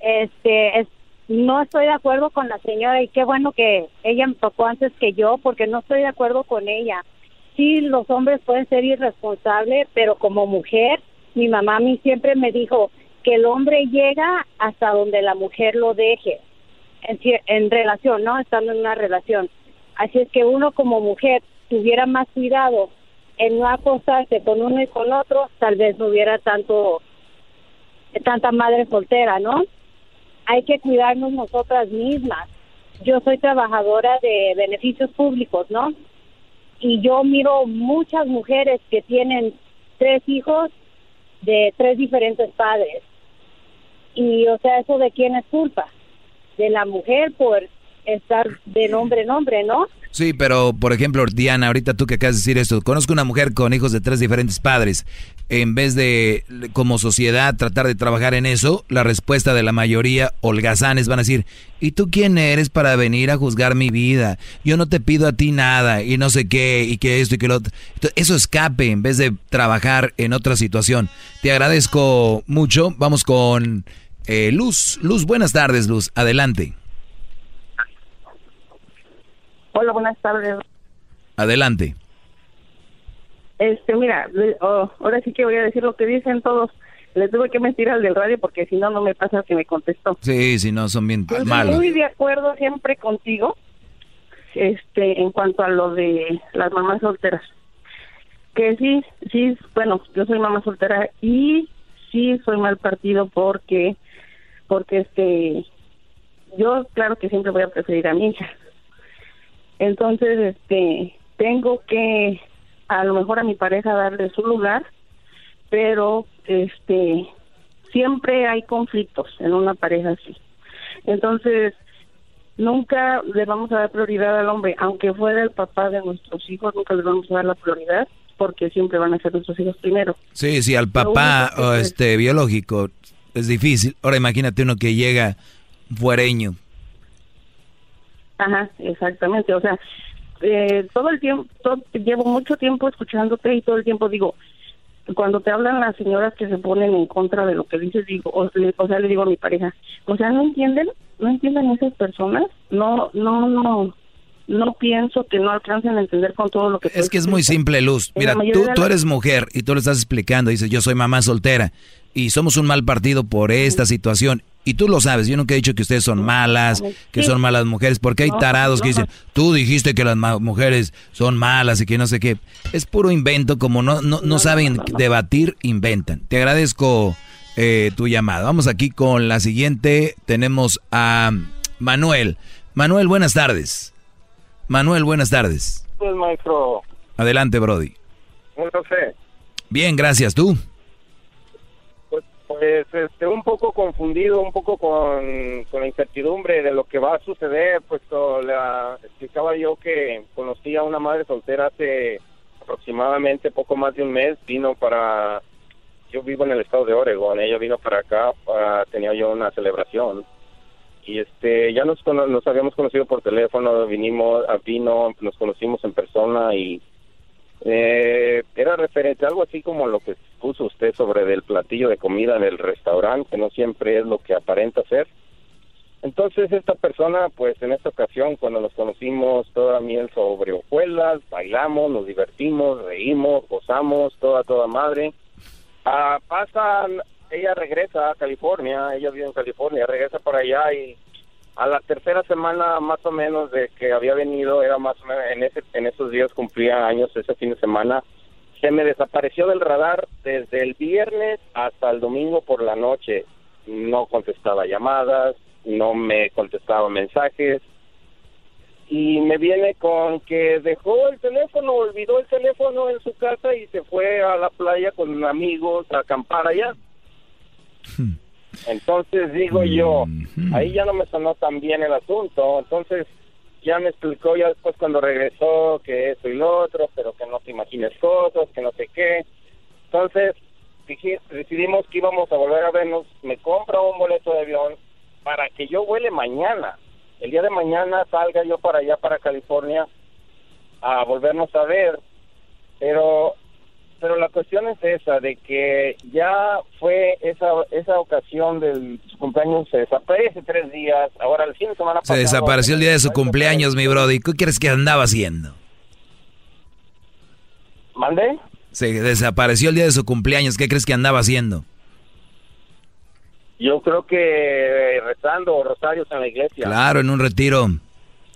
Este, es- no estoy de acuerdo con la señora y qué bueno que ella me tocó antes que yo porque no estoy de acuerdo con ella. Sí, los hombres pueden ser irresponsables, pero como mujer, mi mamá a mí siempre me dijo que el hombre llega hasta donde la mujer lo deje en, en relación, ¿no? Estando en una relación. Así es que uno como mujer tuviera más cuidado en no acostarse con uno y con otro, tal vez no hubiera tanto tanta madre soltera, ¿no? Hay que cuidarnos nosotras mismas. Yo soy trabajadora de beneficios públicos, ¿no? Y yo miro muchas mujeres que tienen tres hijos de tres diferentes padres. Y, o sea, ¿eso de quién es culpa? De la mujer por estar de nombre en hombre, ¿no? Sí, pero por ejemplo, Diana, ahorita tú que acabas de decir esto, conozco una mujer con hijos de tres diferentes padres. En vez de, como sociedad, tratar de trabajar en eso, la respuesta de la mayoría, holgazanes, van a decir, ¿y tú quién eres para venir a juzgar mi vida? Yo no te pido a ti nada, y no sé qué, y que esto y que lo otro. Entonces, Eso escape en vez de trabajar en otra situación. Te agradezco mucho. Vamos con eh, Luz. Luz, buenas tardes, Luz. Adelante. Hola, buenas tardes. Adelante. Este, mira, oh, ahora sí que voy a decir lo que dicen todos. Le tuve que mentir al del radio porque si no, no me pasa que me contestó. Sí, si no, son bien estoy malos. muy de acuerdo siempre contigo este, en cuanto a lo de las mamás solteras. Que sí, sí, bueno, yo soy mamá soltera y sí soy mal partido porque, porque este, yo claro que siempre voy a preferir a mi hija. Entonces, este, tengo que a lo mejor a mi pareja darle su lugar, pero este, siempre hay conflictos en una pareja así. Entonces, nunca le vamos a dar prioridad al hombre, aunque fuera el papá de nuestros hijos, nunca le vamos a dar la prioridad porque siempre van a ser nuestros hijos primero. Sí, sí, al papá o se- este biológico es difícil. Ahora imagínate uno que llega fuereño. Ajá, exactamente. O sea, eh, todo el tiempo, todo- llevo mucho tiempo escuchándote y todo el tiempo digo, cuando te hablan las señoras que se ponen en contra de lo que dices, digo, o, le- o sea, le digo a mi pareja, o sea, no entienden, no entienden esas personas, no, no, no, no pienso que no alcancen a entender con todo lo que Es que es muy simple, Luz. Mira, tú, tú eres mujer y tú le estás explicando, dices, yo soy mamá soltera y somos un mal partido por esta situación. Y tú lo sabes, yo nunca he dicho que ustedes son malas, que Sí. son malas mujeres, porque hay No, tarados que dicen, tú dijiste que las mujeres son malas y que no sé qué. Es puro invento, como no, no, no saben debatir, inventan. Te agradezco eh, tu llamada. Vamos aquí con la siguiente. Tenemos a Manuel. Manuel, buenas tardes. Manuel, buenas tardes. Pues, maestro, Adelante, Brody. no sé, Bien, gracias. ¿Tú? Pues, este, un poco confundido, un poco con, con la incertidumbre de lo que va a suceder, pues to- la, explicaba yo que conocí a una madre soltera hace aproximadamente poco más de un mes, vino para, yo vivo en el estado de Oregon, ella vino para acá, para, tenía yo una celebración. Y este ya nos nos habíamos conocido por teléfono vinimos a vino nos conocimos en persona y eh, era referente a algo así como lo que puso usted sobre del platillo de comida en el restaurante que no siempre es lo que aparenta ser. Entonces esta persona pues en esta ocasión cuando nos conocimos toda miel sobre hojuelas bailamos nos divertimos reímos gozamos toda toda madre. Ah, pasan, ella regresa a California, ella vive en California, regresa para allá y a la tercera semana más o menos de que había venido, era más o menos en ese en esos días cumplía años ese fin de semana, se me desapareció del radar desde el viernes hasta el domingo por la noche. No contestaba llamadas, no me contestaba mensajes, y me viene con que dejó el teléfono, olvidó el teléfono en su casa y se fue a la playa con amigos a acampar allá. Entonces digo yo, ahí ya no me sonó tan bien el asunto, entonces ya me explicó ya después cuando regresó que esto y lo otro, pero que no te imagines cosas, que no sé qué. Entonces dije- decidimos que íbamos a volver a vernos, me compra un boleto de avión para que yo vuele mañana. El día de mañana salga yo para allá, para California, a volvernos a ver. Pero pero la cuestión es esa, de que ya fue esa esa ocasión del su cumpleaños, se desaparece tres días, ahora el fin de semana Se pasado- desapareció el día de su cumpleaños, mi Brody. ¿Qué crees que andaba haciendo? ¿Mande? Se desapareció el día de su cumpleaños. ¿Qué crees que andaba haciendo? Yo creo que rezando rosarios en la iglesia. Claro, en un retiro.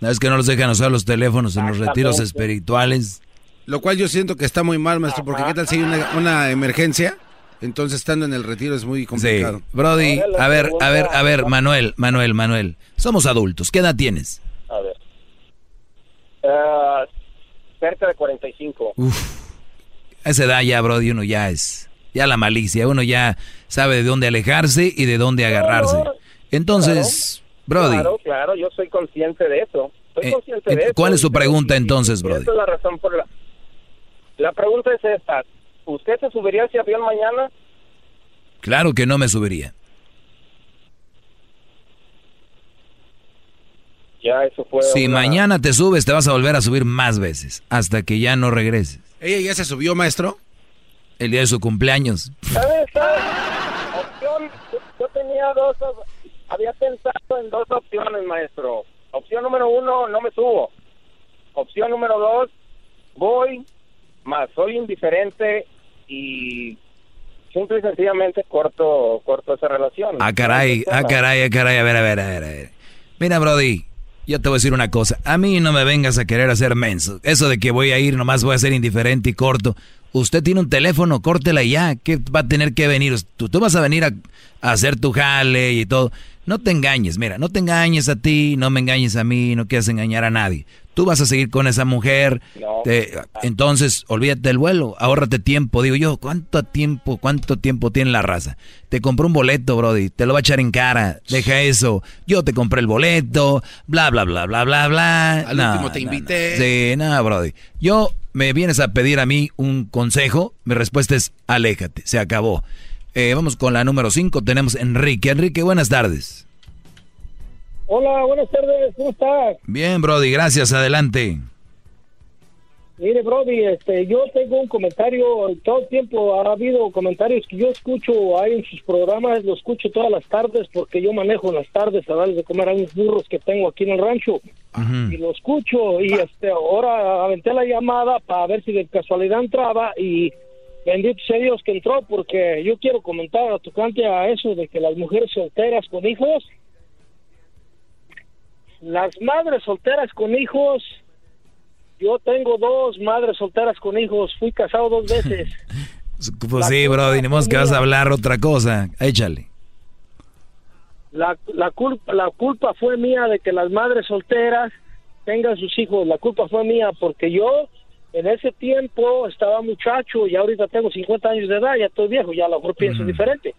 ¿Sabes que no los dejan usar los teléfonos en los retiros espirituales? Lo cual yo siento que está muy mal, maestro, porque ¿qué tal si hay una, una emergencia? Entonces, estando en el retiro es muy Sí, complicado. Brody, a ver, a ver, a ver, Manuel, Manuel, Manuel. Somos adultos. ¿Qué edad tienes? A ver. Ah, cerca de 45. A esa edad ya, Brody, uno ya es, ya la malicia, uno ya sabe de dónde alejarse y de dónde agarrarse. Entonces, Brody, Claro, claro, yo soy consciente de eso. Soy Eh, consciente de eso. ¿cuál es su pregunta Y- entonces, y Brody? Esa es la razón por la... La pregunta es esta. ¿Usted se subiría al avión mañana? claro que no me subiría. Ya, eso fue... Si una- mañana te subes, te vas a volver a subir más veces, hasta que ya no regreses. ¿Ella ya se subió, maestro? El día de su cumpleaños. ¿Sabes? ¿Sabes? Opción, yo tenía dos, había pensado en dos opciones, maestro. Opción número uno, no me subo. Opción número dos, voy, más soy indiferente y simple y sencillamente corto, corto esa relación. Ah, caray, ah, caray, ah, caray, a ver, a ver, a ver, a ver. Mira, Brody, yo te voy a decir una cosa. A mí no me vengas a querer hacer menso. Eso de que voy a ir, nomás voy a ser indiferente y corto. Usted tiene un teléfono, córtela ya. ¿Qué va a tener que venir? Tú, tú vas a venir a, a hacer tu jale y todo. No te engañes, mira, no te engañes a ti, no me engañes a mí, no quieras engañar a nadie. Tú vas a seguir con esa mujer. te- entonces, olvídate del vuelo, ahórrate tiempo. Digo yo, ¿cuánto tiempo, cuánto tiempo tiene la raza? Te compró un boleto, Brody, te lo va a echar en cara. Deja eso. Yo te compré el boleto, bla, bla, bla, bla, bla, bla. Al No, último te no, no. invité. Sí, nada, Brody. Yo, me vienes a pedir a mí un consejo, mi respuesta es aléjate, se acabó. Eh, vamos con la número 5, tenemos Enrique. Enrique, buenas tardes. Hola, buenas tardes, ¿cómo estás? Bien, Brody, gracias, adelante. Mire, Brody, este, yo tengo un comentario, todo el tiempo ha habido comentarios que yo escucho ahí en sus programas, lo escucho todas las tardes porque yo manejo en las tardes a darles de comer a unos burros que tengo aquí en el rancho y lo escucho y este ahora aventé la llamada para ver si de casualidad entraba y bendito sea Dios que entró porque yo quiero comentar a tocante a eso de que las mujeres solteras con hijos las madres solteras con hijos. Yo tengo dos madres solteras con hijos. Fui casado dos veces. Pues sí, Brody, ni modo que vas a hablar otra cosa. Échale. la, la culpa la culpa fue mía de que las madres solteras tengan sus hijos. La culpa fue mía porque yo en ese tiempo estaba muchacho y ahorita tengo 50 años de edad ya estoy viejo ya a lo mejor pienso diferente.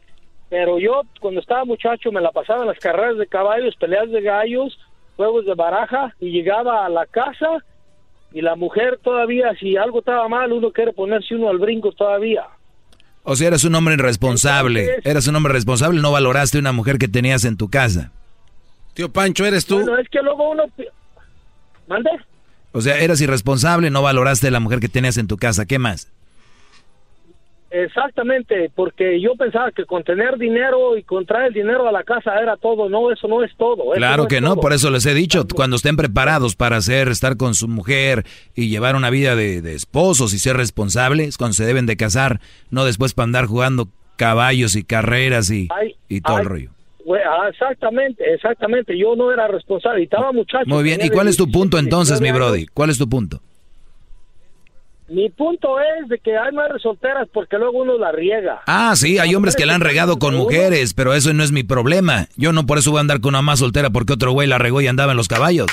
Pero yo cuando estaba muchacho me la pasaba en las carreras de caballos peleas de gallos juegos de baraja y llegaba a la casa y la mujer todavía si algo estaba mal uno quiere ponerse uno al brinco todavía O sea, eras un hombre irresponsable. Eras un hombre responsable, no valoraste una mujer que tenías en tu casa. Tío Pancho, ¿eres tú? bueno es que luego uno mande O sea, eras irresponsable, no valoraste la mujer que tenías en tu casa. ¿Qué más? Exactamente, porque yo pensaba que con tener dinero y con traer el dinero a la casa era todo. No, eso no es todo. Claro que no, todo. por eso les he dicho, cuando estén preparados para hacer, estar con su mujer y llevar una vida de, de esposos y ser responsables, cuando se deben de casar, no después para andar jugando caballos y carreras y, Ay, y todo el rollo. ah, exactamente, exactamente. Yo no era responsable y estaba muchacho. Muy bien, ¿y cuál es tu 17, punto entonces, mi 19 brody? ¿Cuál es tu punto? Mi punto es de que hay madres solteras porque luego uno la riega. Ah, sí, hay hombres que la han regado con mujeres, pero eso no es mi problema. Yo no por eso voy a andar con una más soltera porque otro güey la regó y andaba en los caballos.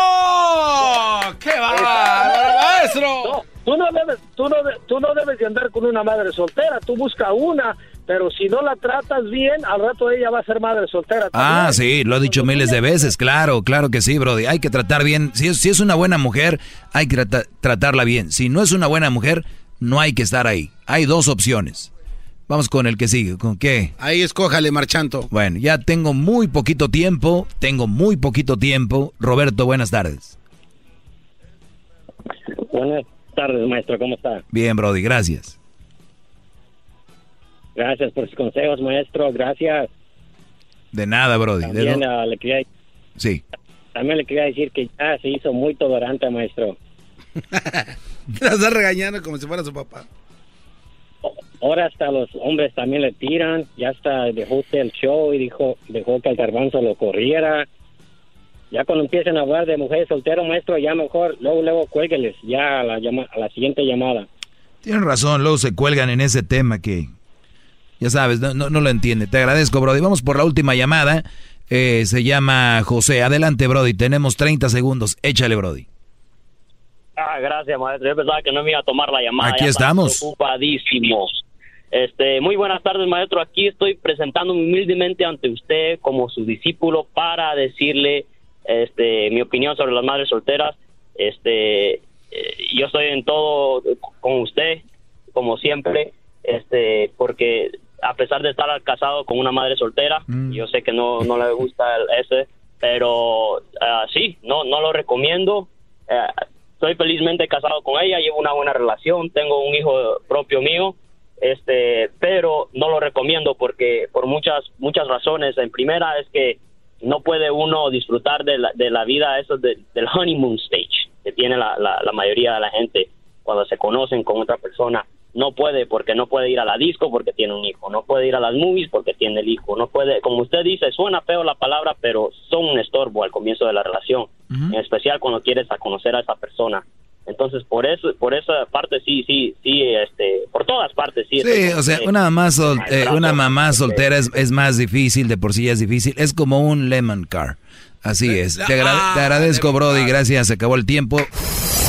¡Bravo! ¡Qué bárbaro, maestro! tú no debes, tú no, de- tú no debes de andar con una madre soltera. Tú busca una, pero si no la tratas bien, al rato ella va a ser madre soltera. Ah, sí, lo he dicho miles de veces, claro, claro que sí, Brody. Hay que tratar bien. Si es, si es una buena mujer, hay que trata- tratarla bien. Si no es una buena mujer, no hay que estar ahí. Hay dos opciones. Vamos con el que sigue. ¿Con qué? Ahí escójale, Marchanto. Bueno, ya tengo muy poquito tiempo. Tengo muy poquito tiempo. Roberto, buenas tardes. Buenas tardes, maestro. ¿Cómo está? Bien, Brody, gracias. Gracias por sus consejos, maestro. Gracias. De nada, Brody. De También, ah, le quería, Sí. también le quería decir que ya se hizo muy tolerante, maestro. La está regañando como si fuera su papá. Ahora hasta los hombres también le tiran. Ya hasta dejó usted el show y dijo, dejó que el garbanzo lo corriera. Ya cuando empiecen a hablar de mujeres solteras, maestro, ya mejor, luego, luego cuélgueles, ya a la, llama, a la siguiente llamada. Tienes razón, luego se cuelgan en ese tema que, ya sabes, no, no, no lo entiende. Te agradezco, Brody. Vamos por la última llamada. Eh, se llama José. Adelante, Brody. Tenemos 30 segundos. Échale, Brody. Ah, gracias, maestro. Yo pensaba que no me iba a tomar la llamada. Aquí Ya estamos. Ocupadísimos. Este, muy buenas tardes, maestro. Aquí estoy presentándome humildemente ante usted como su discípulo para decirle este, mi opinión sobre las madres solteras. Este, eh, yo estoy en todo con usted, como siempre, este, porque a pesar de estar casado con una madre soltera, yo sé que no, no le gusta el- ese, pero ah, sí, no, no lo recomiendo. Eh, estoy felizmente casado con ella, llevo una buena relación, tengo un hijo propio mío, este, pero no lo recomiendo porque por muchas muchas razones. En primera es que no puede uno disfrutar de la, de la vida eso de- del honeymoon stage que tiene la, la, la mayoría de la gente cuando se conocen con otra persona. No puede porque no puede ir a la disco porque tiene un hijo, no puede ir a las movies porque tiene el hijo, no puede, como usted dice, suena feo la palabra, pero son un estorbo al comienzo de la relación, en especial cuando quieres a conocer a esa persona. Entonces, por eso, por esa parte sí, sí, sí, este, por todas partes sí. Sí, o sea, usted. una mamá, sol- eh, una mamá este, soltera es, es más difícil, de por sí ya es difícil. Es como un lemon car. Así es. Te, agra- te agradezco, Brody. Gracias. Se acabó el tiempo.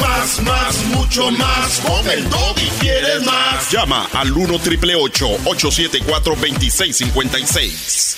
Más, más, mucho más. Con el y quieres más. Llama al 1 triple 874 2656.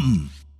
come.